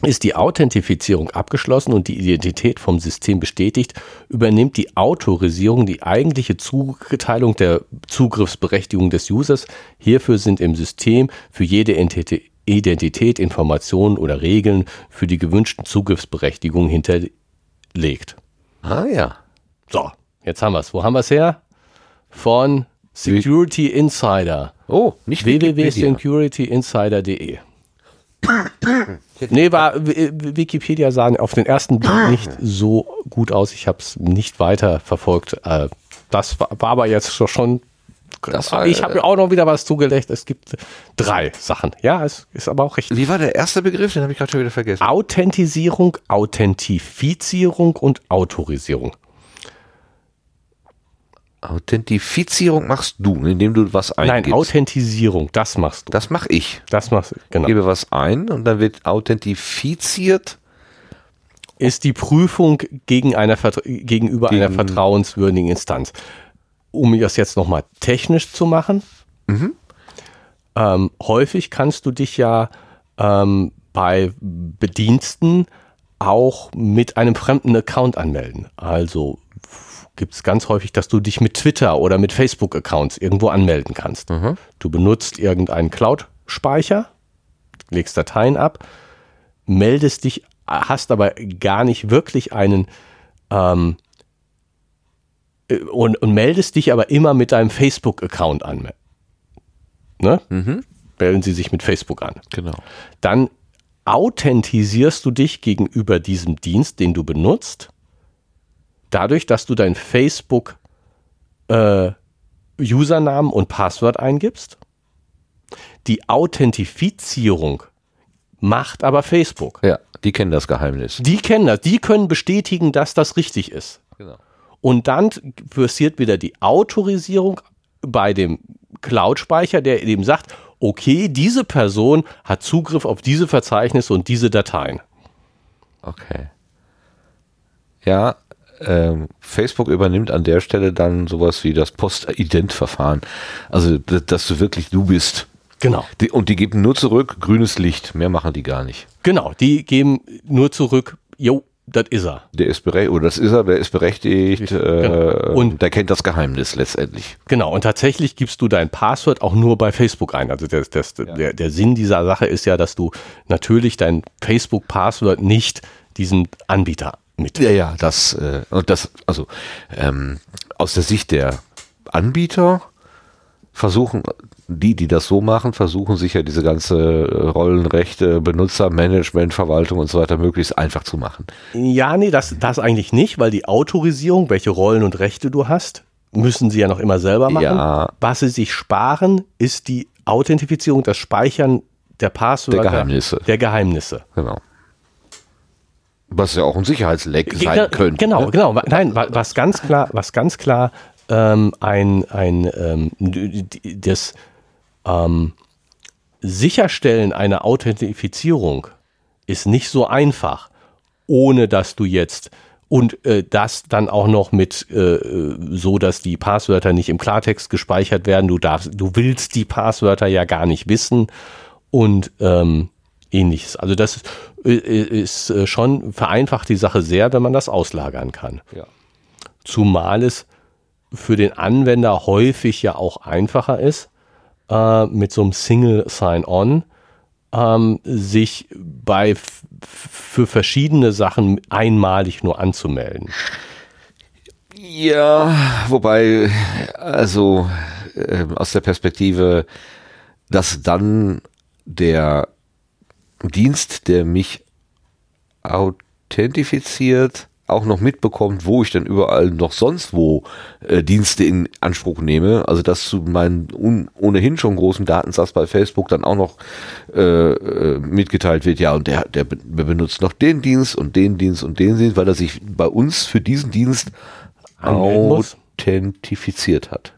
Ist die Authentifizierung abgeschlossen und die Identität vom System bestätigt, übernimmt die Autorisierung die eigentliche Zuteilung der Zugriffsberechtigung des Users. Hierfür sind im System für jede Entität Identität, Informationen oder Regeln für die gewünschten Zugriffsberechtigungen hinterlegt. Ah ja. So, jetzt haben wir es. Wo haben wir es her? Von Security Insider. Oh, nicht www.securityinsider.de Nee, war Wikipedia sah auf den ersten Blick nicht so gut aus. Ich habe es nicht weiter verfolgt. Äh, Das war, war aber jetzt schon- war, ich habe mir auch noch wieder was zugelegt. Es gibt drei Sachen. Ja, es ist aber auch richtig. Wie war der erste Begriff? Den habe ich gerade schon wieder vergessen. Authentisierung, Authentifizierung und Autorisierung. Authentifizierung machst du, indem du was eingibst. Nein, Authentisierung, das machst du. das mache ich. Das machst du, genau. Gebe was ein und dann wird authentifiziert ist die Prüfung gegen einer, gegenüber gegen einer vertrauenswürdigen Instanz. Um das jetzt nochmal technisch zu machen, mhm. ähm, häufig kannst du dich ja ähm, bei Bediensten auch mit einem fremden Account anmelden. Also gibt es ganz häufig, dass du dich mit Twitter oder mit Facebook-Accounts irgendwo anmelden kannst. Mhm. Du benutzt irgendeinen Cloud-Speicher, legst Dateien ab, meldest dich, hast aber gar nicht wirklich einen ähm, äh, und, und, meldest dich aber immer mit deinem Facebook-Account an. Ne? Mhm. Melden sie sich mit Facebook an. Genau. Dann authentisierst du dich gegenüber diesem Dienst, den du benutzt, dadurch, dass du dein Facebook äh, Usernamen und Passwort eingibst. Die Authentifizierung macht aber Facebook. Ja, die kennen das Geheimnis. Die kennen das. Die können bestätigen, dass das richtig ist. Genau. Und dann passiert wieder die Autorisierung bei dem Cloud-Speicher, der eben sagt, okay, diese Person hat Zugriff auf diese Verzeichnisse und diese Dateien. Okay. Ja, Facebook übernimmt an der Stelle dann sowas wie das Postident-Verfahren. Also, dass du wirklich du bist. Genau. Die, und die geben nur zurück grünes Licht. Mehr machen die gar nicht. Genau, die geben nur zurück, jo, das ist er. Der ist berechtigt, oder das ist er, der ist berechtigt genau. äh, und der kennt das Geheimnis letztendlich. Genau, und tatsächlich gibst du dein Passwort auch nur bei Facebook ein. Also das, das, ja. der, der Sinn dieser Sache ist ja, dass du natürlich dein Facebook-Passwort nicht diesem Anbieter mit. Ja, ja, das, äh, das, also ähm, aus der Sicht der Anbieter versuchen, die, die das so machen, versuchen sicher diese ganze Rollenrechte, Benutzermanagement, Verwaltung und so weiter möglichst einfach zu machen. Ja, nee, das, das eigentlich nicht, weil die Autorisierung, welche Rollen und Rechte du hast, müssen sie ja noch immer selber machen. Ja. Was sie sich sparen, ist die Authentifizierung, das Speichern der Passwörter. Der Geheimnisse. Der Geheimnisse. Genau. Was ja auch ein Sicherheitsleck sein könnte. Genau, ne? genau. Nein, was ganz klar, was ganz klar ähm, ein, ein ähm, das ähm, Sicherstellen einer Authentifizierung ist nicht so einfach, ohne dass du jetzt und äh, das dann auch noch mit äh, so, dass die Passwörter nicht im Klartext gespeichert werden. Du darfst, du willst die Passwörter ja gar nicht wissen und ähm, ähnliches. Also das äh, ist äh, schon vereinfacht die Sache sehr, wenn man das auslagern kann. Ja. Zumal es für den Anwender häufig ja auch einfacher ist, äh, mit so einem Single Sign-On ähm, sich bei für verschiedene Sachen einmalig nur anzumelden. Ja, wobei, also äh, aus der Perspektive, dass dann der Dienst, der mich authentifiziert, auch noch mitbekommt, wo ich dann überall noch sonst wo äh, Dienste in Anspruch nehme. Also dass zu meinen ohnehin schon großen Datensatz bei Facebook dann auch noch äh, äh, mitgeteilt wird, ja, und der, der benutzt noch den Dienst und den Dienst und den Dienst, weil er sich bei uns für diesen Dienst authentifiziert hat.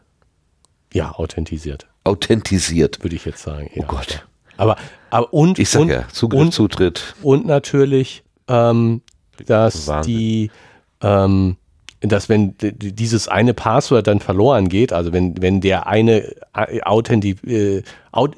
Ja, authentisiert. Authentisiert. Würde ich jetzt sagen. Ja. Oh Gott. Aber, aber und, ich sag und, ja, Zugriff, und, Zutritt. Und natürlich ähm, dass Wahnsinn. die, ähm, dass wenn dieses eine Passwort dann verloren geht, also wenn, wenn der eine Authenti äh,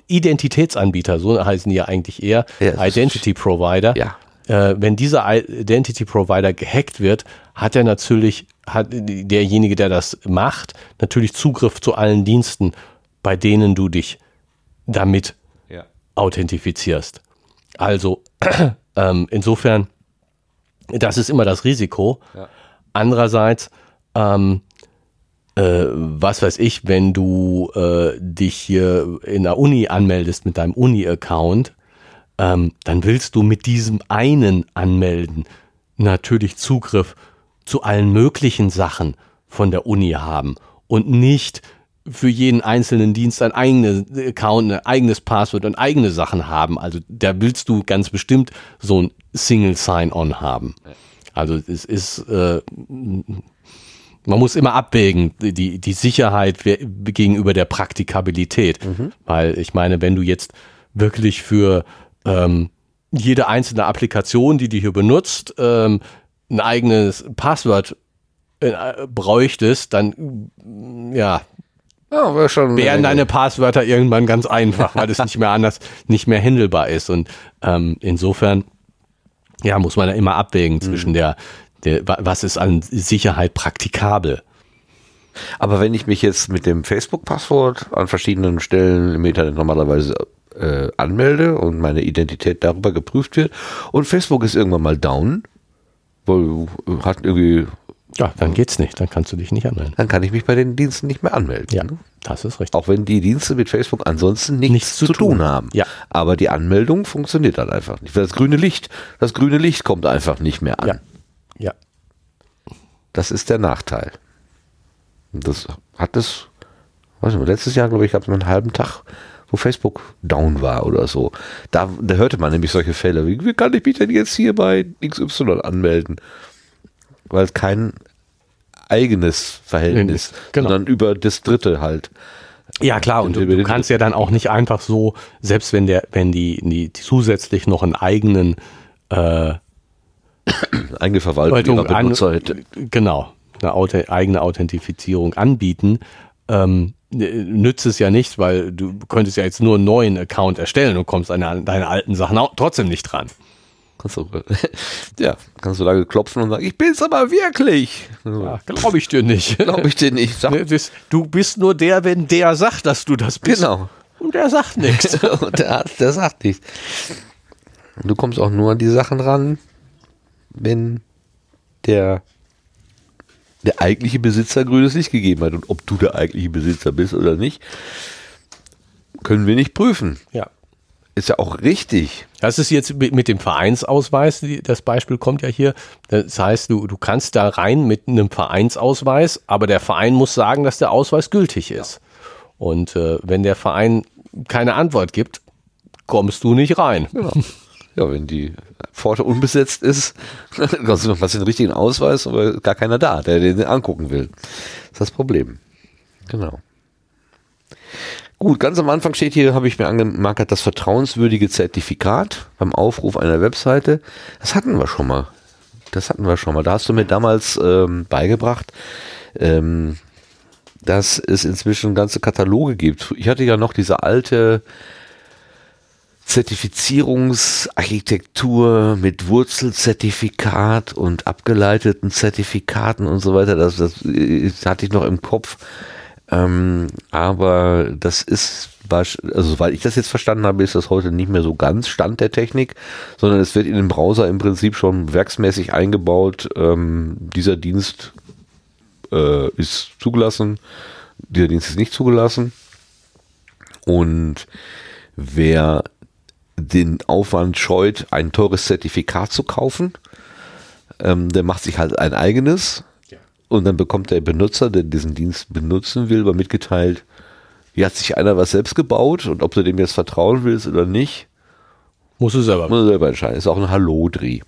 Identitätsanbieter, so heißen die ja eigentlich eher, ja, Identity Provider, ja. äh, wenn dieser Identity Provider gehackt wird, hat er natürlich, hat derjenige, der das macht, natürlich Zugriff zu allen Diensten, bei denen du dich damit. Authentifizierst. Also ähm, insofern das ist immer das Risiko. Ja. Andererseits, ähm, äh, was weiß ich, wenn du äh, dich hier in der Uni anmeldest mit deinem Uni-Account, ähm, dann willst du mit diesem einen anmelden natürlich Zugriff zu allen möglichen Sachen von der Uni haben und nicht für jeden einzelnen Dienst ein eigenes Account, ein eigenes Passwort und eigene Sachen haben. Also da willst du ganz bestimmt so ein Single Sign-On haben. Also es ist, äh, man muss immer abwägen, die, die Sicherheit gegenüber der Praktikabilität. Mhm. Weil ich meine, wenn du jetzt wirklich für ähm, jede einzelne Applikation, die du hier benutzt, ähm, ein eigenes Passwort äh, bräuchtest, dann ja, Ja, wäre schon. wären deine Passwörter irgendwann ganz einfach, weil es nicht mehr anders, nicht mehr handelbar ist. Und ähm, insofern, ja, muss man ja immer abwägen zwischen der, der, wa- was ist an Sicherheit praktikabel. Aber wenn ich mich jetzt mit dem Facebook-Passwort an verschiedenen Stellen im Internet normalerweise äh, anmelde und meine Identität darüber geprüft wird und Facebook ist irgendwann mal down, weil hat irgendwie, Ja, dann geht's nicht, dann kannst du dich nicht anmelden. dann kann ich mich bei den Diensten nicht mehr anmelden. Ja, ne? das ist richtig. Auch wenn die Dienste mit Facebook ansonsten nichts, Nichts zu, zu tun. tun. haben. Ja. Aber die Anmeldung funktioniert dann einfach nicht. Weil das grüne Licht, das grüne Licht kommt einfach nicht mehr an. Ja. Ja. Das ist der Nachteil. Das hat es, weiß nicht, letztes Jahr, glaube ich, gab es mal einen halben Tag, wo Facebook down war oder so. Da, da hörte man nämlich solche Fälle. Wie, wie kann ich mich denn jetzt hier bei XY anmelden? Weil es kein eigenes Verhältnis, Genau. sondern über das Dritte halt. Ja, klar, und du, du kannst ja dann auch nicht einfach so, selbst wenn der, wenn die, die zusätzlich noch einen eigenen äh, Eigene Verwaltung Benutzer hätte. genau, eine Auto, eigene Authentifizierung anbieten, ähm, nützt es ja nicht, weil du könntest ja jetzt nur einen neuen Account erstellen und kommst an deine, alten Sachen trotzdem nicht dran. Kannst du, ja, kannst du lange klopfen und sagen, ich bin's aber wirklich. Ja, Glaube ich dir nicht. Glaube ich dir nicht. Sag, Ne, Du bist nur der, wenn der sagt, dass du das bist. genau. Und der sagt nichts. Und der Arzt, der sagt nichts. Und du kommst auch nur an die Sachen ran, wenn der, der eigentliche Besitzer grünes Licht gegeben hat. Und ob du der eigentliche Besitzer bist oder nicht, können wir nicht prüfen. Ja. Ist ja auch richtig. Das ist jetzt mit dem Vereinsausweis, das Beispiel kommt ja hier. Das heißt, du, du kannst da rein mit einem Vereinsausweis, aber der Verein muss sagen, dass der Ausweis gültig ist. Und äh, wenn der Verein keine Antwort gibt, kommst du nicht rein. Genau. Ja, wenn die Pforte unbesetzt ist, dann kannst du den richtigen Ausweis, aber gar keiner da, der den angucken will. Das ist das Problem. Genau. Gut, ganz am Anfang steht hier, habe ich mir angemarkert, das vertrauenswürdige Zertifikat beim Aufruf einer Webseite. Das hatten wir schon mal. Das hatten wir schon mal. Da hast du mir damals ähm, beigebracht, ähm, dass es inzwischen ganze Kataloge gibt. Ich hatte ja noch diese alte Zertifizierungsarchitektur mit Wurzelzertifikat und abgeleiteten Zertifikaten und so weiter. Das, das, äh, hatte ich noch im Kopf. Ähm, aber das ist, also weil ich das jetzt verstanden habe, ist das heute nicht mehr so ganz Stand der Technik, sondern es wird in den Browser im Prinzip schon werksmäßig eingebaut. Ähm, dieser Dienst äh, ist zugelassen, dieser Dienst ist nicht zugelassen. Und wer den Aufwand scheut, ein teures Zertifikat zu kaufen, ähm, der macht sich halt ein eigenes und dann bekommt der Benutzer, der diesen Dienst benutzen will, mal mitgeteilt, hier hat sich einer was selbst gebaut und ob du dem jetzt vertrauen willst oder nicht, Muss es selber. muss er selber entscheiden. Ist auch ein Hallodri.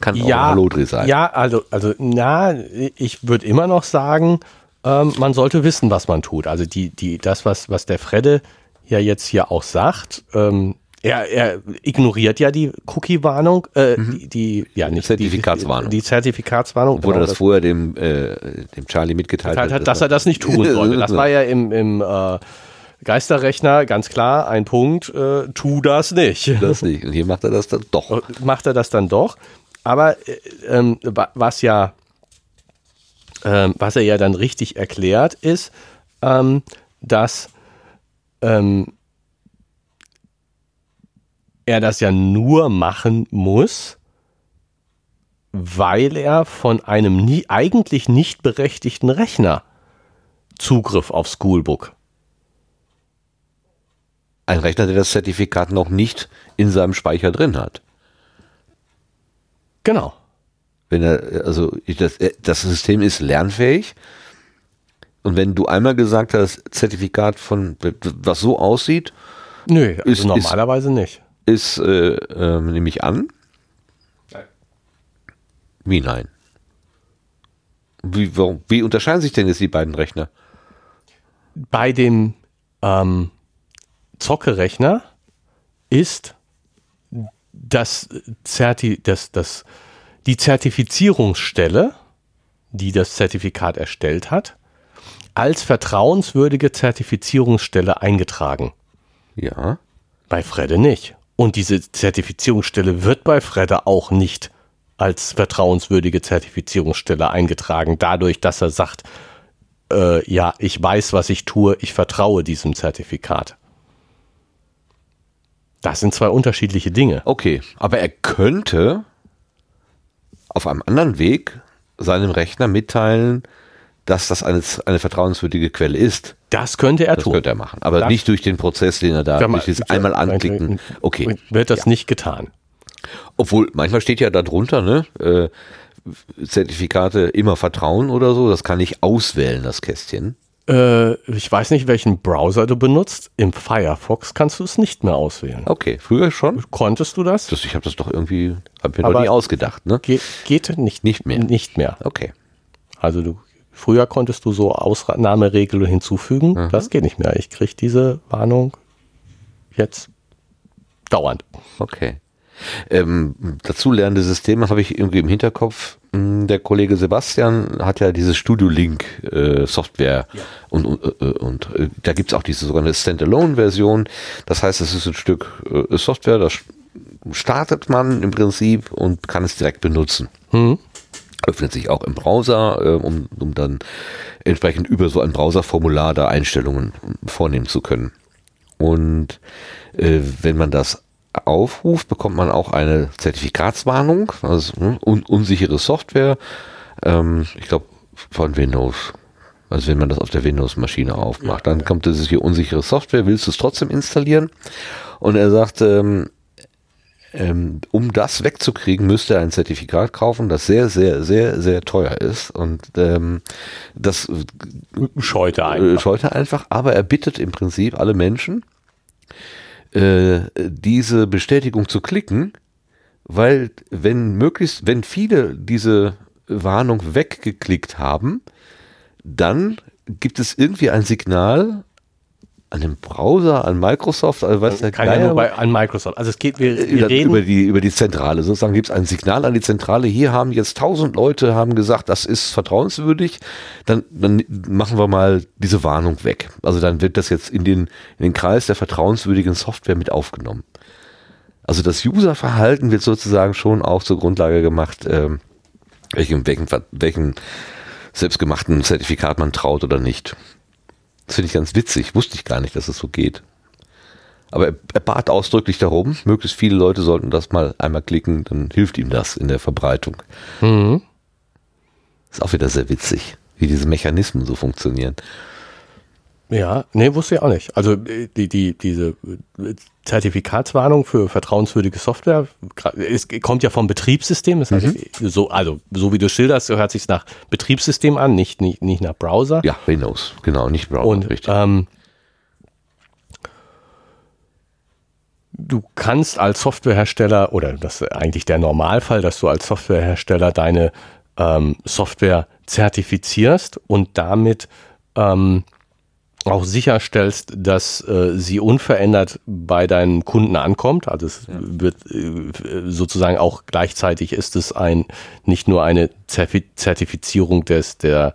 Kann auch ein Ja, Hallodri sein. ja, also, also, na, ich würde immer noch sagen, ähm, man sollte wissen, was man tut. Also die, die, das, was, was der Fredde ja jetzt hier auch sagt, ähm, er, er ignoriert ja die Cookie-Warnung, äh, die, die, ja nicht Zertifikatswarnung. Die, die Zertifikatswarnung. Obwohl genau, er das vorher dem, äh, dem Charlie mitgeteilt geteilt hat. hat, dass er das nicht tun sollte. Das war ja im, im äh, Geisterrechner ganz klar ein Punkt, äh, tu das nicht. das nicht. Und hier macht er das dann doch. macht er das dann doch. Aber äh, ähm, wa- was ja, ähm, was er ja dann richtig erklärt, ist, ähm, dass ähm, er das ja nur machen muss, weil er von einem nie, eigentlich nicht berechtigten Rechner Zugriff auf Schoolbook. Ein Rechner, der das Zertifikat noch nicht in seinem Speicher drin hat. Genau. Wenn er, also das, äh, das System ist lernfähig. Und wenn du einmal gesagt hast, Zertifikat von, was so aussieht, Nö, also Ist- ist- normalerweise nicht. Ist, äh, ähm, nehme ich an. Wie nein? Wie, warum, wie unterscheiden sich denn jetzt die beiden Rechner? bei dem ähm, Zockerechner ist das Zerti das, das, die Zertifizierungsstelle, die das Zertifikat erstellt hat, als vertrauenswürdige Zertifizierungsstelle eingetragen. Ja. Bei Fredde nicht. Und diese Zertifizierungsstelle wird bei Fredde auch nicht als vertrauenswürdige Zertifizierungsstelle eingetragen, dadurch, dass er sagt, äh, ja, ich weiß, was ich tue, ich vertraue diesem Zertifikat. Das sind zwei unterschiedliche Dinge. Okay, aber er könnte auf einem anderen Weg seinem Rechner mitteilen, dass das eine, eine vertrauenswürdige Quelle ist. Das könnte er Das tun. könnte er machen. Aber Das- nicht durch den Prozess, den er da, mal, durch dieses einmal anklicken. Okay. Wird das nicht getan. Obwohl, manchmal steht ja da drunter, ne? Äh, Zertifikate immer vertrauen oder so. Das kann ich auswählen, das Kästchen. Äh, ich weiß nicht, welchen Browser du benutzt. Im Firefox kannst du es nicht mehr auswählen. Okay, früher schon. Konntest du das? Das, ich habe das doch irgendwie, habe mir Aber- noch nie ausgedacht, ne? Ge geht nicht, Nicht mehr. Nicht mehr. Okay. Also du, früher konntest du so Ausnahmeregeln hinzufügen. Das geht nicht mehr. Ich kriege diese Warnung jetzt dauernd. Okay. Ähm, dazu lernende Systeme habe ich irgendwie im Hinterkopf. Hm, Der Kollege Sebastian hat ja diese Studio Link äh, Software und, und, äh, und äh, da gibt's auch diese sogenannte Standalone-Version. Das heißt, es ist ein Stück äh, Software, das startet man im Prinzip und kann es direkt benutzen. Öffnet sich auch im Browser, äh, um, um dann entsprechend über so ein Browserformular da Einstellungen vornehmen zu können. Und äh, wenn man das aufruft, bekommt man auch eine Zertifikatswarnung, also hm, un unsichere Software. Ähm, ich glaube von Windows. Also wenn man das auf der Windows-Maschine aufmacht, dann kommt das hier unsichere Software, willst du es trotzdem installieren? Und er sagt, ähm, ähm, um das wegzukriegen, müsste er ein Zertifikat kaufen, das sehr, sehr, sehr, sehr teuer ist. Und ähm, das Scheute äh, einfach. scheut er einfach, aber er bittet im Prinzip alle Menschen, äh, diese Bestätigung zu klicken, weil wenn möglichst, wenn viele diese Warnung weggeklickt haben, dann gibt es irgendwie ein Signal an dem Browser, an Microsoft, also weiß der Kann ja Geier, nur bei, an Microsoft. Also es geht, wir, wir über, reden. über, die, über die Zentrale. Sozusagen gibt es ein Signal an die Zentrale. Hier haben jetzt tausend Leute haben gesagt, das ist vertrauenswürdig. Dann, dann machen wir mal diese Warnung weg. Also dann wird das jetzt in den, in den Kreis der vertrauenswürdigen Software mit aufgenommen. Also das Userverhalten wird sozusagen schon auch zur Grundlage gemacht, ähm, welchem, welchem, welchem selbstgemachten Zertifikat man traut oder nicht. Das finde ich ganz witzig. Wusste ich gar nicht, dass es so geht. Aber er, er bat ausdrücklich darum, möglichst viele Leute sollten das mal einmal klicken, dann hilft ihm das in der Verbreitung. Mhm. Ist auch wieder sehr witzig, wie diese Mechanismen so funktionieren. Ja, nee, wusste ich auch nicht. Also äh, die, die, diese äh, Zertifikatswarnung für vertrauenswürdige Software es kommt ja vom Betriebssystem. Das heißt, so, also so wie du schilderst, hört sich nach Betriebssystem an, nicht, nicht, nicht nach Browser. Ja, Windows, genau, nicht Browser, Und richtig. ähm, du kannst als Softwarehersteller, oder das ist eigentlich der Normalfall, dass du als Softwarehersteller deine ähm, Software zertifizierst und damit ähm, auch sicherstellst, dass äh, sie unverändert bei deinem Kunden ankommt. Also es wird äh, sozusagen auch gleichzeitig ist es ein nicht nur eine Zertifizierung des der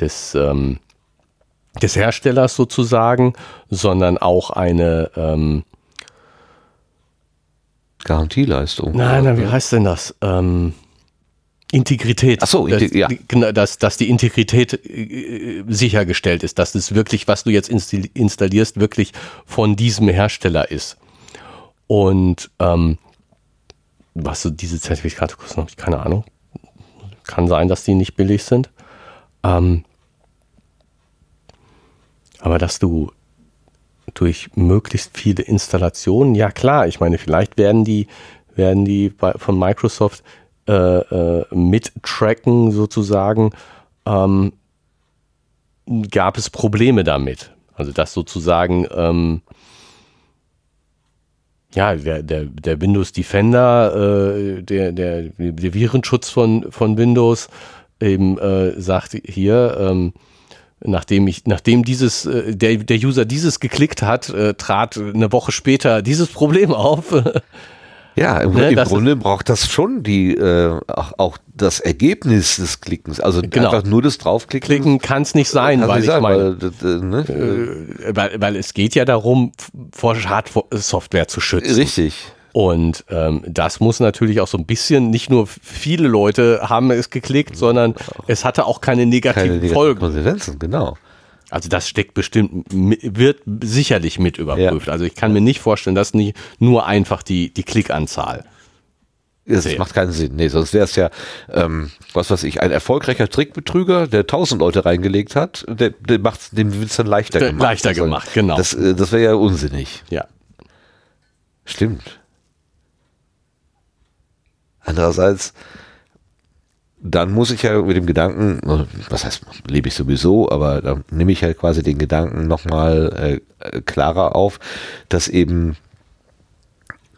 des ähm, des Herstellers sozusagen, sondern auch eine ähm, Garantieleistung. Nein, nein, wie heißt denn das? Ähm, Integrität. Ach so, dass, ja. genau, dass, dass die Integrität äh, sichergestellt ist, dass es wirklich, was du jetzt instal- installierst, wirklich von diesem Hersteller ist. Und ähm, was so diese Zertifikate kosten, habe ich keine Ahnung. Kann sein, dass die nicht billig sind. Ähm, aber dass du durch möglichst viele Installationen, ja klar, ich meine, vielleicht werden die, werden die bei, von Microsoft äh, äh, mittracken sozusagen, ähm, gab es Probleme damit. Also dass sozusagen ähm, ja, der, der, der Windows Defender, äh, der, der, der Virenschutz von, von Windows eben äh, sagt hier, ähm, nachdem ich, nachdem dieses, äh, der, der User dieses geklickt hat, äh, trat eine Woche später dieses Problem auf. Ja, im, Ne, im Grunde braucht das schon die äh, auch, auch das Ergebnis des Klickens. Also Genau. einfach nur das draufklicken. Klicken kann es nicht sein, weil nicht ich sein, meine, weil, ne? äh, weil, weil es geht ja darum, vor Schadsoftware zu schützen. Richtig. Und ähm, das muss natürlich auch so ein bisschen, nicht nur viele Leute haben es geklickt, sondern es hatte auch keine negativen Keine negativen Folgen. Konsequenzen, genau. Also das steckt bestimmt, wird sicherlich mit überprüft. Also ich kann mir nicht vorstellen, dass nicht nur einfach die, die Klickanzahl. Das Sehr. macht keinen Sinn. Nee, sonst wäre es ja, ähm, was weiß ich, ein erfolgreicher Trickbetrüger, der tausend Leute reingelegt hat, der, der macht dem wird's dann leichter Der- gemacht. leichter Also, gemacht, genau. Das, äh, das wäre ja unsinnig. Ja. Stimmt. Andererseits, dann muss ich ja mit dem Gedanken, äh, was heißt, lebe ich sowieso, aber da nehme ich halt quasi den Gedanken nochmal äh, klarer auf, dass eben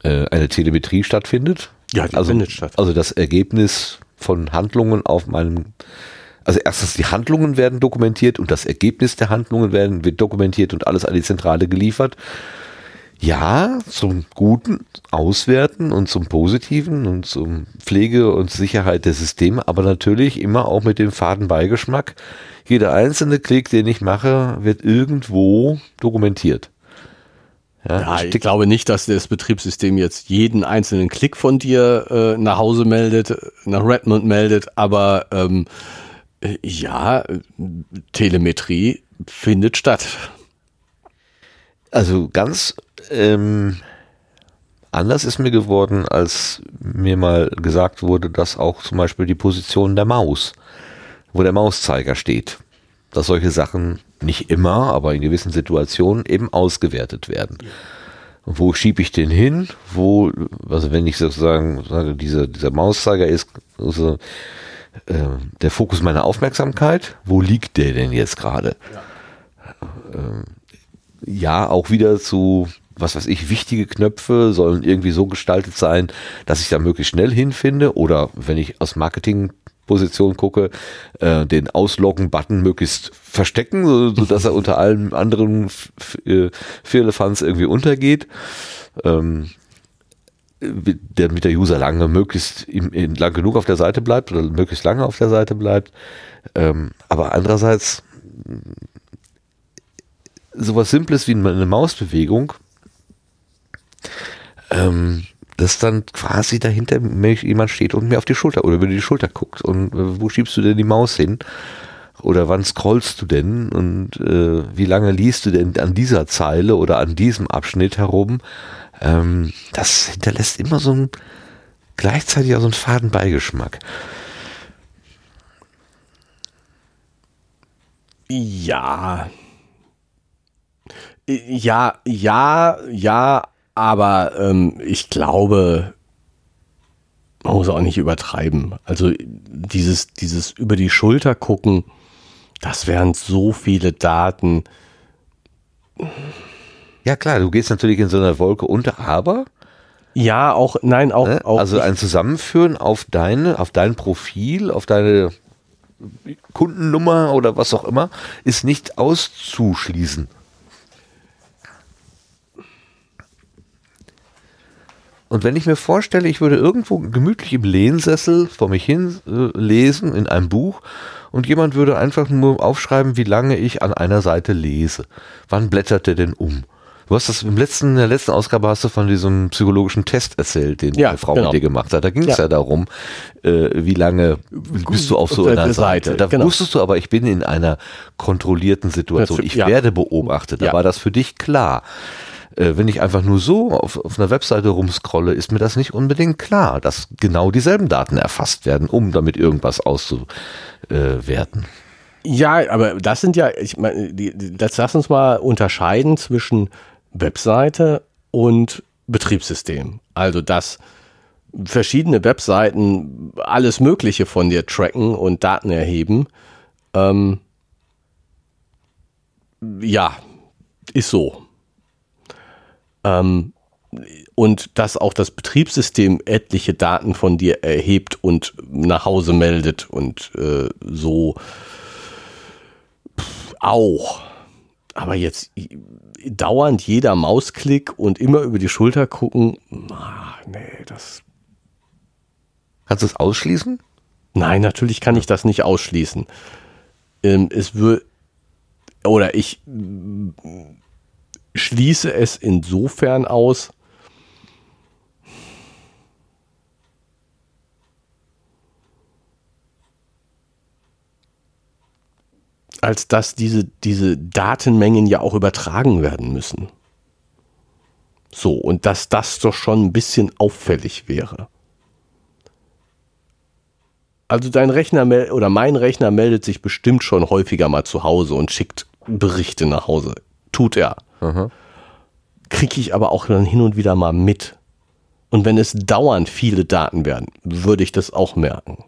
äh, eine Telemetrie stattfindet. Ja, die also, findet statt. Also das Ergebnis von Handlungen auf meinem, also erstens die Handlungen werden dokumentiert und das Ergebnis der Handlungen werden, wird dokumentiert und alles an die Zentrale geliefert. Ja, zum Guten auswerten und zum Positiven und zum Pflege und Sicherheit der Systeme, aber natürlich immer auch mit dem faden Beigeschmack. Jeder einzelne Klick, den ich mache, wird irgendwo dokumentiert. Ja, ich glaube nicht, dass das Betriebssystem jetzt jeden einzelnen Klick von dir äh, nach Hause meldet, nach Redmond meldet, aber ähm, äh, ja, Telemetrie findet statt. Also ganz ähm, anders ist mir geworden, als mir mal gesagt wurde, dass auch zum Beispiel die Position der Maus, wo der Mauszeiger steht, dass solche Sachen nicht immer, aber in gewissen Situationen eben ausgewertet werden. Und wo schiebe ich den hin? Wo, also wenn ich sozusagen sage, dieser, dieser Mauszeiger ist also, äh, der Fokus meiner Aufmerksamkeit, wo liegt der denn jetzt gerade? ja auch wieder zu, was weiß ich, wichtige Knöpfe sollen irgendwie so gestaltet sein, dass ich da möglichst schnell hinfinde oder wenn ich aus Marketingposition gucke, äh, den Ausloggen-Button möglichst verstecken, so, so dass er unter allen anderen äh, Firlefanz irgendwie untergeht. Ähm, damit der User lange, möglichst im, in, lang genug auf der Seite bleibt oder möglichst lange auf der Seite bleibt. Ähm, aber andererseits sowas Simples wie eine Mausbewegung, ähm, dass dann quasi dahinter jemand steht und mir auf die Schulter oder über die Schulter guckt und äh, wo schiebst du denn die Maus hin? Oder wann scrollst du denn und äh, wie lange liest du denn an dieser Zeile oder an diesem Abschnitt herum? Ähm, das hinterlässt immer so ein gleichzeitig auch so einen faden Beigeschmack. Ja. Ja, ja, ja, aber ähm, ich glaube, man muss auch nicht übertreiben. Also dieses, dieses über die Schulter gucken, das wären so viele Daten. Ja klar, du gehst natürlich in so einer Wolke unter, aber Ja, auch, nein, auch, Ne? auch also ein Zusammenführen auf deine, auf dein Profil, auf deine Kundennummer oder was auch immer, ist nicht auszuschließen. Und wenn ich mir vorstelle, ich würde irgendwo gemütlich im Lehnsessel vor mich hin äh, lesen in einem Buch und jemand würde einfach nur aufschreiben, wie lange ich an einer Seite lese. Wann blättert der denn um? Du hast das im letzten, in der letzten Ausgabe hast du von diesem psychologischen Test erzählt, den Ja, eine Frau genau. mit dir gemacht hat. Da ging es ja. Ja. darum, äh, wie lange bist du auf so einer Seite, Seite. Da genau. wusstest du aber, ich bin in einer kontrollierten Situation. Ich Ja. werde beobachtet. Da war das für dich klar. Äh, wenn ich einfach nur so auf, auf einer Webseite rumscrolle, ist mir das nicht unbedingt klar, dass genau dieselben Daten erfasst werden, um damit irgendwas auszuwerten. Ja, aber das sind ja, ich meine, das lass uns mal unterscheiden zwischen Webseite und Betriebssystem. Also, dass verschiedene Webseiten alles Mögliche von dir tracken und Daten erheben. Ähm, ja, ist so. Ähm, und dass auch das Betriebssystem etliche Daten von dir erhebt und nach Hause meldet und äh, so pff, auch. Aber jetzt dauernd jeder Mausklick und immer über die Schulter gucken, ah, nee, das. Kannst du es ausschließen? Nein, natürlich kann ich das nicht ausschließen. Ähm, es wird, oder ich schließe es insofern aus, als dass diese, diese Datenmengen ja auch übertragen werden müssen. So, und dass das doch schon ein bisschen auffällig wäre. Also dein Rechner oder mein Rechner meldet sich bestimmt schon häufiger mal zu Hause und schickt Berichte nach Hause. Tut er. Kriege ich aber auch dann hin und wieder mal mit. Und wenn es dauernd viele Daten werden, würde ich das auch merken.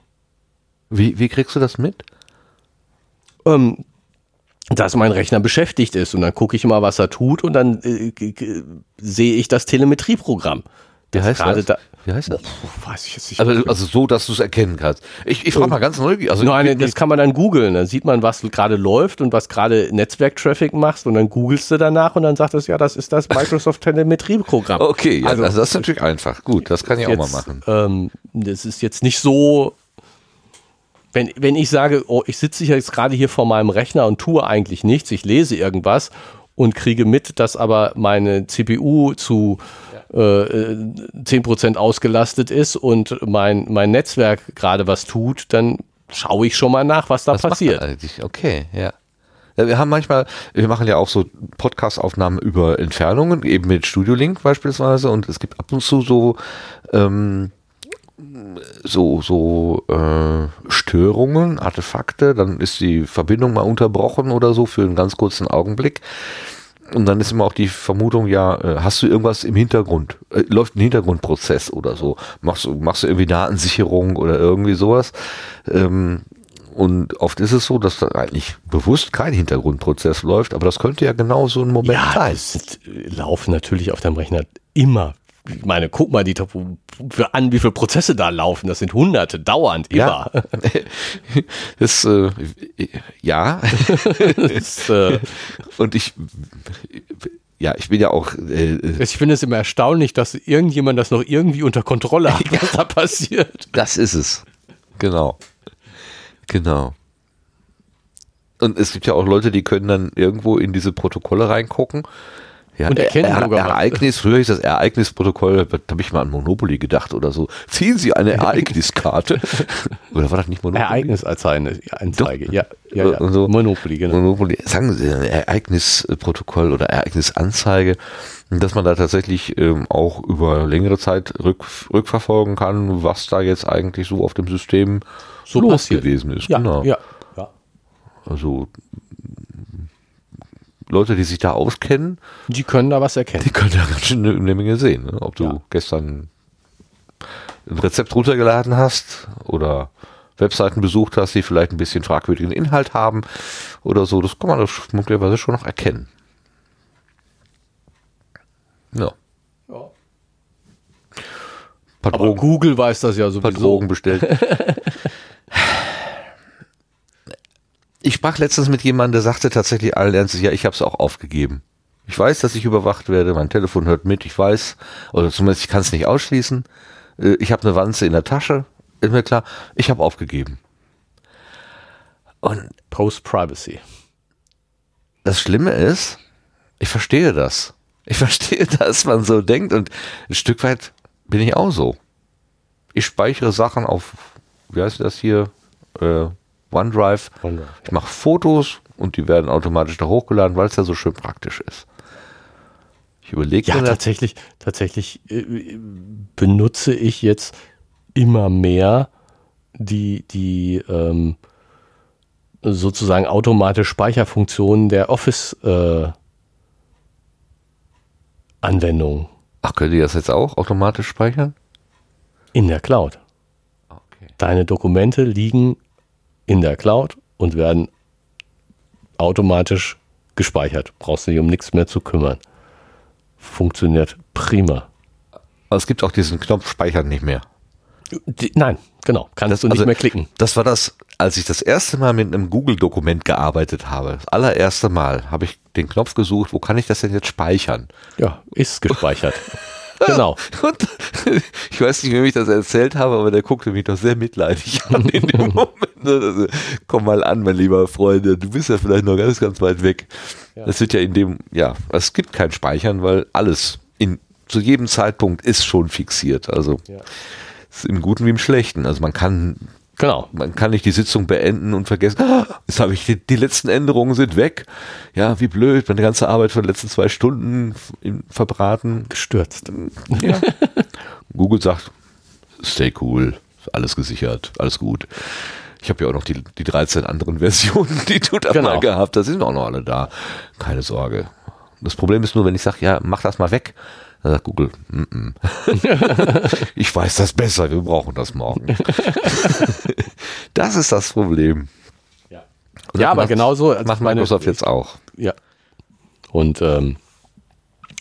Wie, wie kriegst du das mit? ähm, dass mein Rechner beschäftigt ist und dann gucke ich mal, was er tut und dann äh, sehe ich das Telemetrieprogramm. Wie heißt das? Da, Wie heißt das? Puh, weiß ich jetzt nicht. Also, also so, dass du es erkennen kannst. Ich, ich frage mal ganz neugierig. Also Nein, ich, das kann man dann googeln. Dann sieht man, was gerade läuft und was gerade Netzwerktraffic machst und dann googelst du danach und dann sagt es, ja, das ist das Microsoft Telemetrieprogramm. okay, ja, Also- also, das ist natürlich einfach. Gut, das kann ich auch mal jetzt, machen. Ähm, das ist jetzt nicht so. Wenn, wenn ich sage, oh, ich sitze jetzt gerade hier vor meinem Rechner und tue eigentlich nichts, ich lese irgendwas und kriege mit, dass aber meine CPU zu äh, äh, 10% ausgelastet ist und mein, mein Netzwerk gerade was tut, dann schaue ich schon mal nach, was da Was passiert. er eigentlich? Okay, ja. ja. Wir haben manchmal, wir machen ja auch so Podcast-Aufnahmen über Entfernungen, eben mit Studio Link beispielsweise, und es gibt ab und zu so, ähm, so, so äh, Störungen, Artefakte, dann ist die Verbindung mal unterbrochen oder so für einen ganz kurzen Augenblick. Und dann ist immer auch die Vermutung, ja, äh, hast du irgendwas im Hintergrund? Äh, läuft ein Hintergrundprozess oder so? Machst du, machst du irgendwie Datensicherung oder irgendwie sowas? Ähm, und oft ist es so, dass da eigentlich bewusst kein Hintergrundprozess läuft, aber das könnte ja genau so ein Moment Ja, sein. es äh, laufen natürlich auf deinem Rechner immer. Ich meine, guck mal die, für an, wie viele Prozesse da laufen. Das sind hunderte, dauernd, immer. Ja. das, äh, ja. Das, äh, Und ich, ja, ich bin ja auch, äh, ich finde es immer erstaunlich, dass irgendjemand das noch irgendwie unter Kontrolle hat, was da passiert. das ist es. Genau. Genau. Und es gibt ja auch Leute, die können dann irgendwo in diese Protokolle reingucken. Ja, Und erkennen er, sogar. Ereignis, früher ist das Ereignisprotokoll, da habe ich mal an Monopoly gedacht oder so. Ziehen Sie eine Ereigniskarte. oder war das nicht Monopoly? Ereignisanzeige, Anzeige. Ja, ja, ja. So. Monopoly, genau. Monopoly, sagen Sie ein Ereignisprotokoll oder Ereignisanzeige, dass man da tatsächlich ähm, auch über längere Zeit rück, rückverfolgen kann, was da jetzt eigentlich so auf dem System So los passiert. gewesen ist. Ja, genau. ja, ja. Also Leute, die sich da auskennen, Die können da was erkennen. die können da ganz schön eine, eine Menge sehen. Ne? Ob du Ja. gestern ein Rezept runtergeladen hast oder Webseiten besucht hast, die vielleicht ein bisschen fragwürdigen Inhalt haben oder so, das kann man möglicherweise schon noch erkennen. Ja. Ja. Paar Aber Drogen, Google weiß das ja paar sowieso. Drogen bestellt. Ich sprach letztens mit jemandem, der sagte tatsächlich allen Ernstes, ja, ich habe es auch aufgegeben. Ich weiß, dass ich überwacht werde, mein Telefon hört mit, ich weiß, oder zumindest ich kann es nicht ausschließen. Äh, Ich habe eine Wanze in der Tasche, ist mir klar, ich habe aufgegeben. Und Post-Privacy. das Schlimme ist, ich verstehe das. Ich verstehe, dass man so denkt und ein Stück weit bin ich auch so. Ich speichere Sachen auf, wie heißt das hier, äh, OneDrive. OneDrive, Ich mache Fotos und die werden automatisch da hochgeladen, weil es ja so schön praktisch ist. Ich überlege Ja, tatsächlich, tatsächlich äh, benutze ich jetzt immer mehr die, die ähm, sozusagen automatische Speicherfunktionen der Office-Anwendung. Ach, könnt ihr das jetzt auch automatisch speichern? in der Cloud. Okay. Deine Dokumente liegen in der Cloud und werden automatisch gespeichert. Brauchst du dich um nichts mehr zu kümmern. Funktioniert prima. Aber es gibt auch diesen Knopf Speichern nicht mehr. Die, nein, genau. Kannst du nicht also- mehr klicken. Das war das als ich das erste Mal mit einem Google-Dokument gearbeitet habe, das allererste Mal, habe ich den Knopf gesucht, wo kann ich das denn jetzt speichern? Ja, ist gespeichert. genau. Und ich weiß nicht, wem ich das erzählt habe, aber der guckte mich doch sehr mitleidig an in dem Moment. Also, komm mal an, mein lieber Freund, du bist ja vielleicht noch ganz, ganz weit weg. Ja. Das wird ja in dem, ja, es gibt kein Speichern, weil alles in, zu jedem Zeitpunkt ist schon fixiert. Also Ja. ist im Guten wie im Schlechten. Also man kann Genau. man kann nicht die Sitzung beenden und vergessen, ah, jetzt habe ich die, die letzten Änderungen sind weg. Ja, wie blöd, meine ganze Arbeit von den letzten zwei Stunden verbraten. Gestürzt. Ja. Google sagt, stay cool, alles gesichert, alles gut. Ich habe ja auch noch die, die 13 anderen Versionen, die du da Genau. mal gehabt hast, sind auch noch alle da. Keine Sorge. Das Problem ist nur, wenn ich sage, ja, mach das mal weg, dann sagt Google, mm -mm. ich weiß das besser, wir brauchen das morgen. das ist das Problem. Ja, Und ja aber macht- genauso. als Macht meine- Microsoft jetzt auch. Ja. Und ähm,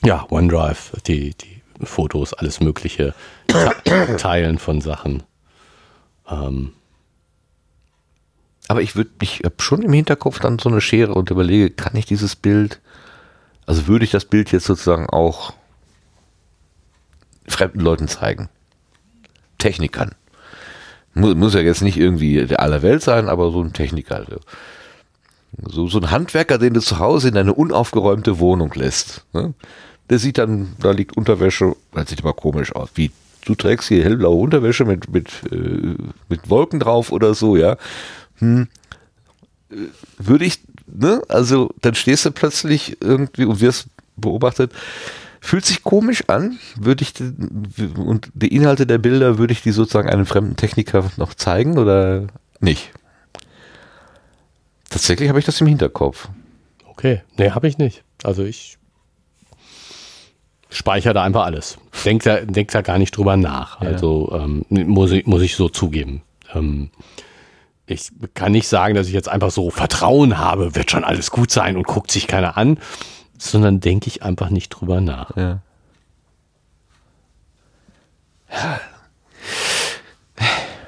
ja, OneDrive, die, die Fotos, alles Mögliche, Te- Teilen von Sachen. Ähm, Aber ich würde mich hab schon im Hinterkopf dann so eine Schere und überlege, kann ich dieses Bild, also würde ich das Bild jetzt sozusagen auch fremden Leuten zeigen? Technikern. Muss, muss ja jetzt nicht irgendwie der aller Welt sein, aber so ein Techniker. So, so ein Handwerker, den du zu Hause in deine unaufgeräumte Wohnung lässt. Ne? Der sieht dann, da liegt Unterwäsche, das sieht immer komisch aus. Wie, du trägst hier hellblaue Unterwäsche mit, mit, äh, mit Wolken drauf oder so, ja. Hm. Äh, Würde ich, ne, also dann stehst du plötzlich irgendwie und wirst beobachtet, fühlt sich komisch an, würde ich, und die Inhalte der Bilder, würde ich die sozusagen einem fremden Techniker noch zeigen oder nicht? Tatsächlich habe ich das im Hinterkopf. okay, nee, habe ich nicht. Also ich speichere da einfach alles. Denk da, denk da gar nicht drüber nach. Ja. Also ähm, muss, ich, muss ich so zugeben. Ähm, ich kann nicht sagen, dass ich jetzt einfach so Vertrauen habe, wird schon alles gut sein und guckt sich keiner an, sondern denke ich einfach nicht drüber nach. Ja.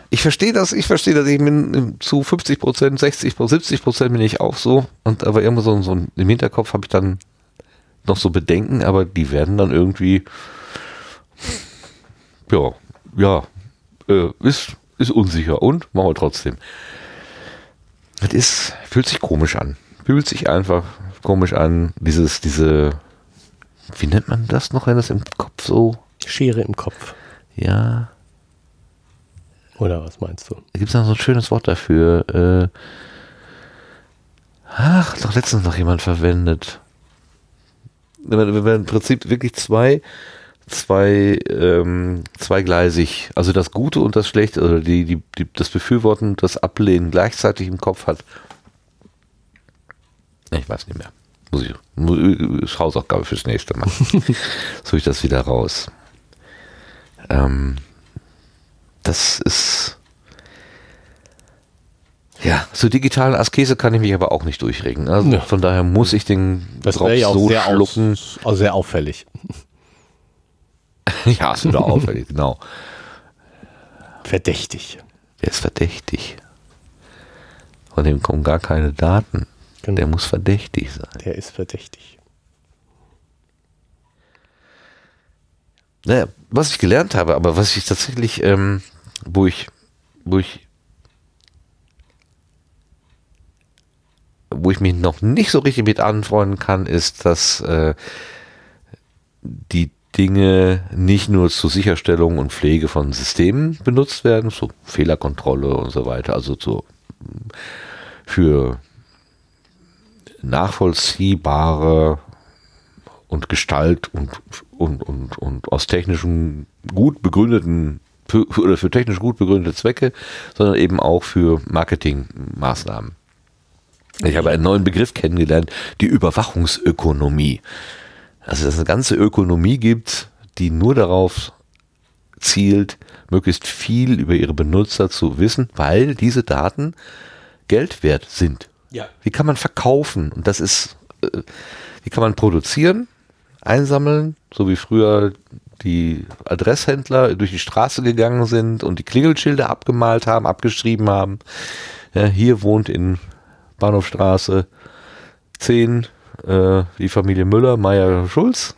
Ich verstehe das, ich verstehe das. Ich bin zu 50 Prozent, 60 Prozent, 70 Prozent bin ich auch so. Und aber immer so, so im Hinterkopf habe ich dann noch so Bedenken, aber die werden dann irgendwie, ja, ja, äh, ist, ist unsicher und machen wir trotzdem. Das ist, fühlt sich komisch an. Fühlt sich einfach komisch an. Dieses, diese, wie nennt man das noch, wenn das im Kopf so, Schere im Kopf. ja, Oder was meinst du? da gibt es noch so ein schönes Wort dafür. Äh, ach, doch letztens noch jemand verwendet. Wenn man, im Prinzip wirklich zwei, zwei, ähm, zweigleisig, also das Gute und das Schlechte, oder die, die, die, das Befürworten und das Ablehnen gleichzeitig im Kopf hat. Ich weiß nicht mehr. Muss ich, ist Hausaufgabe fürs nächste Mal. Suche ich das wieder raus. Ähm, das ist. Ja, zur digitalen Askese kann ich mich aber auch nicht durchregen. Also Ja. von daher muss ich den Das wäre ja auch so sehr, schlucken. aus, sehr auffällig. ja, ist wieder auffällig, genau. Verdächtig. Der ist verdächtig. Von dem kommen gar keine Daten. Genau. Der muss verdächtig sein. Der ist verdächtig. Naja, was ich gelernt habe, aber was ich tatsächlich, ähm, wo ich, wo ich, wo ich mich noch nicht so richtig mit anfreunden kann, ist, dass äh, die Dinge nicht nur zur Sicherstellung und Pflege von Systemen benutzt werden, so Fehlerkontrolle und so weiter, also so für nachvollziehbare und Gestalt und, und, und, und aus technischen gut begründeten für, oder für technisch gut begründete Zwecke, sondern eben auch für Marketingmaßnahmen. Ich habe einen neuen Begriff kennengelernt, die Überwachungsökonomie. Also, dass es eine ganze Ökonomie gibt, die nur darauf zielt, möglichst viel über ihre Benutzer zu wissen, weil diese Daten Geld wert sind. Ja. Die kann man verkaufen und das ist, äh, die kann man produzieren, einsammeln, so wie früher die Adresshändler durch die Straße gegangen sind und die Klingelschilder abgemalt haben, abgeschrieben haben. Ja, hier wohnt in Bahnhofstraße 10 äh, die Familie Müller, Meier, Schulz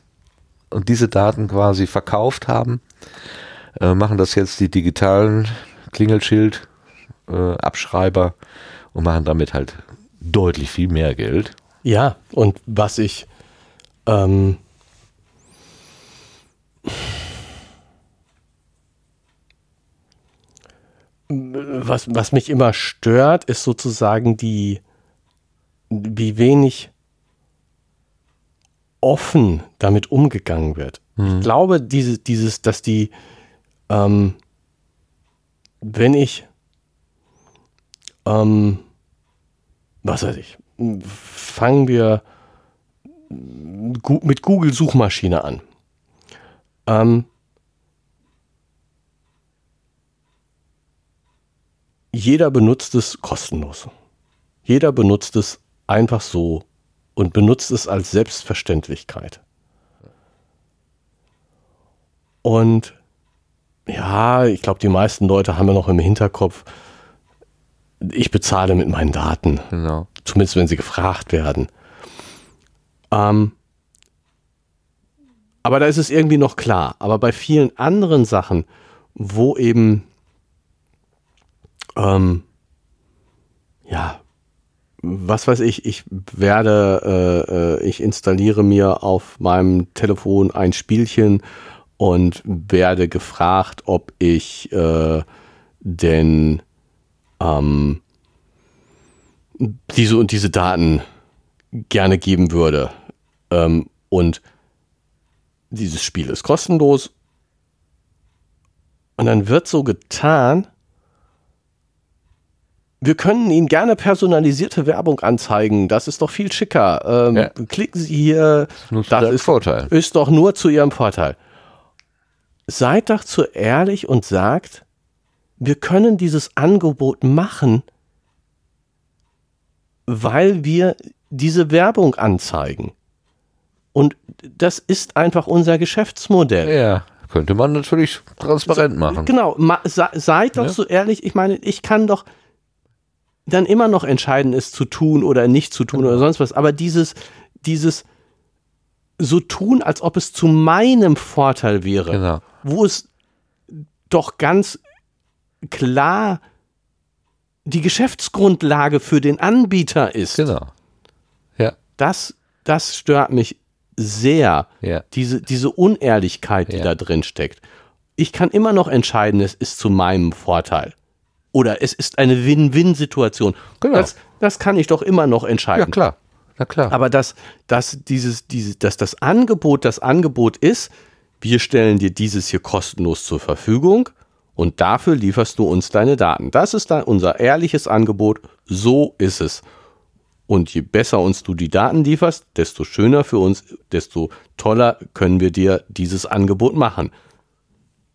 und diese Daten quasi verkauft haben, äh, machen das jetzt die digitalen Klingelschild äh, und machen damit halt deutlich viel mehr Geld. Ja, und was ich ähm, was, was mich immer stört, ist sozusagen die, wie wenig offen damit umgegangen wird. Mhm. Ich glaube, diese, dieses, dass die, ähm, wenn ich, ähm, was weiß ich, fangen wir mit Google-Suchmaschine an. Ähm, jeder benutzt es kostenlos. Jeder benutzt es einfach so und benutzt es als Selbstverständlichkeit. Und ja, ich glaube, die meisten Leute haben ja noch im Hinterkopf, ich bezahle mit meinen Daten. Genau. Zumindest wenn sie gefragt werden. Ähm, aber da ist es irgendwie noch klar. Aber bei vielen anderen Sachen, wo eben ähm, ja, was weiß ich, ich werde, äh, äh, ich installiere mir auf meinem Telefon ein Spielchen und werde gefragt, ob ich äh, denn ähm, diese und diese Daten gerne geben würde. Ähm, und dieses Spiel ist kostenlos. Und dann wird so getan, wir können Ihnen gerne personalisierte Werbung anzeigen. Das ist doch viel schicker. Ähm, ja. Klicken Sie hier. Nur das ist, Vorteil. ist doch nur zu Ihrem Vorteil. Seid doch zu ehrlich und sagt, wir können dieses Angebot machen, weil wir diese Werbung anzeigen. Und das ist einfach unser Geschäftsmodell. Ja, könnte man natürlich transparent machen. Genau, seid doch ja. so ehrlich. Ich meine, ich kann doch dann immer noch entscheiden ist zu tun oder nicht zu tun genau. oder sonst was. Aber dieses, dieses so tun, als ob es zu meinem Vorteil wäre, genau. wo es doch ganz klar die Geschäftsgrundlage für den Anbieter ist. Genau. Ja. Das, das stört mich sehr. Ja. Diese, diese Unehrlichkeit, die ja. da drin steckt. Ich kann immer noch entscheiden, es ist zu meinem Vorteil. Oder es ist eine Win-Win-Situation. Genau. Das, das kann ich doch immer noch entscheiden. Ja, klar. Na klar. Aber dass, dass, dieses, dieses, dass das Angebot das Angebot ist, wir stellen dir dieses hier kostenlos zur Verfügung und dafür lieferst du uns deine Daten. Das ist dann unser ehrliches Angebot. So ist es. Und je besser uns du die Daten lieferst, desto schöner für uns, desto toller können wir dir dieses Angebot machen.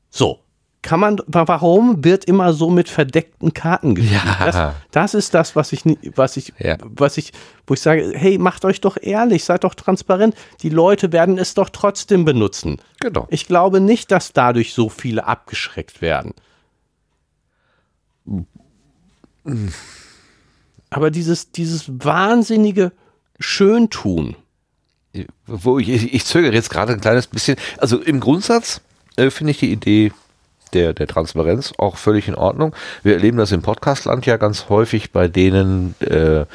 So, kann man, warum wird immer so mit verdeckten Karten gespielt? Ja. Das, das, ist das, was ich, was ich, ja. was ich, wo ich sage, hey, macht euch doch ehrlich, seid doch transparent. Die Leute werden es doch trotzdem benutzen. Genau. Ich glaube nicht, dass dadurch so viele abgeschreckt werden. Aber dieses, dieses wahnsinnige Schöntun. Wo ich, ich zögere jetzt gerade ein kleines bisschen. Also im Grundsatz äh, finde ich die Idee der, der Transparenz auch völlig in Ordnung. Wir erleben das im Podcastland ja ganz häufig bei denen, äh,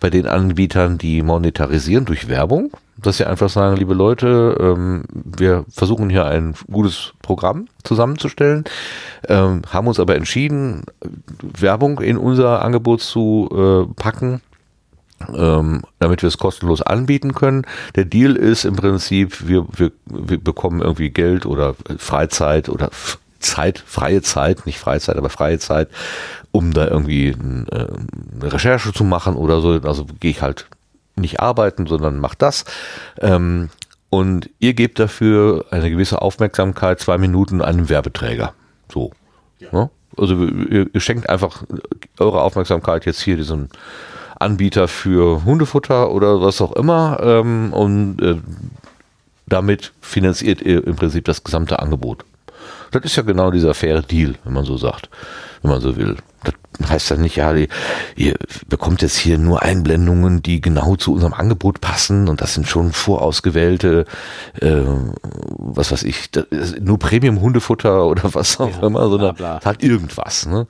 bei den Anbietern, die monetarisieren durch Werbung, dass sie einfach sagen, liebe Leute, ähm, wir versuchen hier ein gutes Programm zusammenzustellen, ähm, haben uns aber entschieden, Werbung in unser Angebot zu äh, packen ähm, damit wir es kostenlos anbieten können. Der Deal ist im Prinzip, wir, wir, wir bekommen irgendwie Geld oder Freizeit oder Zeit, freie Zeit, nicht Freizeit, aber freie Zeit, um da irgendwie äh, eine Recherche zu machen oder so. Also gehe ich halt nicht arbeiten, sondern mach das. Ähm, und ihr gebt dafür eine gewisse Aufmerksamkeit, zwei Minuten einem Werbeträger. So. Ja. Ne? Also ihr, ihr schenkt einfach eure Aufmerksamkeit jetzt hier diesem Anbieter für Hundefutter oder was auch immer ähm, und äh, damit finanziert ihr im Prinzip das gesamte Angebot. Das ist ja genau dieser faire Deal, wenn man so sagt, wenn man so will. Das heißt dann nicht, ja, ihr bekommt jetzt hier nur Einblendungen, die genau zu unserem Angebot passen und das sind schon vorausgewählte, äh, was weiß ich, nur Premium-Hundefutter oder was auch ja, immer, sondern bla bla. halt irgendwas. Ne?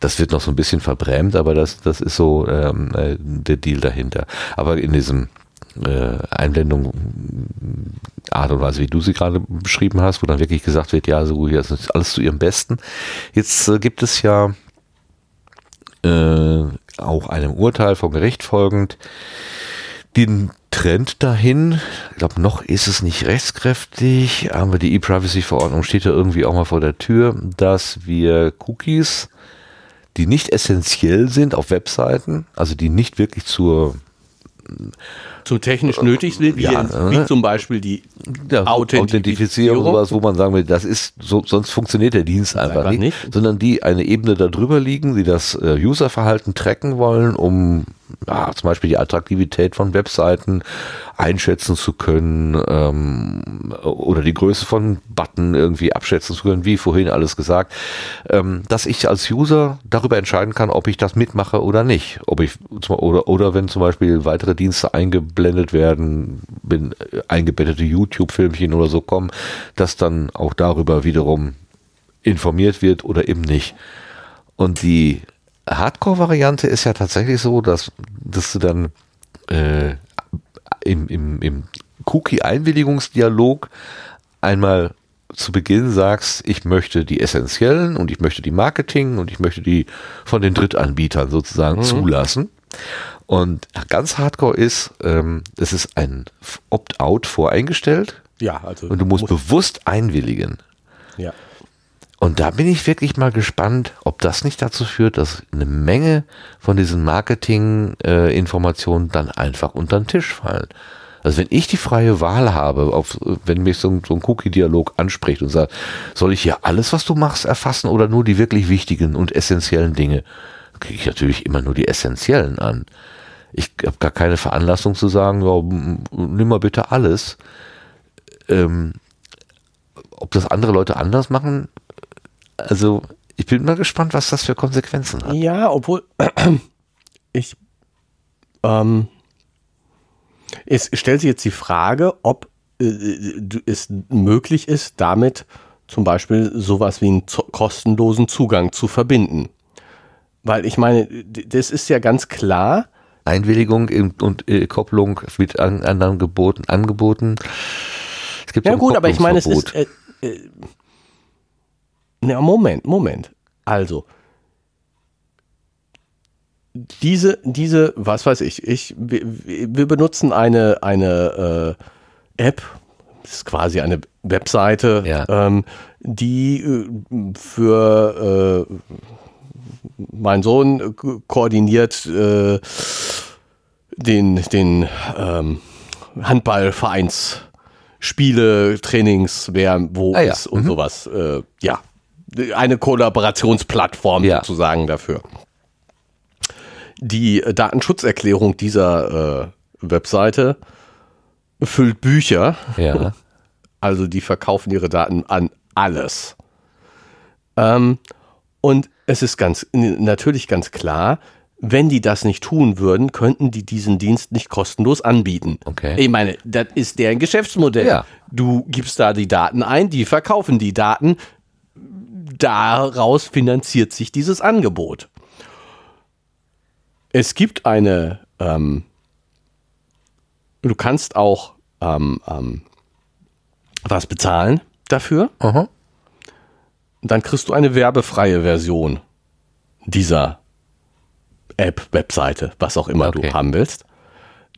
Das wird noch so ein bisschen verbrämt, aber das, das ist so ähm, äh, der Deal dahinter. Aber in diesem äh, Einblendung Art und Weise, wie du sie gerade beschrieben hast, wo dann wirklich gesagt wird, ja, so hier ist alles zu ihrem Besten. Jetzt äh, gibt es ja äh, auch einem Urteil vom Gericht folgend den Trend dahin, ich glaube, noch ist es nicht rechtskräftig, aber die E-Privacy-Verordnung steht ja irgendwie auch mal vor der Tür, dass wir Cookies, die nicht essentiell sind auf Webseiten, also die nicht wirklich zur so technisch nötig sind, wie, ja, wie ne? zum Beispiel die ja, Authentifizierung, sowas, wo man sagen will, das ist so, sonst funktioniert der Dienst einfach, einfach nicht, nicht, sondern die eine Ebene darüber liegen, die das äh, Userverhalten tracken wollen, um ja, zum Beispiel die Attraktivität von Webseiten einschätzen zu können ähm, oder die Größe von Button irgendwie abschätzen zu können, wie vorhin alles gesagt, ähm, dass ich als User darüber entscheiden kann, ob ich das mitmache oder nicht. Ob ich oder, oder wenn zum Beispiel weitere Dienste eingeblendet werden, wenn eingebettete YouTube-Filmchen oder so kommen, dass dann auch darüber wiederum informiert wird oder eben nicht. Und die Hardcore-Variante ist ja tatsächlich so, dass, dass du dann äh, im, im, im Cookie-Einwilligungsdialog einmal zu Beginn sagst, ich möchte die essentiellen und ich möchte die Marketing und ich möchte die von den Drittanbietern sozusagen mhm. zulassen. Und ganz hardcore ist, ähm, es ist ein Opt-out voreingestellt. Ja, also. Und du musst bewusst einwilligen. Ja. Und da bin ich wirklich mal gespannt, ob das nicht dazu führt, dass eine Menge von diesen Marketing-Informationen äh, dann einfach unter den Tisch fallen. Also wenn ich die freie Wahl habe, auf, wenn mich so ein, so ein Cookie-Dialog anspricht und sagt, soll ich hier alles, was du machst, erfassen oder nur die wirklich wichtigen und essentiellen Dinge, kriege ich natürlich immer nur die essentiellen an. Ich habe gar keine Veranlassung zu sagen, ja, nimm mal bitte alles. Ähm, ob das andere Leute anders machen, also ich bin mal gespannt, was das für Konsequenzen hat. Ja, obwohl ich ähm, es stellt sich jetzt die Frage, ob äh, es möglich ist, damit zum Beispiel sowas wie einen kostenlosen Zugang zu verbinden. Weil ich meine, das ist ja ganz klar. Einwilligung und äh, Kopplung mit anderen Geboten, Angeboten. Es gibt ja gut, aber ich meine, es ist, äh, äh, na, Moment, Moment. Also, diese, diese, was weiß ich, ich, wir, wir benutzen eine, eine äh, App, das ist quasi eine Webseite, ja. ähm, die äh, für äh, mein Sohn koordiniert äh, den, den ähm, Handballvereinsspiele, Trainings, wer wo ah, ja. ist und mhm. sowas. Äh, ja, eine Kollaborationsplattform ja. sozusagen dafür. Die Datenschutzerklärung dieser äh, Webseite füllt Bücher. Ja. Also die verkaufen ihre Daten an alles. Ähm, und es ist ganz natürlich ganz klar, wenn die das nicht tun würden, könnten die diesen Dienst nicht kostenlos anbieten. Okay. Ich meine, das ist deren Geschäftsmodell. Ja. Du gibst da die Daten ein, die verkaufen die Daten, daraus finanziert sich dieses Angebot. Es gibt eine, ähm, du kannst auch ähm, ähm, was bezahlen dafür. Aha. Dann kriegst du eine werbefreie Version dieser App, Webseite, was auch immer okay. du haben willst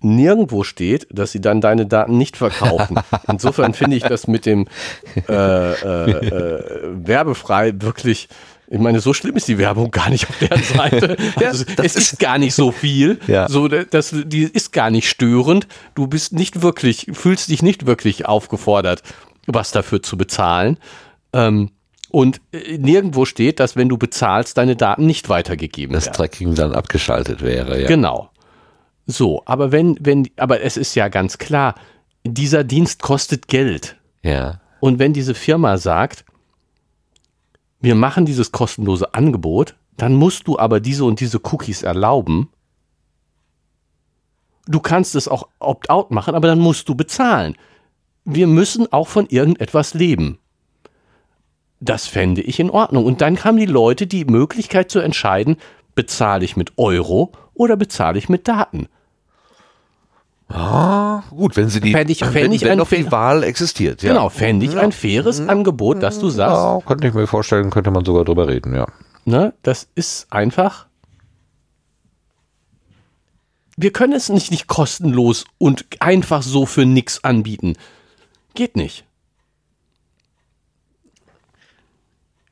nirgendwo steht, dass sie dann deine Daten nicht verkaufen. Insofern finde ich das mit dem äh, äh, äh, werbefrei wirklich ich meine, so schlimm ist die Werbung gar nicht auf der Seite. Also, es ist gar nicht so viel. Ja. So, das, die ist gar nicht störend. Du bist nicht wirklich, fühlst dich nicht wirklich aufgefordert, was dafür zu bezahlen. Ähm, und äh, nirgendwo steht, dass wenn du bezahlst, deine Daten nicht weitergegeben das werden. Das Tracking dann abgeschaltet wäre, ja. Genau. So, aber wenn, wenn, aber es ist ja ganz klar, dieser Dienst kostet Geld. Ja. Und wenn diese Firma sagt, wir machen dieses kostenlose Angebot, dann musst du aber diese und diese Cookies erlauben. Du kannst es auch opt-out machen, aber dann musst du bezahlen. Wir müssen auch von irgendetwas leben. Das fände ich in Ordnung. Und dann haben die Leute die Möglichkeit zu entscheiden, bezahle ich mit Euro oder bezahle ich mit Daten. Ah, gut, wenn sie die, Fänd ich- fänd wenn, ich wenn ein doch die Wahl existiert. Ja. Genau, fände ich ein faires Angebot, dass du sagst, Ja, könnte ich mir vorstellen, könnte man sogar drüber reden, ja. ne, das ist einfach. Wir können es nicht, nicht kostenlos und einfach so für nix anbieten. Geht nicht.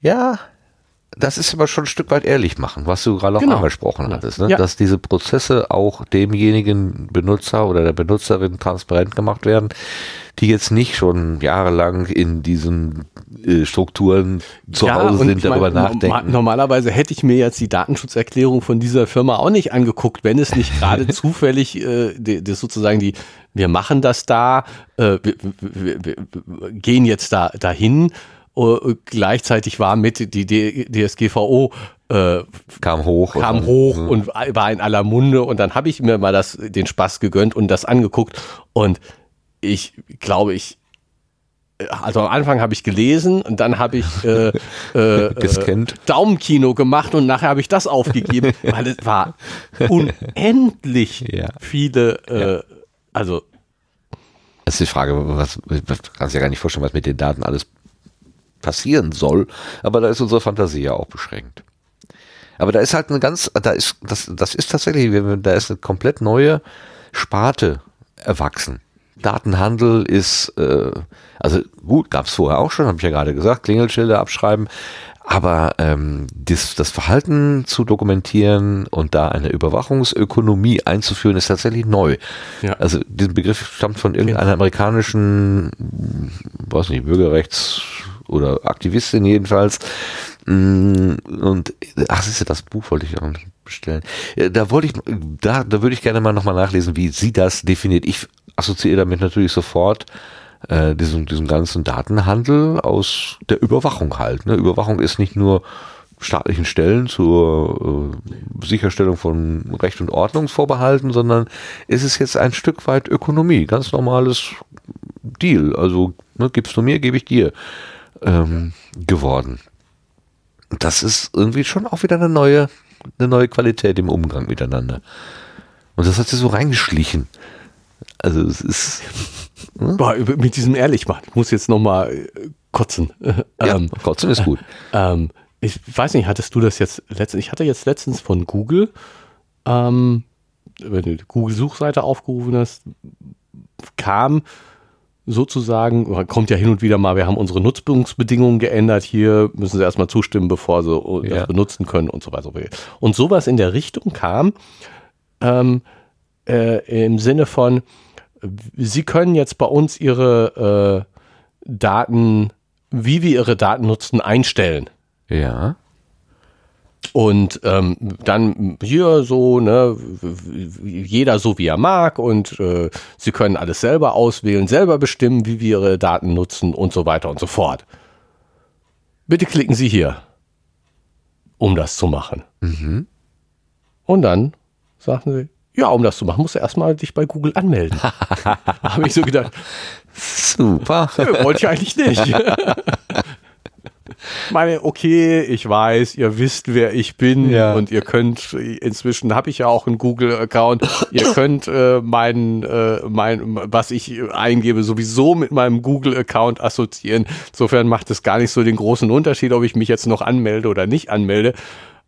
Ja, das ist aber schon ein Stück weit ehrlich machen, was du gerade auch Genau. angesprochen Ja. hattest, ne? Ja. dass diese Prozesse auch demjenigen Benutzer oder der Benutzerin transparent gemacht werden, die jetzt nicht schon jahrelang in diesen äh, Strukturen zu Hause und sind, darüber meine, nachdenken. Normalerweise hätte ich mir jetzt die Datenschutzerklärung von dieser Firma auch nicht angeguckt, wenn es nicht gerade zufällig äh, die, das sozusagen die, wir machen das da, äh, wir, wir, wir, wir gehen jetzt da dahin. Uh, gleichzeitig war mit die D- DSGVO äh, kam hoch. kam und- hoch und war in aller Munde und dann habe ich mir mal das den Spaß gegönnt und das angeguckt und ich glaube ich also am Anfang habe ich gelesen und dann habe ich äh, äh, Gescannt. äh, Daumenkino gemacht und nachher habe ich das aufgegeben, weil es war unendlich Ja. viele äh, also Das ist die Frage, was, was kannst ja gar nicht vorstellen, was mit den Daten alles passieren soll. Aber da ist unsere Fantasie ja auch beschränkt. Aber da ist halt eine ganz, da ist, das, das ist tatsächlich, da ist eine komplett neue Sparte erwachsen. Datenhandel ist, äh, also gut, gab es vorher auch schon, habe ich ja gerade gesagt, Klingelschilder abschreiben. Aber ähm, das, das Verhalten zu dokumentieren und da eine Überwachungsökonomie einzuführen, ist tatsächlich neu. Ja. Also dieser Begriff stammt von irgendeiner amerikanischen, weiß nicht, Bürgerrechts- oder Aktivistin jedenfalls. Mm, Und ach, siehst du, das Buch wollte ich auch bestellen. Ja, Da wollte ich, da, da würde ich gerne mal nochmal nachlesen, wie sie das definiert. Ich assoziiere damit natürlich sofort äh, diesen, diesen ganzen Datenhandel aus der Überwachung halt. Ne? Überwachung ist nicht nur staatlichen Stellen zur äh, Sicherstellung von Recht und Ordnung vorbehalten, sondern es ist jetzt ein Stück weit Ökonomie, ganz normales Deal. Also ne, gibst du mir, gebe ich dir ähm, geworden. Das ist irgendwie schon auch wieder eine neue, eine neue Qualität im Umgang miteinander. Und das hat sich so reingeschlichen. Also es ist boah, mit diesem ehrlich machen. Ich muss jetzt noch mal äh, kotzen. ja, Ähm, trotzdem ist gut. Ähm, ich weiß nicht, hattest du das jetzt letztens? Ich hatte jetzt letztens von Google, ähm, wenn du die Google-Suchseite aufgerufen hast, kam sozusagen, oder kommt ja hin und wieder mal, wir haben unsere Nutzungsbedingungen geändert, hier müssen sie erstmal zustimmen, bevor sie Ja. das benutzen können und so weiter. Und sowas in der Richtung kam, ähm, äh, im Sinne von, Sie können jetzt bei uns Ihre äh, Daten, wie wir Ihre Daten nutzen, einstellen. Ja. Und ähm, dann hier so, ne, jeder so wie er mag und äh, sie können alles selber auswählen, selber bestimmen, wie wir ihre Daten nutzen und so weiter und so fort. Bitte klicken Sie hier, um das zu machen. Und dann sagten sie, ja, um das zu machen, musst du erstmal dich bei Google anmelden. habe ich so gedacht, Super. Nö, wollte ich eigentlich nicht. Ich meine, okay, ich weiß, ihr wisst, wer ich bin Ja. und ihr könnt, inzwischen habe ich ja auch einen Google-Account, ihr könnt äh, mein, äh, mein, was ich eingebe, sowieso mit meinem Google-Account assoziieren. Insofern macht es gar nicht so den großen Unterschied, ob ich mich jetzt noch anmelde oder nicht anmelde.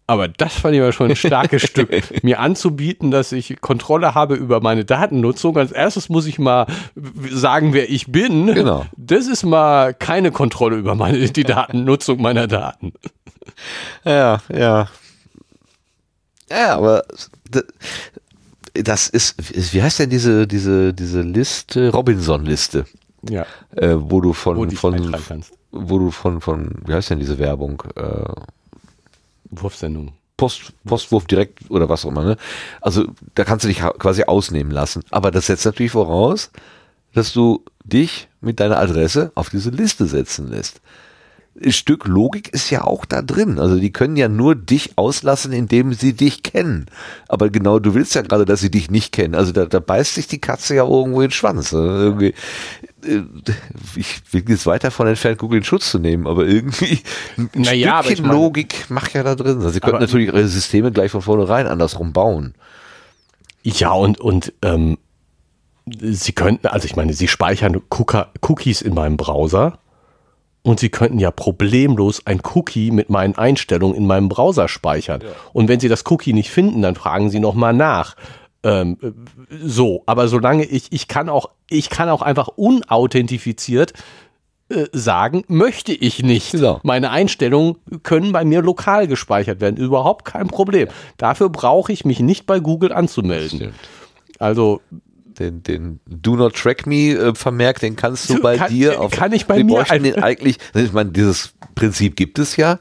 Aber das fand ich mal schon ein starkes Stück, mir anzubieten, dass ich Kontrolle habe über meine Datennutzung. Als erstes muss ich mal sagen, wer ich bin. Genau. Das ist mal keine Kontrolle über meine, die Datennutzung meiner Daten. Ja, ja. Ja, aber das ist, wie heißt denn diese, diese, diese Liste, Robinson-Liste, Ja, äh, wo du von, wo von, wo du von, von, wie heißt denn diese Werbung, äh, Wurfsendung. Post, Postwurf direkt oder was auch immer, ne? Also da kannst du dich quasi ausnehmen lassen. Aber das setzt natürlich voraus, dass du dich mit deiner Adresse auf diese Liste setzen lässt. Stück Logik ist ja auch da drin. Also die können ja nur dich auslassen, indem sie dich kennen. Aber genau, du willst ja gerade, dass sie dich nicht kennen. Also da, da beißt sich die Katze ja irgendwo in den Schwanz. Also irgendwie, äh, ich bin jetzt weit davon entfernt, Google in Schutz zu nehmen, aber irgendwie ein naja, Stückchen meine, Logik macht ja da drin. Also sie könnten natürlich ihre Systeme gleich von vornherein andersrum bauen. Ja, und, und ähm, sie könnten, also ich meine, sie speichern Cookies in meinem Browser und Sie könnten ja problemlos ein Cookie mit meinen Einstellungen in meinem Browser speichern. Ja. Und wenn Sie das Cookie nicht finden, dann fragen Sie nochmal nach. Ähm, so, aber solange ich, ich kann auch, ich kann auch einfach unauthentifiziert äh, sagen, möchte ich nicht. Genau. Meine Einstellungen können bei mir lokal gespeichert werden. Überhaupt kein Problem. Dafür brauche ich mich nicht bei Google anzumelden. Also den, den Do Not Track Me äh, Vermerk, den kannst du bei kann, dir auf. Kann ich bei Sie mir den eigentlich, ich meine, dieses Prinzip gibt es ja.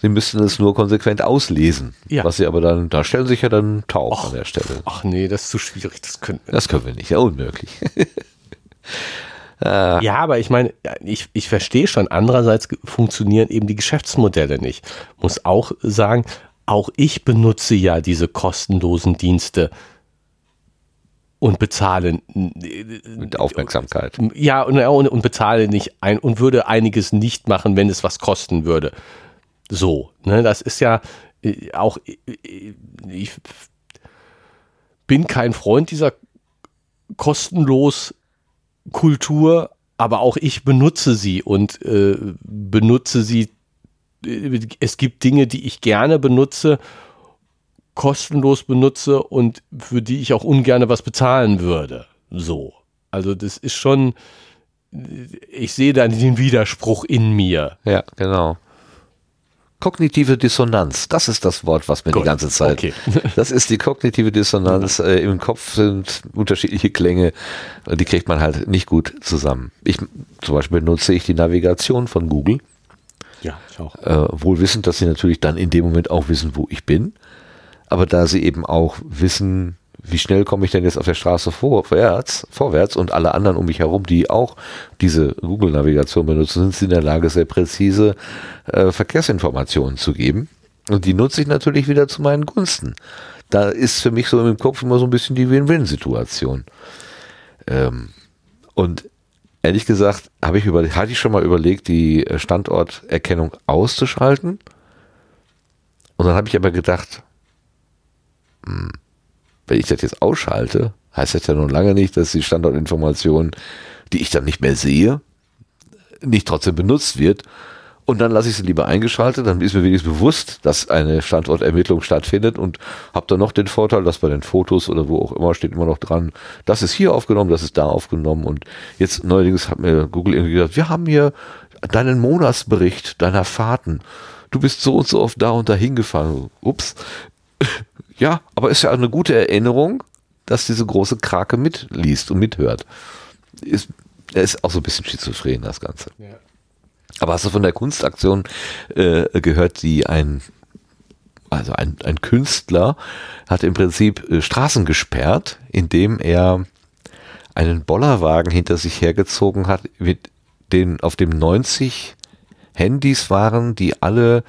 Sie müssten es nur konsequent auslesen. Ja. Was sie aber dann, da stellen sich ja dann taub ach, an der Stelle. Ach nee, das ist zu schwierig. Das können wir Das können wir nicht, ja, unmöglich. ah. Ja, aber ich meine, ich, ich verstehe schon, andererseits funktionieren eben die Geschäftsmodelle nicht. Muss auch sagen, auch ich benutze ja diese kostenlosen Dienste und bezahle mit Aufmerksamkeit. Ja, und, und, und, bezahle nicht ein und würde einiges nicht machen, wenn es was kosten würde. So, ne, das ist ja äh, auch äh, ich bin kein Freund dieser kostenlos Kultur, aber auch ich benutze sie und äh, benutze sie. Äh, es gibt Dinge, die ich gerne benutze kostenlos benutze und für die ich auch ungern was bezahlen würde. So. Also das ist schon, ich sehe da den Widerspruch in mir. Ja, genau. Kognitive Dissonanz, das ist das Wort, was mir Gut. die ganze Zeit. Okay. Das ist die kognitive Dissonanz. Äh, Im Kopf sind unterschiedliche Klänge, die kriegt man halt nicht gut zusammen. Ich zum Beispiel nutze ich die Navigation von Google. Ja, ich auch. Äh, wohl wissend, dass sie natürlich dann in dem Moment auch wissen, wo ich bin aber da sie eben auch wissen, wie schnell komme ich denn jetzt auf der Straße vorwärts, vorwärts und alle anderen um mich herum, die auch diese Google-Navigation benutzen, sind sie in der Lage, sehr präzise äh, Verkehrsinformationen zu geben. Und die nutze ich natürlich wieder zu meinen Gunsten. Da ist für mich so im Kopf immer so ein bisschen die Win-Win-Situation. Ähm, und ehrlich gesagt, habe ich über, hatte ich schon mal überlegt, die Standorterkennung auszuschalten. Und dann habe ich aber gedacht, wenn ich das jetzt ausschalte, heißt das ja nun lange nicht, dass die Standortinformation, die ich dann nicht mehr sehe, nicht trotzdem benutzt wird. Und dann lasse ich sie lieber eingeschaltet, dann ist mir wenigstens bewusst, dass eine Standortermittlung stattfindet und habe dann noch den Vorteil, dass bei den Fotos oder wo auch immer steht immer noch dran, das ist hier aufgenommen, das ist da aufgenommen und jetzt neuerdings hat mir Google irgendwie gesagt, wir haben hier deinen Monatsbericht deiner Fahrten. Du bist so und so oft da und da hingefahren. Ups, ja, aber ist ja eine gute Erinnerung, dass diese große Krake mitliest und mithört. Ist, er ist auch so ein bisschen schizophren, das Ganze. Ja. Aber hast du von der Kunstaktion äh, gehört, die ein, also ein, ein Künstler hat im Prinzip äh, Straßen gesperrt, indem er einen Bollerwagen hinter sich hergezogen hat, mit den, auf dem 90 Handys waren, die alle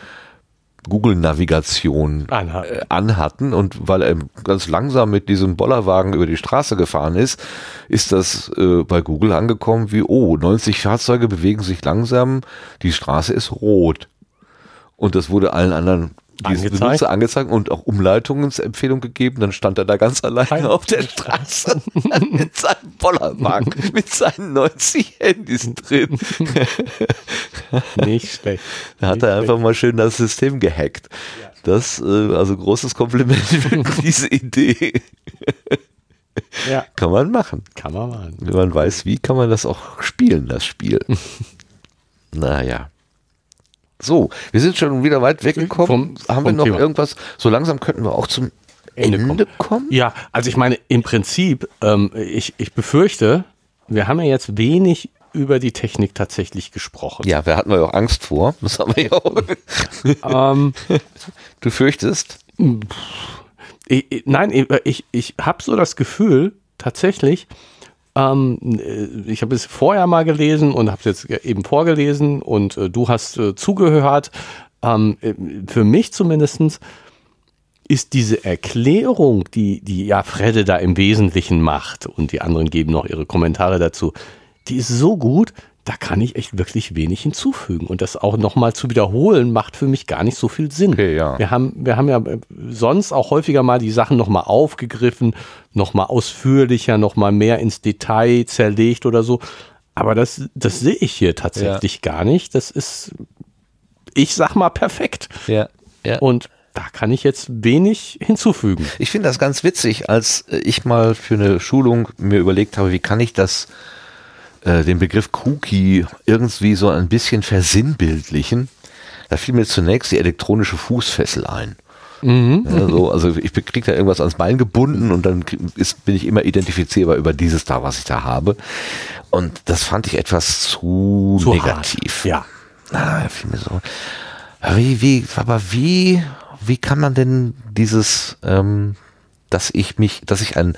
Google-Navigation äh, anhatten und weil er ganz langsam mit diesem Bollerwagen über die Straße gefahren ist, ist das äh, bei Google angekommen wie, oh, 90 Fahrzeuge bewegen sich langsam, die Straße ist rot. Und das wurde allen anderen diese angezeigt. Benutzer angezeigt und auch Umleitungsempfehlung gegeben. Dann stand er da ganz alleine Kein auf der Straße mit seinem Bollerwagen, mit seinen 90 Handys drin. Nicht schlecht. Da hat er einfach mal schön das System gehackt. Das, äh, also großes Kompliment für diese Idee. Ja. Kann man machen. Kann man machen. Wenn man weiß, wie, kann man das auch spielen, das Spiel. naja. So, wir sind schon wieder weit weggekommen. Vom, Haben wir noch Thema. irgendwas? So langsam könnten wir auch zum Ende, Ende kommen. kommen. Ja, also ich meine, im Prinzip, ähm, ich, ich befürchte, wir haben ja jetzt wenig über die Technik tatsächlich gesprochen. Ja, wir hatten ja auch Angst vor. Das haben wir ja auch. ähm, du fürchtest? Ich, ich, nein, ich, ich habe so das Gefühl, tatsächlich, Ähm, äh, ich habe es vorher mal gelesen und habe es jetzt eben vorgelesen und äh, du hast äh, zugehört. Ähm, äh, für mich zumindestens ist diese Erklärung, die, die ja Fredde da im Wesentlichen macht und die anderen geben noch ihre Kommentare dazu, die ist so gut, da kann ich echt wirklich wenig hinzufügen. Und das auch nochmal zu wiederholen, macht für mich gar nicht so viel Sinn. Okay, ja. Wir haben, wir haben ja äh, sonst auch häufiger mal die Sachen nochmal aufgegriffen, nochmal ausführlicher, nochmal mehr ins Detail zerlegt oder so. Aber das, das sehe ich hier tatsächlich ja. gar nicht. Das ist, ich sag mal, perfekt. Ja. ja. Und da kann ich jetzt wenig hinzufügen. Ich finde das ganz witzig, als ich mal für eine Schulung mir überlegt habe, wie kann ich das äh, den Begriff Cookie irgendwie so ein bisschen versinnbildlichen, da fiel mir zunächst die elektronische Fußfessel ein. Mhm. Ja, so, also ich kriege da irgendwas ans Bein gebunden und dann ist, bin ich immer identifizierbar über dieses da, was ich da habe. Und das fand ich etwas zu, zu negativ. Hart. Ja. Na, fiel mir so. Wie, wie, aber wie, wie kann man denn dieses, ähm, dass ich mich, dass ich ein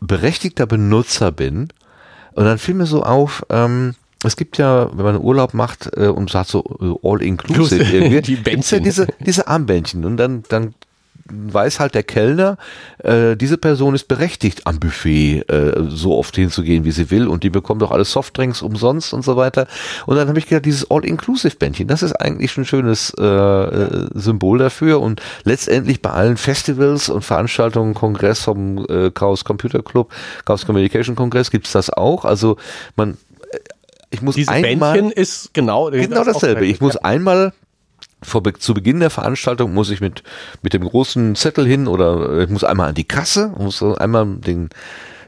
berechtigter Benutzer bin und dann fiel mir so auf, ähm, es gibt ja, wenn man Urlaub macht äh, und sagt so äh, all inclusive irgendwie, die gibt's ja diese, diese Armbändchen. Und dann, dann weiß halt der Kellner, äh, diese Person ist berechtigt, am Buffet äh, so oft hinzugehen, wie sie will und die bekommt doch alle Softdrinks umsonst und so weiter. Und dann habe ich gedacht, dieses All-Inclusive-Bändchen, das ist eigentlich ein schönes äh, äh, Symbol dafür und letztendlich bei allen Festivals und Veranstaltungen, Kongress vom äh, Chaos Computer Club, Chaos Communication Kongress gibt's das auch. Also man äh, ich muss Dieses einmal, Bändchen ist genau, genau dasselbe. Ich muss einmal vor, zu Beginn der Veranstaltung muss ich mit, mit dem großen Zettel hin oder ich muss einmal an die Kasse, muss einmal den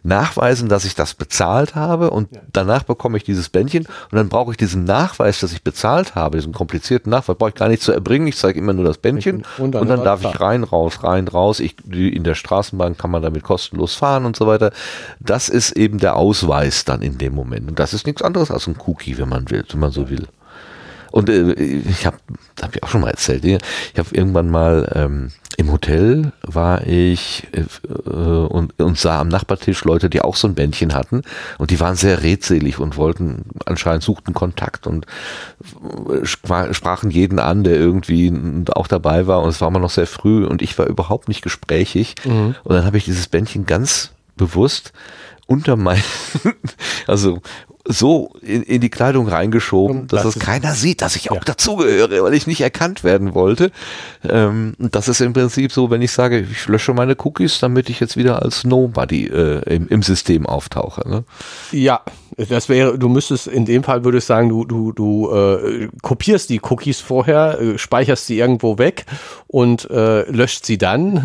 nachweisen, dass ich das bezahlt habe und ja. danach bekomme ich dieses Bändchen und dann brauche ich diesen Nachweis, dass ich bezahlt habe, diesen komplizierten Nachweis, brauche ich gar nicht zu erbringen, ich zeige immer nur das Bändchen und dann, und dann darf ich rein, raus, rein, raus, ich, in der Straßenbahn kann man damit kostenlos fahren und so weiter. Das ist eben der Ausweis dann in dem Moment und das ist nichts anderes als ein Cookie, wenn man will, wenn man so will. Und äh, ich habe, habe ich auch schon mal erzählt, ich habe irgendwann mal ähm, im Hotel war ich äh, und, und sah am Nachbartisch Leute, die auch so ein Bändchen hatten. Und die waren sehr redselig und wollten anscheinend suchten Kontakt und äh, sprachen jeden an, der irgendwie auch dabei war. Und es war immer noch sehr früh und ich war überhaupt nicht gesprächig. Mhm. und dann habe ich dieses Bändchen ganz bewusst unter mein, also so in, in die Kleidung reingeschoben, dass das, das keiner sieht, dass ich ja. auch dazugehöre, weil ich nicht erkannt werden wollte. Ähm, das ist im Prinzip so, wenn ich sage, ich lösche meine Cookies, damit ich jetzt wieder als Nobody äh, im, im System auftauche. Ne? Ja, das wäre, du müsstest in dem Fall würde ich sagen, du, du, du äh, kopierst die Cookies vorher, äh, speicherst sie irgendwo weg und äh, löscht sie dann,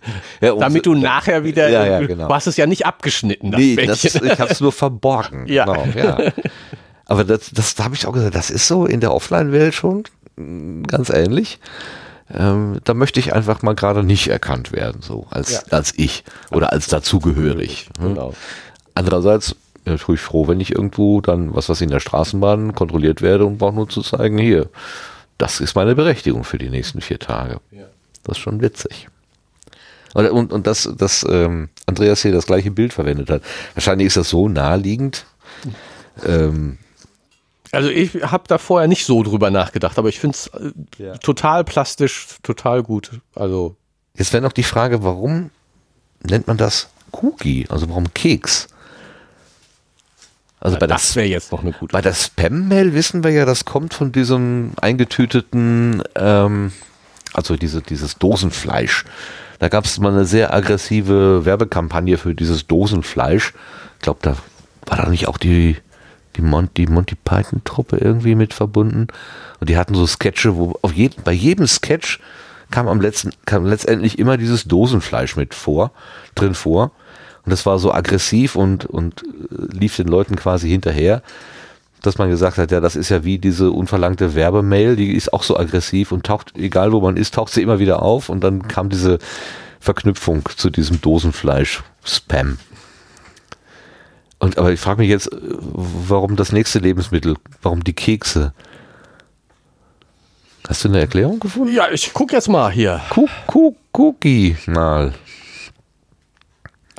ja, damit du nachher wieder, ja, ja, genau. du hast es ja nicht abgeschnitten. Das nee, das, ich habe es nur verborgen. Ja. Genau, ja. Aber das, das da habe ich auch gesagt, das ist so in der Offline-Welt schon ganz ähnlich. Ähm, da möchte ich einfach mal gerade nicht erkannt werden, so als, ja. als ich oder als dazugehörig. Hm? Genau. Andererseits bin ich froh, wenn ich irgendwo dann, was was in der Straßenbahn kontrolliert werde und brauche nur zu zeigen, hier, das ist meine Berechtigung für die nächsten vier Tage. Ja. Das ist schon witzig. Und, und, und dass, dass ähm, Andreas hier das gleiche Bild verwendet hat. Wahrscheinlich ist das so naheliegend. Ähm, also ich habe da vorher nicht so drüber nachgedacht, aber ich finde es äh, ja. total plastisch, total gut. Also jetzt wäre noch die Frage, warum nennt man das Cookie? Also warum Keks? Also ja, bei das wäre jetzt noch eine gute. Bei der Spam-Mail wissen wir ja, das kommt von diesem eingetüteten, ähm, also diese, dieses Dosenfleisch. Da gab es mal eine sehr aggressive Werbekampagne für dieses Dosenfleisch. Ich glaube, da war da nicht auch die, die, Mon die Monty Python-Truppe irgendwie mit verbunden? Und die hatten so Sketche, wo auf jeden, bei jedem Sketch kam am letzten, kam letztendlich immer dieses Dosenfleisch mit vor, drin vor. Und das war so aggressiv und, und äh, lief den Leuten quasi hinterher, dass man gesagt hat, ja, das ist ja wie diese unverlangte Werbemail, die ist auch so aggressiv und taucht, egal wo man ist, taucht sie immer wieder auf und dann kam diese Verknüpfung zu diesem Dosenfleisch-Spam. Und aber ich frage mich jetzt, warum das nächste Lebensmittel, warum die Kekse? Hast du eine Erklärung gefunden? Ja, ich gucke jetzt mal hier. Cookie mal.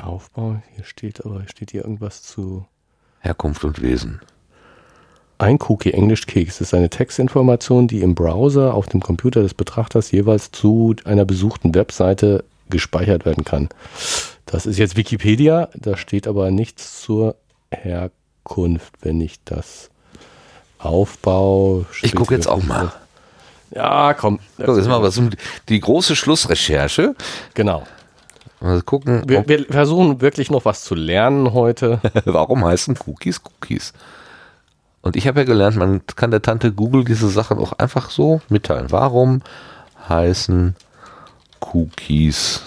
Aufbau, hier steht aber, steht hier irgendwas zu. Herkunft und Wesen. Ein Cookie, Englisch Keks, ist eine Textinformation, die im Browser auf dem Computer des Betrachters jeweils zu einer besuchten Webseite gespeichert werden kann. Das ist jetzt Wikipedia, da steht aber nichts zur Herkunft, wenn ich das Aufbau. Ich gucke jetzt auch mal. Ja, komm. Guck, jetzt mal was. Die große Schlussrecherche. Genau. Mal gucken. Wir, wir versuchen wirklich noch was zu lernen heute. Warum heißen Cookies Cookies? Und ich habe ja gelernt, man kann der Tante Google diese Sachen auch einfach so mitteilen. Warum heißen Cookies?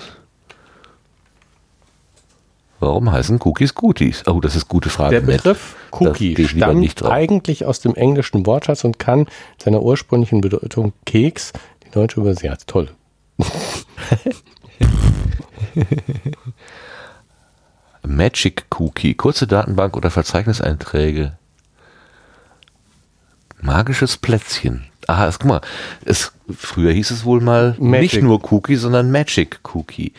Warum heißen Cookies Cookies? Oh, das ist gute Frage. Der Begriff Cookie stammt eigentlich aus dem englischen Wortschatz und kann seiner ursprünglichen Bedeutung Keks, die deutsche Übersetzung, toll. Magic Cookie, kurze Datenbank oder Verzeichniseinträge. Magisches Plätzchen. Aha, guck mal, es, früher hieß es wohl mal Magic. nicht nur Cookie, sondern Magic Cookie.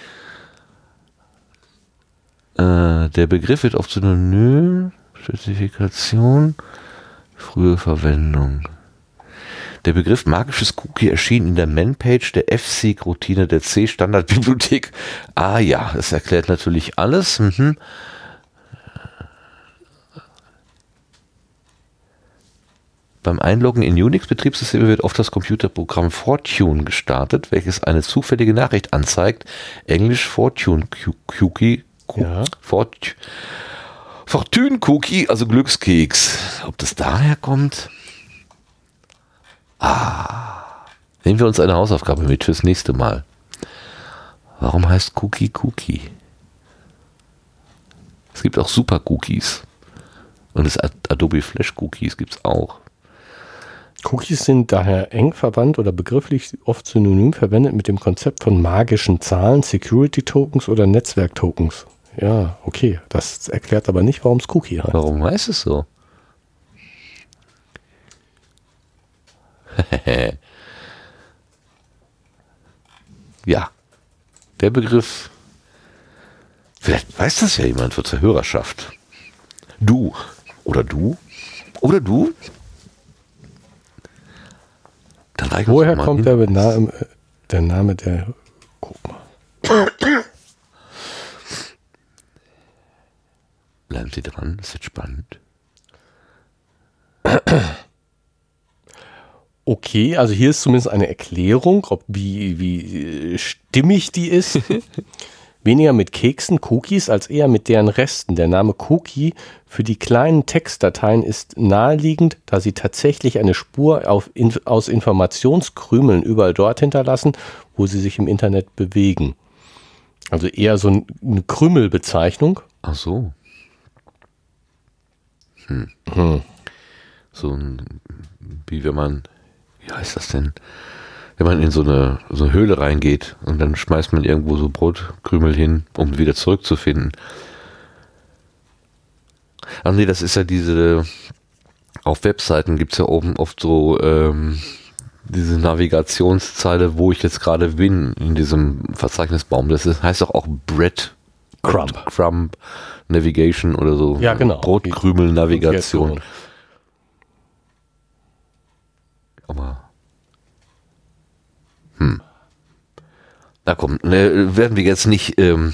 Äh, der Begriff wird oft synonym, Spezifikation, frühe Verwendung. Der Begriff magisches Cookie erschien in der Man-Page der F-Seek-Routine der C-Standardbibliothek. Ah ja, das erklärt natürlich alles. Mhm. Beim Einloggen in Unix-Betriebssysteme wird oft das Computerprogramm Fortune gestartet, welches eine zufällige Nachricht anzeigt. Englisch Fortune Cookie. Ja. Fort, Fortune Cookie, also Glückskeks. Ob das daher kommt? Ah. Nehmen wir uns eine Hausaufgabe mit fürs nächste Mal. Warum heißt Cookie Cookie? Es gibt auch Super Cookies. Und das Adobe Flash Cookies gibt es auch. Cookies sind daher eng verwandt oder begrifflich oft synonym verwendet mit dem Konzept von magischen Zahlen, Security Tokens oder Netzwerk Tokens. Ja, okay. Das erklärt aber nicht, warum es Cookie heißt. Warum heißt es so? ja. Der Begriff. Vielleicht weiß das ja jemand für zur Hörerschaft. Du. Oder du. Oder du. Dann Woher kommt der der Name der. Guck mal. Bleiben Sie dran, es wird spannend. Okay, also hier ist zumindest eine Erklärung, ob wie, wie stimmig die ist. Weniger mit Keksen, Cookies, als eher mit deren Resten. Der Name Cookie für die kleinen Textdateien ist naheliegend, da sie tatsächlich eine Spur auf, in, aus Informationskrümeln überall dort hinterlassen, wo sie sich im Internet bewegen. Also eher so eine Krümelbezeichnung. Ach so. Hm. Hm. So ein, wie wenn man, wie heißt das denn? wenn man in so eine, so eine Höhle reingeht und dann schmeißt man irgendwo so Brotkrümel hin, um wieder zurückzufinden. Ach nee, das ist ja diese, auf Webseiten gibt es ja oben oft so ähm, diese Navigationszeile, wo ich jetzt gerade bin, in diesem Verzeichnisbaum. Das ist, heißt doch auch Bread Crumb. Crumb Navigation oder so. Ja, genau. Brotkrümel-Navigation. Aber hm. Na komm, ne, werden wir jetzt nicht ähm,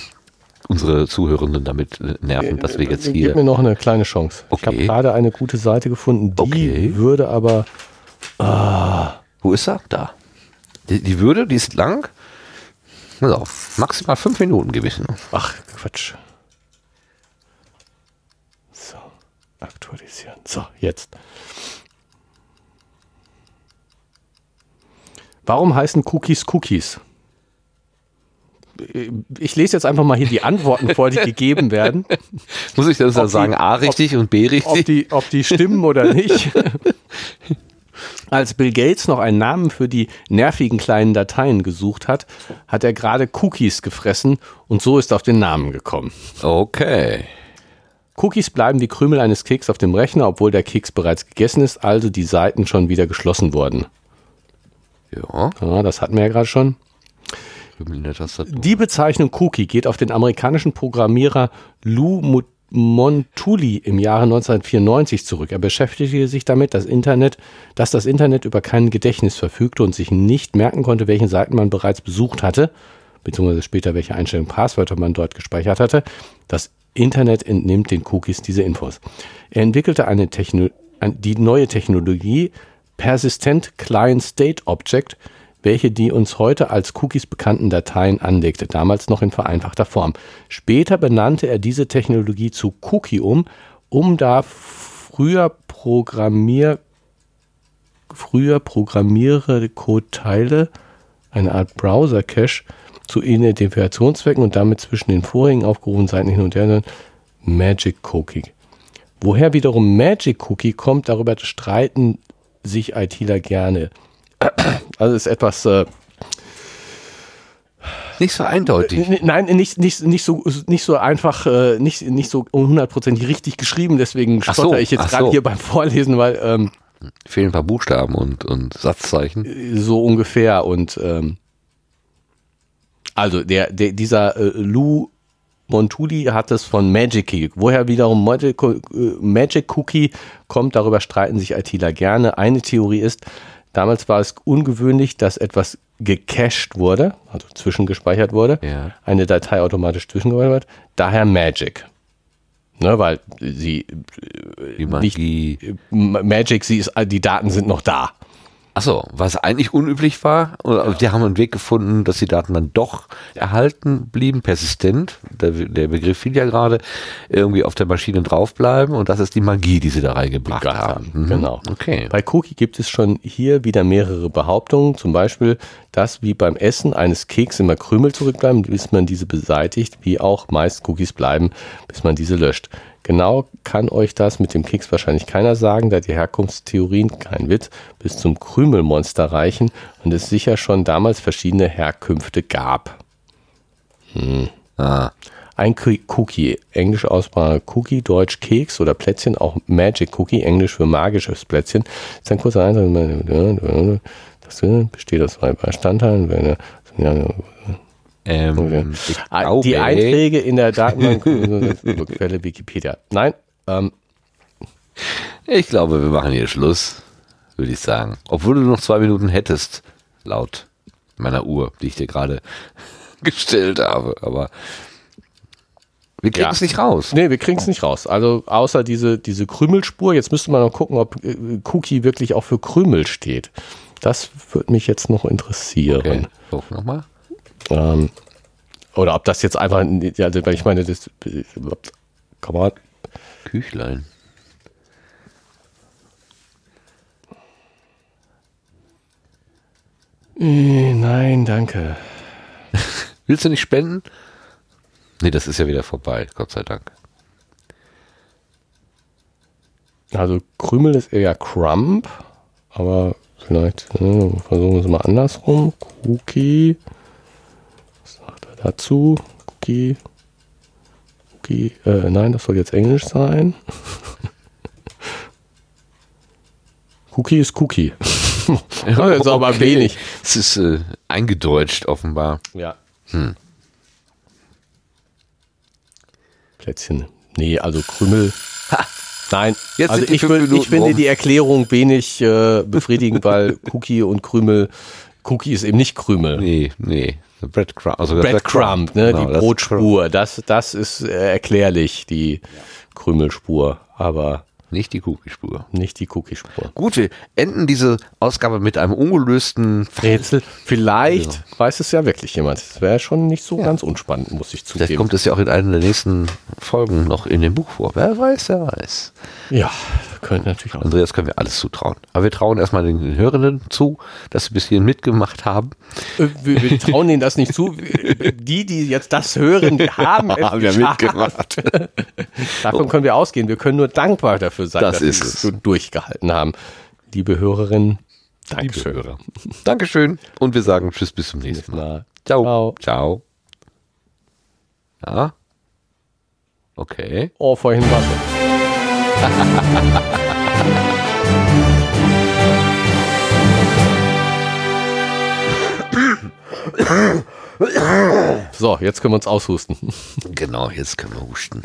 unsere Zuhörenden damit nerven, dass wir jetzt hier. Gib mir noch eine kleine Chance. Okay. Ich habe gerade eine gute Seite gefunden, die okay. würde aber. Ah. Wo ist er? Da. Die, die Würde, die ist lang. Also, maximal fünf Minuten gewesen. Ach, Quatsch. So, aktualisieren. So, jetzt. Warum heißen Cookies Cookies? Ich lese jetzt einfach mal hier die Antworten vor, die gegeben werden. Muss ich das dann sagen, A richtig ob, und B richtig? Ob die, ob die stimmen oder nicht. Als Bill Gates noch einen Namen für die nervigen kleinen Dateien gesucht hat, hat er gerade Cookies gefressen und so ist auf den Namen gekommen. Okay. Cookies bleiben wie Krümel eines Keks auf dem Rechner, obwohl der Keks bereits gegessen ist, also die Seiten schon wieder geschlossen wurden. Ja. ja das hatten wir ja gerade schon. Die Bezeichnung Cookie geht auf den amerikanischen Programmierer Lou Mo- Montuli im Jahre 1994 zurück. Er beschäftigte sich damit, dass, Internet, dass das Internet über kein Gedächtnis verfügte und sich nicht merken konnte, welchen Seiten man bereits besucht hatte, beziehungsweise später welche Einstellung Passwörter man dort gespeichert hatte. Das Internet entnimmt den Cookies diese Infos. Er entwickelte eine Techno die neue Technologie Persistent Client State Object, welche die uns heute als Cookies bekannten Dateien anlegte, damals noch in vereinfachter Form. Später benannte er diese Technologie zu Cookie um, um da früher Programmier früher programmiere Codeteile, eine Art Browser-Cache, zu Identifikationszwecken und damit zwischen den vorigen aufgerufenen Seiten hin und her Magic Cookie. Woher wiederum Magic Cookie kommt, darüber streiten sich ITler gerne. Also ist etwas äh, Nicht so eindeutig. N- Nein, nicht, nicht, nicht, so, nicht so einfach, äh, nicht, nicht so hundertprozentig richtig geschrieben, deswegen stotter so, ich jetzt gerade so. hier beim Vorlesen, weil ähm, Fehlen ein paar Buchstaben und, und Satzzeichen. so ungefähr und ähm, also der, der dieser äh, Lou Montuli hat es von Magic Cookie. Woher wiederum Magic, äh, Magic Cookie kommt, darüber streiten sich ITler gerne. Eine Theorie ist, damals war es ungewöhnlich, dass etwas gecached wurde, also zwischengespeichert wurde, Ja. eine Datei automatisch zwischengespeichert wird, daher Magic. Ne, weil sie Die Magie. M- Magic, sie ist, die Daten sind noch da. Achso, was eigentlich unüblich war, oder die haben einen Weg gefunden, dass die Daten dann doch erhalten blieben, persistent, der, der Begriff fiel ja gerade, irgendwie auf der Maschine draufbleiben und das ist die Magie, die sie da reingebracht gebracht haben. haben. Mhm. Genau. Okay. Bei Cookie gibt es schon hier wieder mehrere Behauptungen, zum Beispiel, dass wie beim Essen eines Keks immer Krümel zurückbleiben, bis man diese beseitigt, wie auch meist Cookies bleiben, bis man diese löscht. Genau kann euch das mit dem Keks wahrscheinlich keiner sagen, da die Herkunftstheorien, kein Witz, bis zum Krümelmonster reichen und es sicher schon damals verschiedene Herkünfte gab. Ah, Ein Coo- Cookie, englisch Aussprache Cookie, deutsch Keks oder Plätzchen, auch Magic Cookie, englisch für magisches Plätzchen, ist ein kurzer Einsatz. Das besteht aus zwei Bestandteilen. Ja, ähm, ich Ah, glaube, Die Einträge in der Datenbank, Quelle Wikipedia. Nein, ähm, ich glaube, wir machen hier Schluss, würde ich sagen. Obwohl du noch zwei Minuten hättest, laut meiner Uhr, die ich dir gerade gestellt habe, aber wir kriegen Ja. es nicht raus. nee, wir kriegen es nicht raus. Also außer diese, diese Krümelspur. Jetzt müsste man noch gucken, ob äh, Cookie wirklich auch für Krümel steht. Das würde mich jetzt noch interessieren. Okay. So, nochmal. Ähm, oder ob das jetzt einfach, ja, also, ich meine, das, kann man, Küchlein. Äh, nein, danke. Willst du nicht spenden? Nee, das ist ja wieder vorbei, Gott sei Dank. Also Krümel ist eher Crump, aber vielleicht äh, versuchen wir es mal andersrum. Cookie, was sagt er dazu? Cookie, Cookie, äh, nein, das soll jetzt Englisch sein. Cookie ist Cookie. das ist aber Okay. wenig. Es ist äh, eingedeutscht offenbar. Ja. Plätzchen. Nee, also Krümel. Nein, Jetzt also ich, ich finde die Erklärung wenig äh, befriedigend, weil Cookie und Krümel, Cookie ist eben nicht Krümel. Nee, nee. Breadcrumb. Also das Breadcrumb, ne, Genau, die das- Brotspur, das, das ist äh, erklärlich, die Krümelspur, aber Nicht die Cookiespur. nicht die Cookiespur. Gut, wir enden diese Ausgabe mit einem ungelösten Rätsel, vielleicht weiß es ja wirklich jemand. Das wäre schon nicht so ganz unspannend, muss ich Vielleicht zugeben. kommt es ja auch in einer der nächsten Folgen noch in dem Buch vor. Wer weiß, wer weiß. ja, könnte natürlich auch. Andreas können wir alles zutrauen. Aber wir trauen erstmal den Hörenden zu, dass sie bis hierhin mitgemacht haben. Äh, Wir, wir trauen denen das nicht zu. Die, die jetzt das hören, die haben es Haben wir geschafft. mitgemacht. Davon können wir ausgehen. Wir können nur dankbar dafür sein, Das dass ist sie es. so durchgehalten haben. Liebe Hörerinnen, Liebe Dankeschön. Hörer. Dankeschön. Und wir sagen Tschüss bis zum nächsten Mal. Ciao. Ciao. Ja. Okay. Oh, vorhin war es. So, jetzt können wir uns aushusten. Genau, jetzt können wir husten.